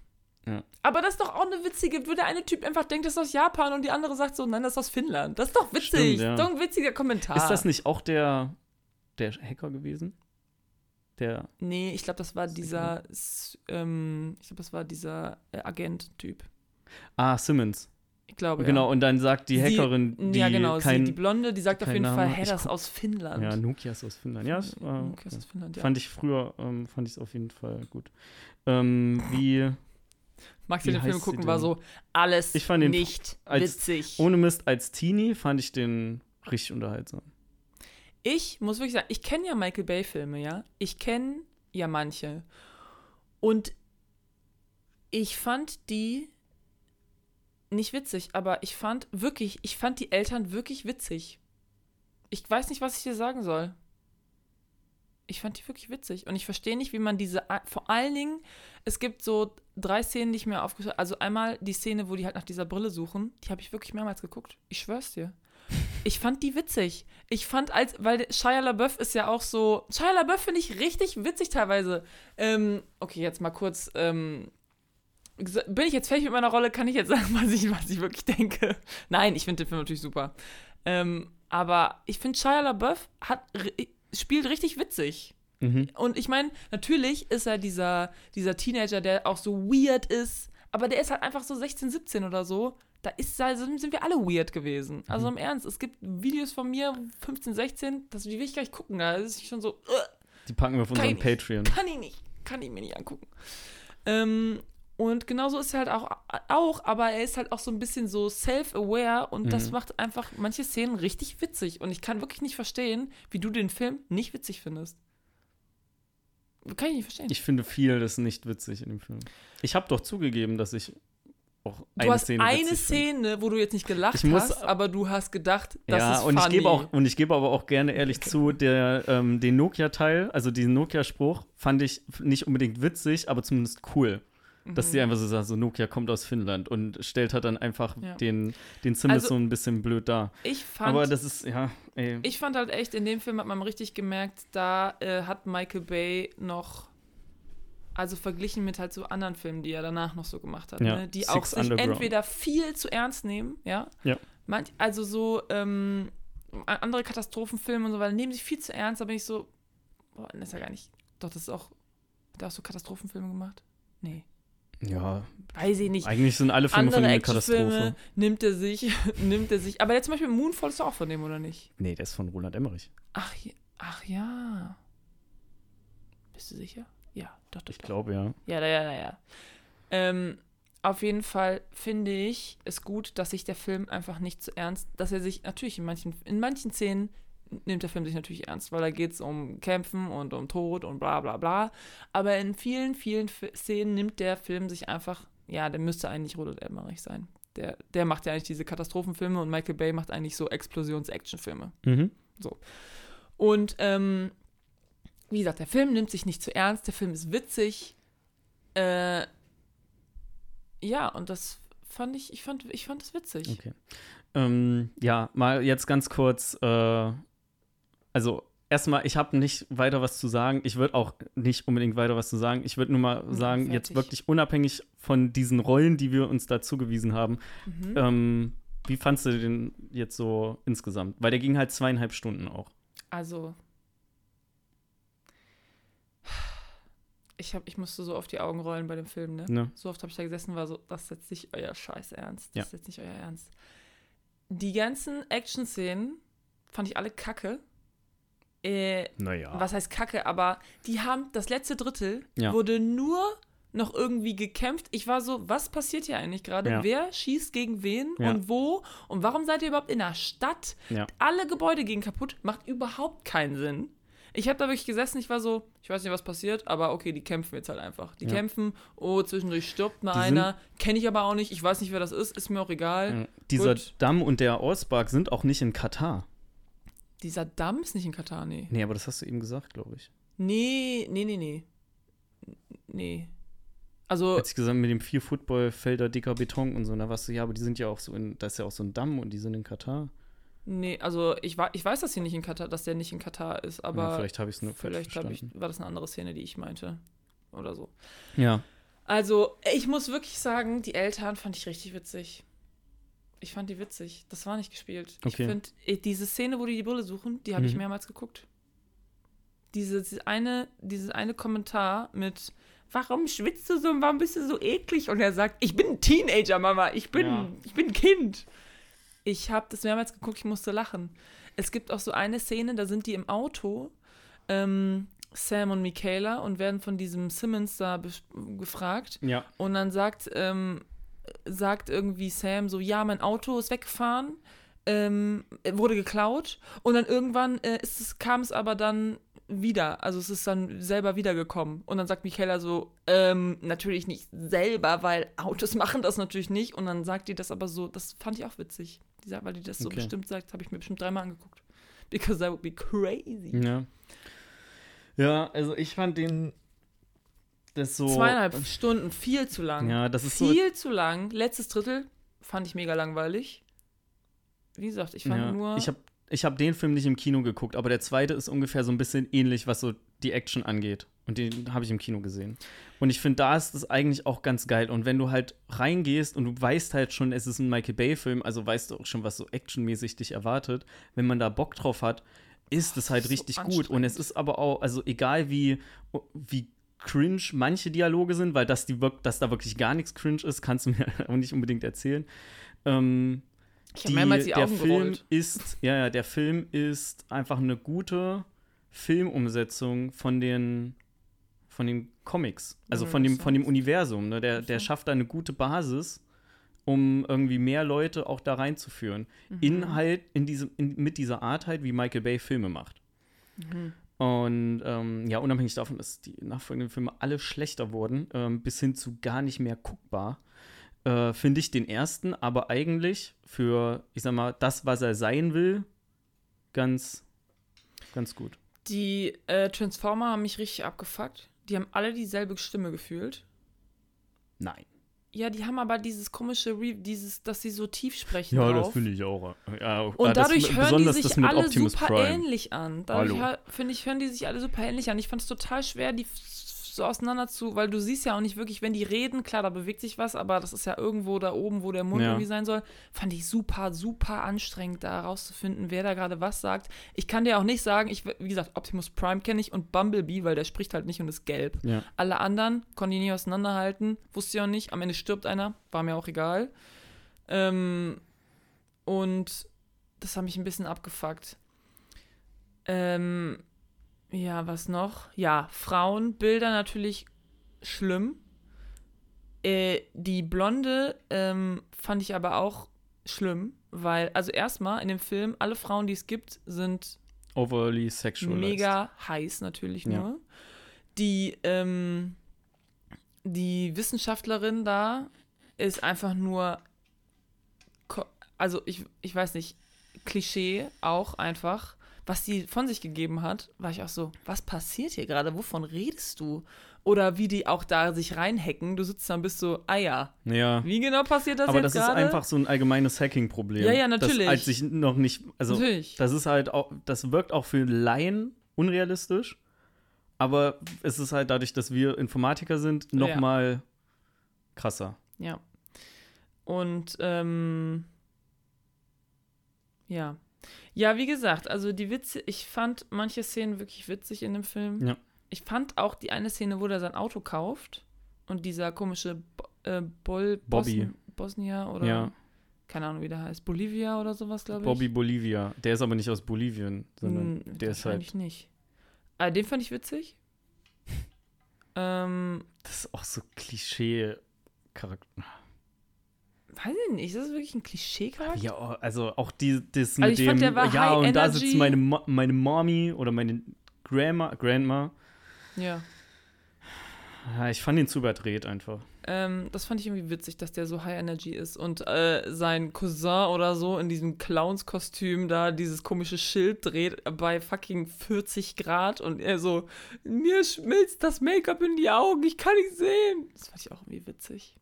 Ja. Aber das ist doch auch eine witzige, wo der eine Typ einfach denkt, das ist aus Japan und die andere sagt so, nein, das ist aus Finnland. Das ist doch witzig. Stimmt, ja. Doch ein witziger Kommentar. Ist das nicht auch der, der Hacker gewesen? Der. Nee, ich glaube, das war dieser, ähm, ich glaube, das war dieser äh, Agent-Typ. Ah, Simmons. Ich glaube, Genau, ja. und dann sagt die Sie- Hackerin, die ja, genau, kein. sie, die Blonde, die sagt auf jeden Name Fall, hey, Ich das ist aus Finnland. ja, Nokia ist aus Finnland. Ja, das war, Nokia ist aus Finnland, ja. fand ich früher, ähm, fand ich es auf jeden Fall gut. Ähm, wie, Du den Film gucken, war so, alles Ich fand den nicht als- witzig. ohne Mist, als Teenie fand ich den richtig unterhaltsam. Ich muss wirklich sagen, ich kenne ja Michael Bay-Filme, ja. Ich kenne ja manche. Und ich fand die nicht witzig, aber ich fand wirklich, ich fand die Eltern wirklich witzig. Ich weiß nicht, was ich dir sagen soll. Ich fand die wirklich witzig. Und ich verstehe nicht, wie man diese. Vor allen Dingen, es gibt so drei Szenen, die ich mir aufgeschrieben habe. Also einmal die Szene, wo die halt nach dieser Brille suchen. Die habe ich wirklich mehrmals geguckt. Ich schwör's dir. Ich fand die witzig. Ich fand als, weil Shia LaBeouf ist ja auch so, Shia LaBeouf finde ich richtig witzig teilweise. Ähm, okay, jetzt mal kurz, ähm, bin ich jetzt fertig mit meiner Rolle, kann ich jetzt sagen, was ich, was ich wirklich denke. Nein, ich finde den Film natürlich super. Ähm, aber ich finde, Shia LaBeouf hat, spielt richtig witzig. Mhm. Und ich meine, natürlich ist er dieser, dieser Teenager, der auch so weird ist, aber der ist halt einfach so 16, 17 oder so. Da ist, da sind wir alle weird gewesen. Also im Ernst, es gibt Videos von mir, 15, 16, das die will ich gleich gucken. Da ist ich schon so, "Ugh, Die packen wir auf unseren ich nicht. Patreon. kann ich nicht, kann ich mir nicht angucken. Ähm, und genauso ist er halt auch, auch, aber er ist halt auch so ein bisschen so self-aware und das Mhm. macht einfach manche Szenen richtig witzig. Und ich kann wirklich nicht verstehen, wie du den Film nicht witzig findest. Kann ich nicht verstehen. Ich finde vieles nicht witzig in dem Film. Ich habe doch zugegeben, dass ich auch du eine hast Szene eine. Szene, wo du jetzt nicht gelacht muss- hast, aber du hast gedacht, das ja, ist und ich funny. gebe auch und ich gebe aber auch gerne ehrlich Okay. zu, der ähm, den Nokia-Teil, also diesen Nokia-Spruch, fand ich nicht unbedingt witzig, aber zumindest cool. Dass Mhm. die einfach so sagt, so Nokia kommt aus Finnland und stellt halt dann einfach Ja. den, den Simmons Also, so ein bisschen blöd dar. Ich fand, Aber das ist, ja, ey. Ich fand halt echt, in dem Film hat man richtig gemerkt, da äh, hat Michael Bay noch, also verglichen mit halt so anderen Filmen, die er danach noch so gemacht hat, Ja, ne? die Six auch sich entweder viel zu ernst nehmen, ja, Ja. Manch, also so ähm, andere Katastrophenfilme und so weiter, nehmen sich viel zu ernst, da bin ich so, boah, das ist ja gar nicht, doch, das ist auch, hat er auch so Katastrophenfilme gemacht? Nee, ja, weiß ich nicht. eigentlich sind alle Filme von Andere ihm eine Katastrophe. nimmt er sich, nimmt er sich, aber der zum Beispiel Moonfall ist auch von dem, oder nicht? Nee, der ist von Roland Emmerich. Ach, ja- ach ja. Bist du sicher? Ja, doch, doch. Ich glaube, ja. Ja, ja, ja, ja. Ähm, auf jeden Fall finde ich es gut, dass sich der Film einfach nicht zu ernst, dass er sich natürlich in manchen, in manchen Szenen nimmt der Film sich natürlich ernst, weil da geht es um Kämpfen und um Tod und bla bla bla. Aber in vielen, vielen F Szenen nimmt der Film sich einfach, ja, der müsste eigentlich Roland Emmerich sein. Der, der macht ja eigentlich diese Katastrophenfilme und Michael Bay macht eigentlich so Explosions-Action-Filme. Mhm. Und ähm, wie gesagt, der Film nimmt sich nicht zu ernst, der Film ist witzig. Äh, ja, und das fand ich, ich fand, ich fand es witzig. Okay. Ähm, ja, mal jetzt ganz kurz, äh, also erstmal, ich habe nicht weiter was zu sagen. Ich würde auch nicht unbedingt weiter was zu sagen. Ich würde nur mal Ja, sagen, jetzt fertig. wirklich unabhängig von diesen Rollen, die wir uns da zugewiesen haben, Mhm. ähm, wie fandst du den jetzt so insgesamt? Weil der ging halt zweieinhalb Stunden auch. Also, ich, hab, ich musste so auf die Augen rollen bei dem Film, ne? Ne? So oft habe ich da gesessen, war so, das ist jetzt nicht euer Scheiß Ernst. Das Ja. ist jetzt nicht euer Ernst. Die ganzen Action-Szenen fand ich alle kacke. Äh, Naja. was heißt Kacke, aber die haben, das letzte Drittel Ja. wurde nur noch irgendwie gekämpft. Ich war so, was passiert hier eigentlich gerade? Ja. Wer schießt gegen wen Ja. und wo? Und warum seid ihr überhaupt in der Stadt? Ja. Alle Gebäude gehen kaputt, macht überhaupt keinen Sinn. Ich habe da wirklich gesessen, ich war so, ich weiß nicht, was passiert, aber okay, die kämpfen jetzt halt einfach. Die Ja. kämpfen, oh, zwischendurch stirbt mal einer, kenne ich aber auch nicht, ich weiß nicht, wer das ist, ist mir auch egal. Ja. Dieser Gut. Damm und der Ausbark sind auch nicht in Katar. Dieser Damm ist nicht in Katar, nee. Nee, aber das hast du eben gesagt, glaube ich. Nee, nee, nee, nee. Nee. Also, Als ich gesagt mit dem vier Footballfelder dicker Beton und so, da warst du, ja, aber die sind ja auch so in, da ist ja auch so ein Damm und die sind in Katar. nee, also ich, ich weiß, dass sie nicht in Katar, dass der nicht in Katar ist, aber ja, vielleicht habe ich es nur vielleicht ich, war das eine andere Szene, die ich meinte. Oder so. Ja, Also, ich muss wirklich sagen, die Eltern fand ich richtig witzig. Ich fand die witzig. Das war nicht gespielt. Ich Okay. finde, diese Szene, wo die die Brille suchen, die habe ich Mhm. mehrmals geguckt. Diese, diese eine, dieses eine Kommentar mit Warum schwitzt du so und warum bist du so eklig? Und er sagt, ich bin ein Teenager, Mama, ich bin, Ja. ich bin ein Kind. Ich habe das mehrmals geguckt, ich musste lachen. Es gibt auch so eine Szene, da sind die im Auto, ähm, Sam und Michaela, und werden von diesem Simmons da gefragt. ja. Und dann sagt, ähm, sagt irgendwie Sam so, ja, mein Auto ist weggefahren, ähm, wurde geklaut. Und dann irgendwann äh, ist es, kam es aber dann wieder. Also es ist dann selber wiedergekommen. Und dann sagt Michaela so, ähm, natürlich nicht selber, weil Autos machen das natürlich nicht. Und dann sagt die das aber so, das fand ich auch witzig. Die sagt, weil die das so Okay. bestimmt sagt, habe ich mir bestimmt dreimal angeguckt. Because that would be crazy. Ja. Ja, also ich fand den das so. Zweieinhalb Stunden, viel zu lang. Ja, das ist so. viel zu lang. Letztes Drittel fand ich mega langweilig. Wie gesagt, ich fand Ja, nur. ich habe ich hab den Film nicht im Kino geguckt, aber der zweite ist ungefähr so ein bisschen ähnlich, was so die Action angeht. Und den habe ich im Kino gesehen. Und ich finde, da ist es eigentlich auch ganz geil. Und wenn du halt reingehst und du weißt halt schon, es ist ein Michael Bay-Film, also weißt du auch schon, was so actionmäßig dich erwartet, wenn man da Bock drauf hat, ist es halt so richtig gut. Und es ist aber auch, also egal wie, wie cringe manche Dialoge sind, weil dass, die, wirk- dass da wirklich gar nichts cringe ist, kannst du mir auch nicht unbedingt erzählen. Ähm, ich habe mehrmals die der Augen Film gerollt. ist, ja, ja, der Film ist einfach eine gute Filmumsetzung von den von den Comics, also von dem von dem Universum. Ne? Der, der so. schafft da eine gute Basis, um irgendwie mehr Leute auch da reinzuführen. Mhm. In halt in diesem in, mit dieser Art halt, wie Michael Bay Filme macht. Mhm. Und ähm, ja, unabhängig davon, dass die nachfolgenden Filme alle schlechter wurden, ähm, bis hin zu gar nicht mehr guckbar, äh, finde ich den ersten aber eigentlich für, ich sag mal, das, was er sein will, ganz, ganz gut. Die äh, Transformer haben mich richtig abgefuckt. Die haben alle dieselbe Stimme gefühlt. Nein. Ja, die haben aber dieses komische, Re dieses, dass sie so tief sprechen drauf. ich auch. Ja, Und ah, das dadurch hören die sich das mit alle Optimus super Prime. ähnlich an. Dadurch, finde ich, hören die sich alle super ähnlich an. Ich fand es total schwer, die so auseinander zu, weil du siehst ja auch nicht wirklich, wenn die reden, klar, da bewegt sich was, aber das ist ja irgendwo da oben, wo der Mund Ja. irgendwie sein soll. Fand ich super, super anstrengend, da herauszufinden, wer da gerade was sagt. Ich kann dir auch nicht sagen, ich, wie gesagt, Optimus Prime kenne ich und Bumblebee, weil der spricht halt nicht und ist gelb. Ja. Alle anderen konnte ich nie auseinanderhalten, wusste ich auch nicht. Am Ende stirbt einer, war mir auch egal. Ähm, und das hat mich ein bisschen abgefuckt. Ähm, ja, was noch? Ja, Frauenbilder natürlich schlimm. Äh, die Blonde ähm, fand ich aber auch schlimm, weil, also erstmal in dem Film, alle Frauen, die es gibt, sind Overly sexualized. mega heiß natürlich Ja. nur. Die, ähm, die Wissenschaftlerin da ist einfach nur, also ich, ich weiß nicht, Klischee auch einfach. Was sie von sich gegeben hat, war ich auch so, was passiert hier gerade? Wovon redest du? Oder wie die auch da sich reinhacken. Du sitzt da und bist so, ah ja, Ja. wie genau passiert das Aber jetzt das ist gerade? einfach so ein allgemeines Hacking-Problem. Ja, ja, natürlich. Das als sich noch nicht, also Natürlich. Das ist halt auch, das wirkt auch für Laien unrealistisch, aber es ist halt dadurch, dass wir Informatiker sind, noch Ja. mal krasser. Ja. Und ähm, ja. Ja, wie gesagt, also die Witze, ich fand manche Szenen wirklich witzig in dem Film. Ja. Ich fand auch die eine Szene, wo der sein Auto kauft und dieser komische Bo äh, Bol Bobby. Bosn Bosnier oder Ja. keine Ahnung, wie der heißt, Bolivia oder sowas, glaube ich. Bobby Bolivia. Der ist aber nicht aus Bolivien, sondern Hm, der ist halt. wahrscheinlich nicht. Ah, den fand ich witzig. ähm, Das ist auch so Klischee-Charakter. Weiß ich nicht, ist das wirklich ein Klischee-Charakter? Ja, oh, also auch die, das Also mit ich dem, fand, ja, und da Energy. sitzt meine, meine Mommy oder meine Grandma, Grandma. Ja. Ja, ich fand ihn zu überdreht einfach. Ähm, das fand ich irgendwie witzig, dass der so High Energy ist und äh, sein Cousin oder so in diesem Clowns-Kostüm da dieses komische Schild dreht bei fucking 40 Grad und er so, mir schmilzt das Make-up in die Augen, ich kann nicht sehen. Das fand ich auch irgendwie witzig.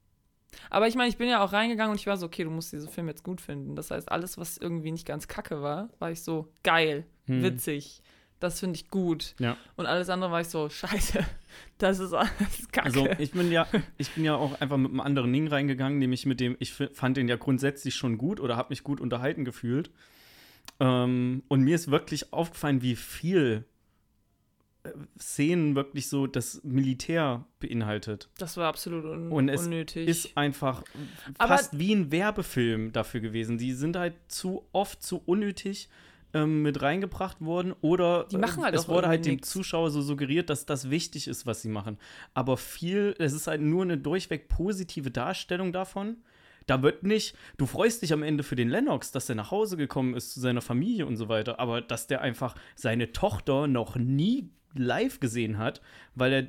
Aber ich meine, ich bin ja auch reingegangen und ich war so, okay, du musst diesen Film jetzt gut finden. Das heißt, alles, was irgendwie nicht ganz kacke war, war ich so, geil, Hm. witzig. Das finde ich gut. Ja. Und alles andere war ich so, scheiße, das ist alles kacke. Also ich bin ja, ich bin ja auch einfach mit einem anderen Ding reingegangen, nämlich mit dem, ich fand den ja grundsätzlich schon gut oder habe mich gut unterhalten gefühlt. Ähm, und mir ist wirklich aufgefallen, wie viel Szenen wirklich so das Militär beinhaltet. das war absolut un Und es unnötig. Ist einfach Aber- fast wie ein Werbefilm dafür gewesen. Die sind halt zu oft zu unnötig ähm, mit reingebracht worden oder Die machen halt es wurde halt dem nix. Zuschauer so suggeriert, dass das wichtig ist, was sie machen. Aber viel, es ist halt nur eine durchweg positive Darstellung davon. Da wird nicht, du freust dich am Ende für den Lennox, dass er nach Hause gekommen ist zu seiner Familie und so weiter, aber dass der einfach seine Tochter noch nie live gesehen hat, weil er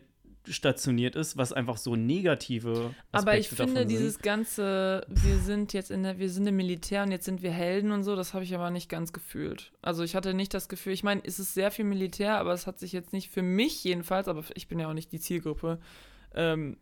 stationiert ist, was einfach so negative Aspekte Aber ich finde, dieses ganze, wir sind jetzt in der, wir sind im Militär und jetzt sind wir Helden und so, das habe ich aber nicht ganz gefühlt. Also ich hatte nicht das Gefühl, ich meine, es ist sehr viel Militär, aber es hat sich jetzt nicht für mich jedenfalls, aber ich bin ja auch nicht die Zielgruppe, ähm,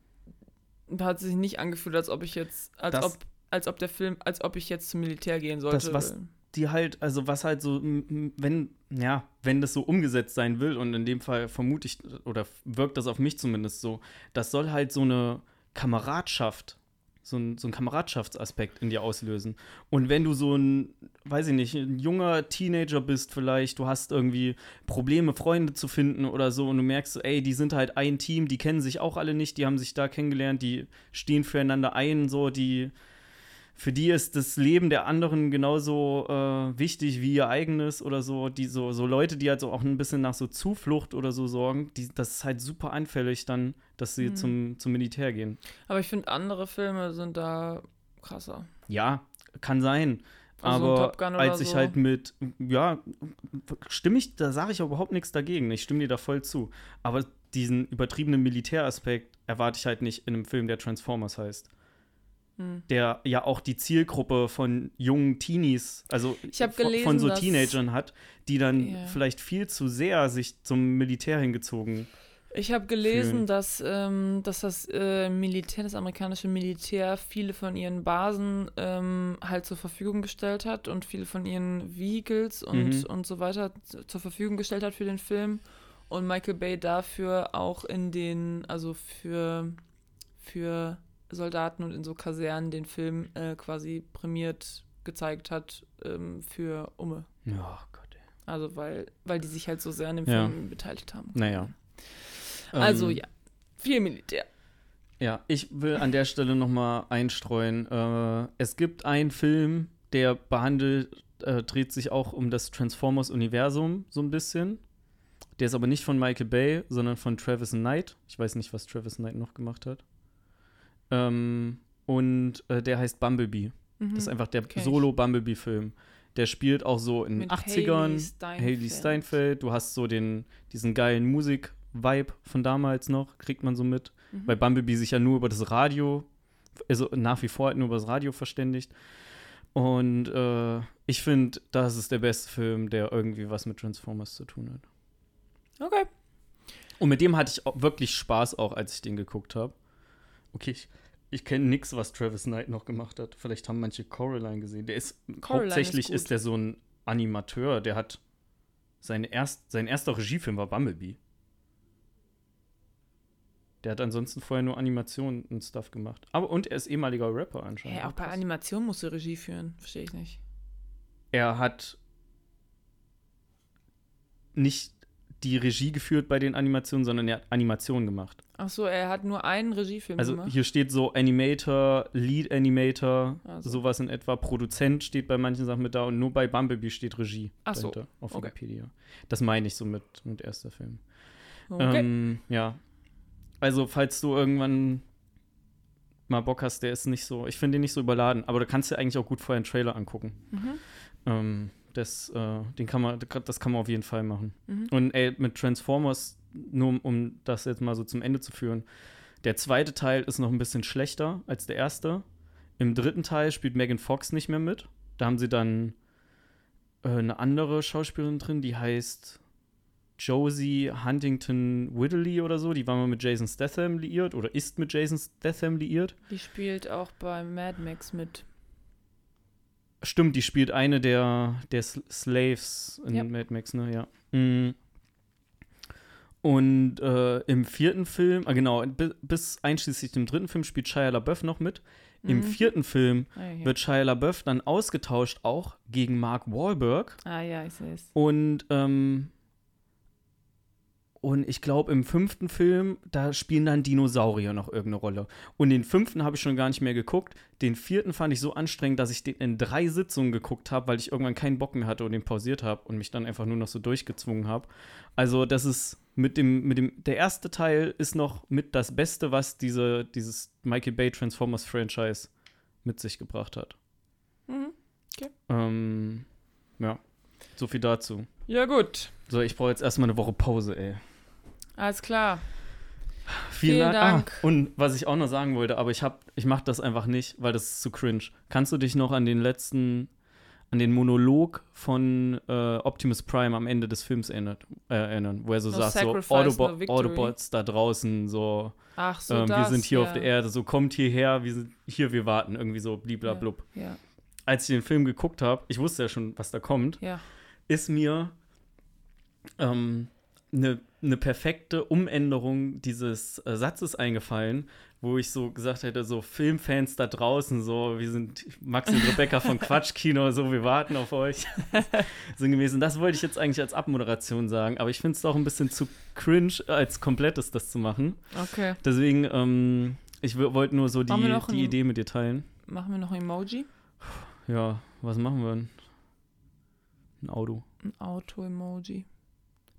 hat sich nicht angefühlt, als ob ich jetzt, als Das- ob, als ob der Film, als ob ich jetzt zum Militär gehen sollte. was- die halt, also was halt so, wenn, ja, wenn das so umgesetzt sein will, und in dem Fall vermute ich, oder wirkt das auf mich zumindest so, das soll halt so eine Kameradschaft, so ein, so ein Kameradschaftsaspekt in dir auslösen. Und wenn du so ein, weiß ich nicht, ein junger Teenager bist vielleicht, du hast irgendwie Probleme, Freunde zu finden oder so, und du merkst, ey, die sind halt ein Team, die kennen sich auch alle nicht, die haben sich da kennengelernt, die stehen füreinander ein, so, die für die ist das Leben der anderen genauso äh, wichtig wie ihr eigenes oder so. Die so, so Leute, die halt so auch ein bisschen nach so Zuflucht oder so sorgen, die, das ist halt super anfällig dann, dass sie Mhm. zum, zum Militär gehen. Aber ich finde, andere Filme sind da krasser. Ja, kann sein. Also aber Top Gun oder als ich so. halt mit, ja, stimme ich, da sage ich auch überhaupt nichts dagegen. Ich stimme dir da voll zu. Aber diesen übertriebenen Militäraspekt erwarte ich halt nicht in einem Film, der Transformers heißt. Hm. der ja auch die Zielgruppe von jungen Teenies, also gelesen, von so Teenagern hat, die dann Ja. vielleicht viel zu sehr sich zum Militär hingezogen. Ich habe gelesen, fühlen. dass, ähm, dass das äh, Militär, das amerikanische Militär, viele von ihren Basen ähm, halt zur Verfügung gestellt hat und viele von ihren Vehicles und, Mhm. und so weiter zur Verfügung gestellt hat für den Film. Und Michael Bay dafür auch in den, also für, für Soldaten und in so Kasernen den Film äh, quasi prämiert gezeigt hat ähm, für Umme. Ja, Gott. Ey. Also weil, weil die sich halt so sehr an dem Ja. Film beteiligt haben. Naja. Also Ähm, ja, viel Militär. Ja, ich will an der Stelle noch mal einstreuen. Äh, es gibt einen Film, der behandelt, äh, dreht sich auch um das Transformers-Universum so ein bisschen. Der ist aber nicht von Michael Bay, sondern von Travis Knight. Ich weiß nicht, was Travis Knight noch gemacht hat. Ähm, und äh, der heißt Bumblebee. Das ist einfach der ich. Solo-Bumblebee-Film. Der spielt auch so in den Mit 80ern. Hailey Steinfeld. Haley Steinfeld. Du hast so den, diesen geilen Musik-Vibe von damals noch, kriegt man so mit. Mhm. Weil Bumblebee sich ja nur über das Radio, also nach wie vor halt nur über das Radio verständigt. Und äh, ich finde, das ist der beste Film, der irgendwie was mit Transformers zu tun hat. Okay. Und mit dem hatte ich auch wirklich Spaß auch, als ich den geguckt habe. Okay, ich, ich kenne nichts, was Travis Knight noch gemacht hat. Vielleicht haben manche Coraline gesehen. Der ist Coraline hauptsächlich ist ist, der so ein Animateur. Der hat seine erst, sein erster Regiefilm war Bumblebee. Der hat ansonsten vorher nur Animationen und Stuff gemacht. Aber und er ist ehemaliger Rapper anscheinend. Hä, auch bei Animation musst du Regie führen. Verstehe ich nicht. er hat nicht die Regie geführt bei den Animationen, sondern er hat Animationen gemacht. Ach so, er hat nur einen Regiefilm Also gemacht. hier steht so Animator, Lead Animator, Also. sowas in etwa. Produzent steht bei manchen Sachen mit da und nur bei Bumblebee steht Regie Ach so, auf okay. Wikipedia. Das meine ich so mit, mit erster Film. Okay. Ähm, ja. Also, falls du irgendwann mal Bock hast, der ist nicht so, ich finde den nicht so überladen, aber du kannst dir eigentlich auch gut vorher einen Trailer angucken. mhm. Ähm, das, äh, den kann man, das kann man auf jeden Fall machen. Mhm. Und ey, mit Transformers, nur um, um das jetzt mal so zum Ende zu führen, der zweite Teil ist noch ein bisschen schlechter als der erste. Im dritten Teil spielt Megan Fox nicht mehr mit. Da haben sie dann äh, eine andere Schauspielerin drin, die heißt Josie Huntington Whittley oder so. Die war mal mit Jason Statham liiert oder ist mit Jason Statham liiert. Die spielt auch bei Mad Max mit. Stimmt, die spielt eine der, der Slaves in Ja. Mad Max, ne? Ja. Mm. Und äh, im vierten Film, ah genau, bi- bis einschließlich dem dritten Film spielt Shia LaBeouf noch mit. Im Mhm. vierten Film Ah, ja. wird Shia LaBeouf dann ausgetauscht auch gegen Mark Wahlberg. ah ja, ich sehe es. Und, ähm, und ich glaube, im fünften Film, da spielen dann Dinosaurier noch irgendeine Rolle. Und den fünften habe ich schon gar nicht mehr geguckt. Den vierten fand ich so anstrengend, dass ich den in drei Sitzungen geguckt habe, weil ich irgendwann keinen Bock mehr hatte und den pausiert habe und mich dann einfach nur noch so durchgezwungen habe. Also, das ist mit dem, mit dem, der erste Teil ist noch mit das Beste, was diese, dieses Michael Bay Transformers Franchise mit sich gebracht hat. Mhm. So viel dazu. Ja, gut. So, ich brauche jetzt erstmal eine Woche Pause, ey. Alles klar. Vielen, Vielen Dank. Ah, und was ich auch noch sagen wollte, aber ich hab, ich mache das einfach nicht, weil das ist zu cringe. Kannst du dich noch an den letzten, an den Monolog von äh, Optimus Prime am Ende des Films erinnert, äh, erinnern, wo er so No sagt, so Autobo. Autobots da draußen, so, Ach so, ähm, wir das, sind hier ja. auf der Erde, so kommt hierher, wir sind hier, wir warten, irgendwie so bliblablub. Ja, Als ich den Film geguckt habe, ich wusste ja schon, was da kommt, ja. Ist mir ähm, eine ne perfekte Umänderung dieses äh, Satzes eingefallen, wo ich so gesagt hätte, so Filmfans da draußen, so, wir sind Max und Rebecca von Quatschkino, so, wir warten auf euch. so gewesen. Das wollte ich jetzt eigentlich als Abmoderation sagen, aber ich finde es doch ein bisschen zu cringe, als komplettes das zu machen. Okay. Deswegen, ähm, ich wollte nur so die, die Idee mit dir teilen. Machen wir noch ein Emoji? Ja, was machen wir denn? Ein Auto. Ein Auto-Emoji.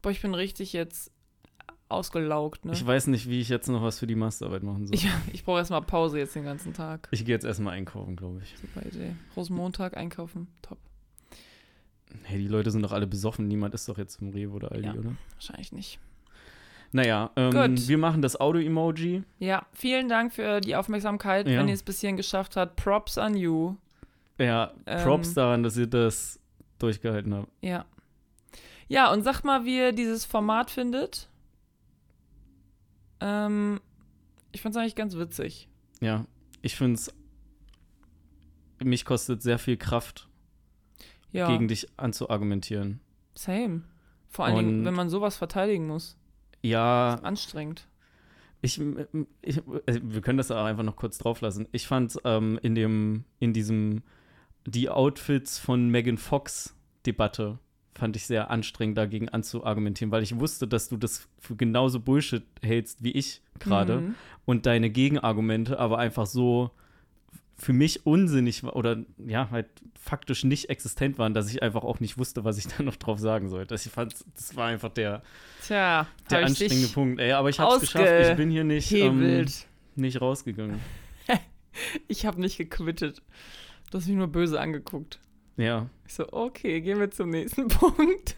Boah, ich bin richtig jetzt ausgelaugt, ne? Ich weiß nicht, wie ich jetzt noch was für die Masterarbeit machen soll. Ich, ich brauche erstmal Pause jetzt den ganzen Tag. Ich gehe jetzt erstmal einkaufen, glaube ich. Super Idee. Rosenmontag einkaufen. Top. Hey, die Leute sind doch alle besoffen. Niemand ist doch jetzt im Rewe oder Aldi, Ja. oder? Wahrscheinlich nicht. Naja, ähm, wir machen das Auto-Emoji. Ja, vielen Dank für die Aufmerksamkeit. Ja. Wenn ihr es bis hierhin geschafft habt, Props an you. Ja, Ähm. Props daran, dass ihr das durchgehalten habt. Ja. Ja, und sagt mal, wie ihr dieses Format findet. Ähm, ich fand es eigentlich ganz witzig. Ja, ich finde es. Mich kostet sehr viel Kraft, Ja, gegen dich anzuargumentieren. same. Vor allen Dingen, Und- wenn man sowas verteidigen muss. Ja, Anstrengend. Ich, ich, äh, wir können das auch einfach noch kurz drauf lassen. Ich fand ähm, in dem, in diesem, die Outfits von Megan Fox Debatte fand ich sehr anstrengend dagegen anzuargumentieren, weil ich wusste, dass du das für genauso Bullshit hältst wie ich gerade Mhm. und deine Gegenargumente aber einfach so für mich unsinnig oder ja, halt faktisch nicht existent waren, dass ich einfach auch nicht wusste, was ich da noch drauf sagen sollte. Ich fand, das war einfach der, Tja, der anstrengende Punkt. Ey, aber ich hab's geschafft. Ich bin hier nicht, ähm, nicht rausgegangen. Ich habe nicht gequittet. Du hast mich nur böse angeguckt. Ja, Ich so, okay, gehen wir zum nächsten Punkt.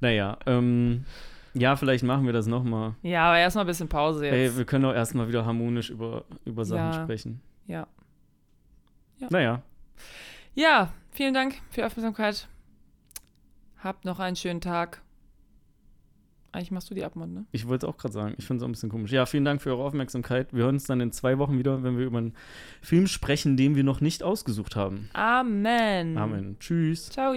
naja, ähm, ja, vielleicht machen wir das nochmal. ja, aber erstmal ein bisschen Pause jetzt. Ey, wir können auch erstmal wieder harmonisch über, über Sachen Ja. sprechen. ja. Ja. Naja, ja, vielen Dank für die Aufmerksamkeit. Habt noch einen schönen Tag. Eigentlich machst du die Abmod, ne? Ich wollte es auch gerade sagen. Ich finde es auch ein bisschen komisch. Ja, vielen Dank für eure Aufmerksamkeit. Wir hören uns dann in zwei Wochen wieder, wenn wir über einen Film sprechen, den wir noch nicht ausgesucht haben. Amen. Amen. Tschüss. Ciao.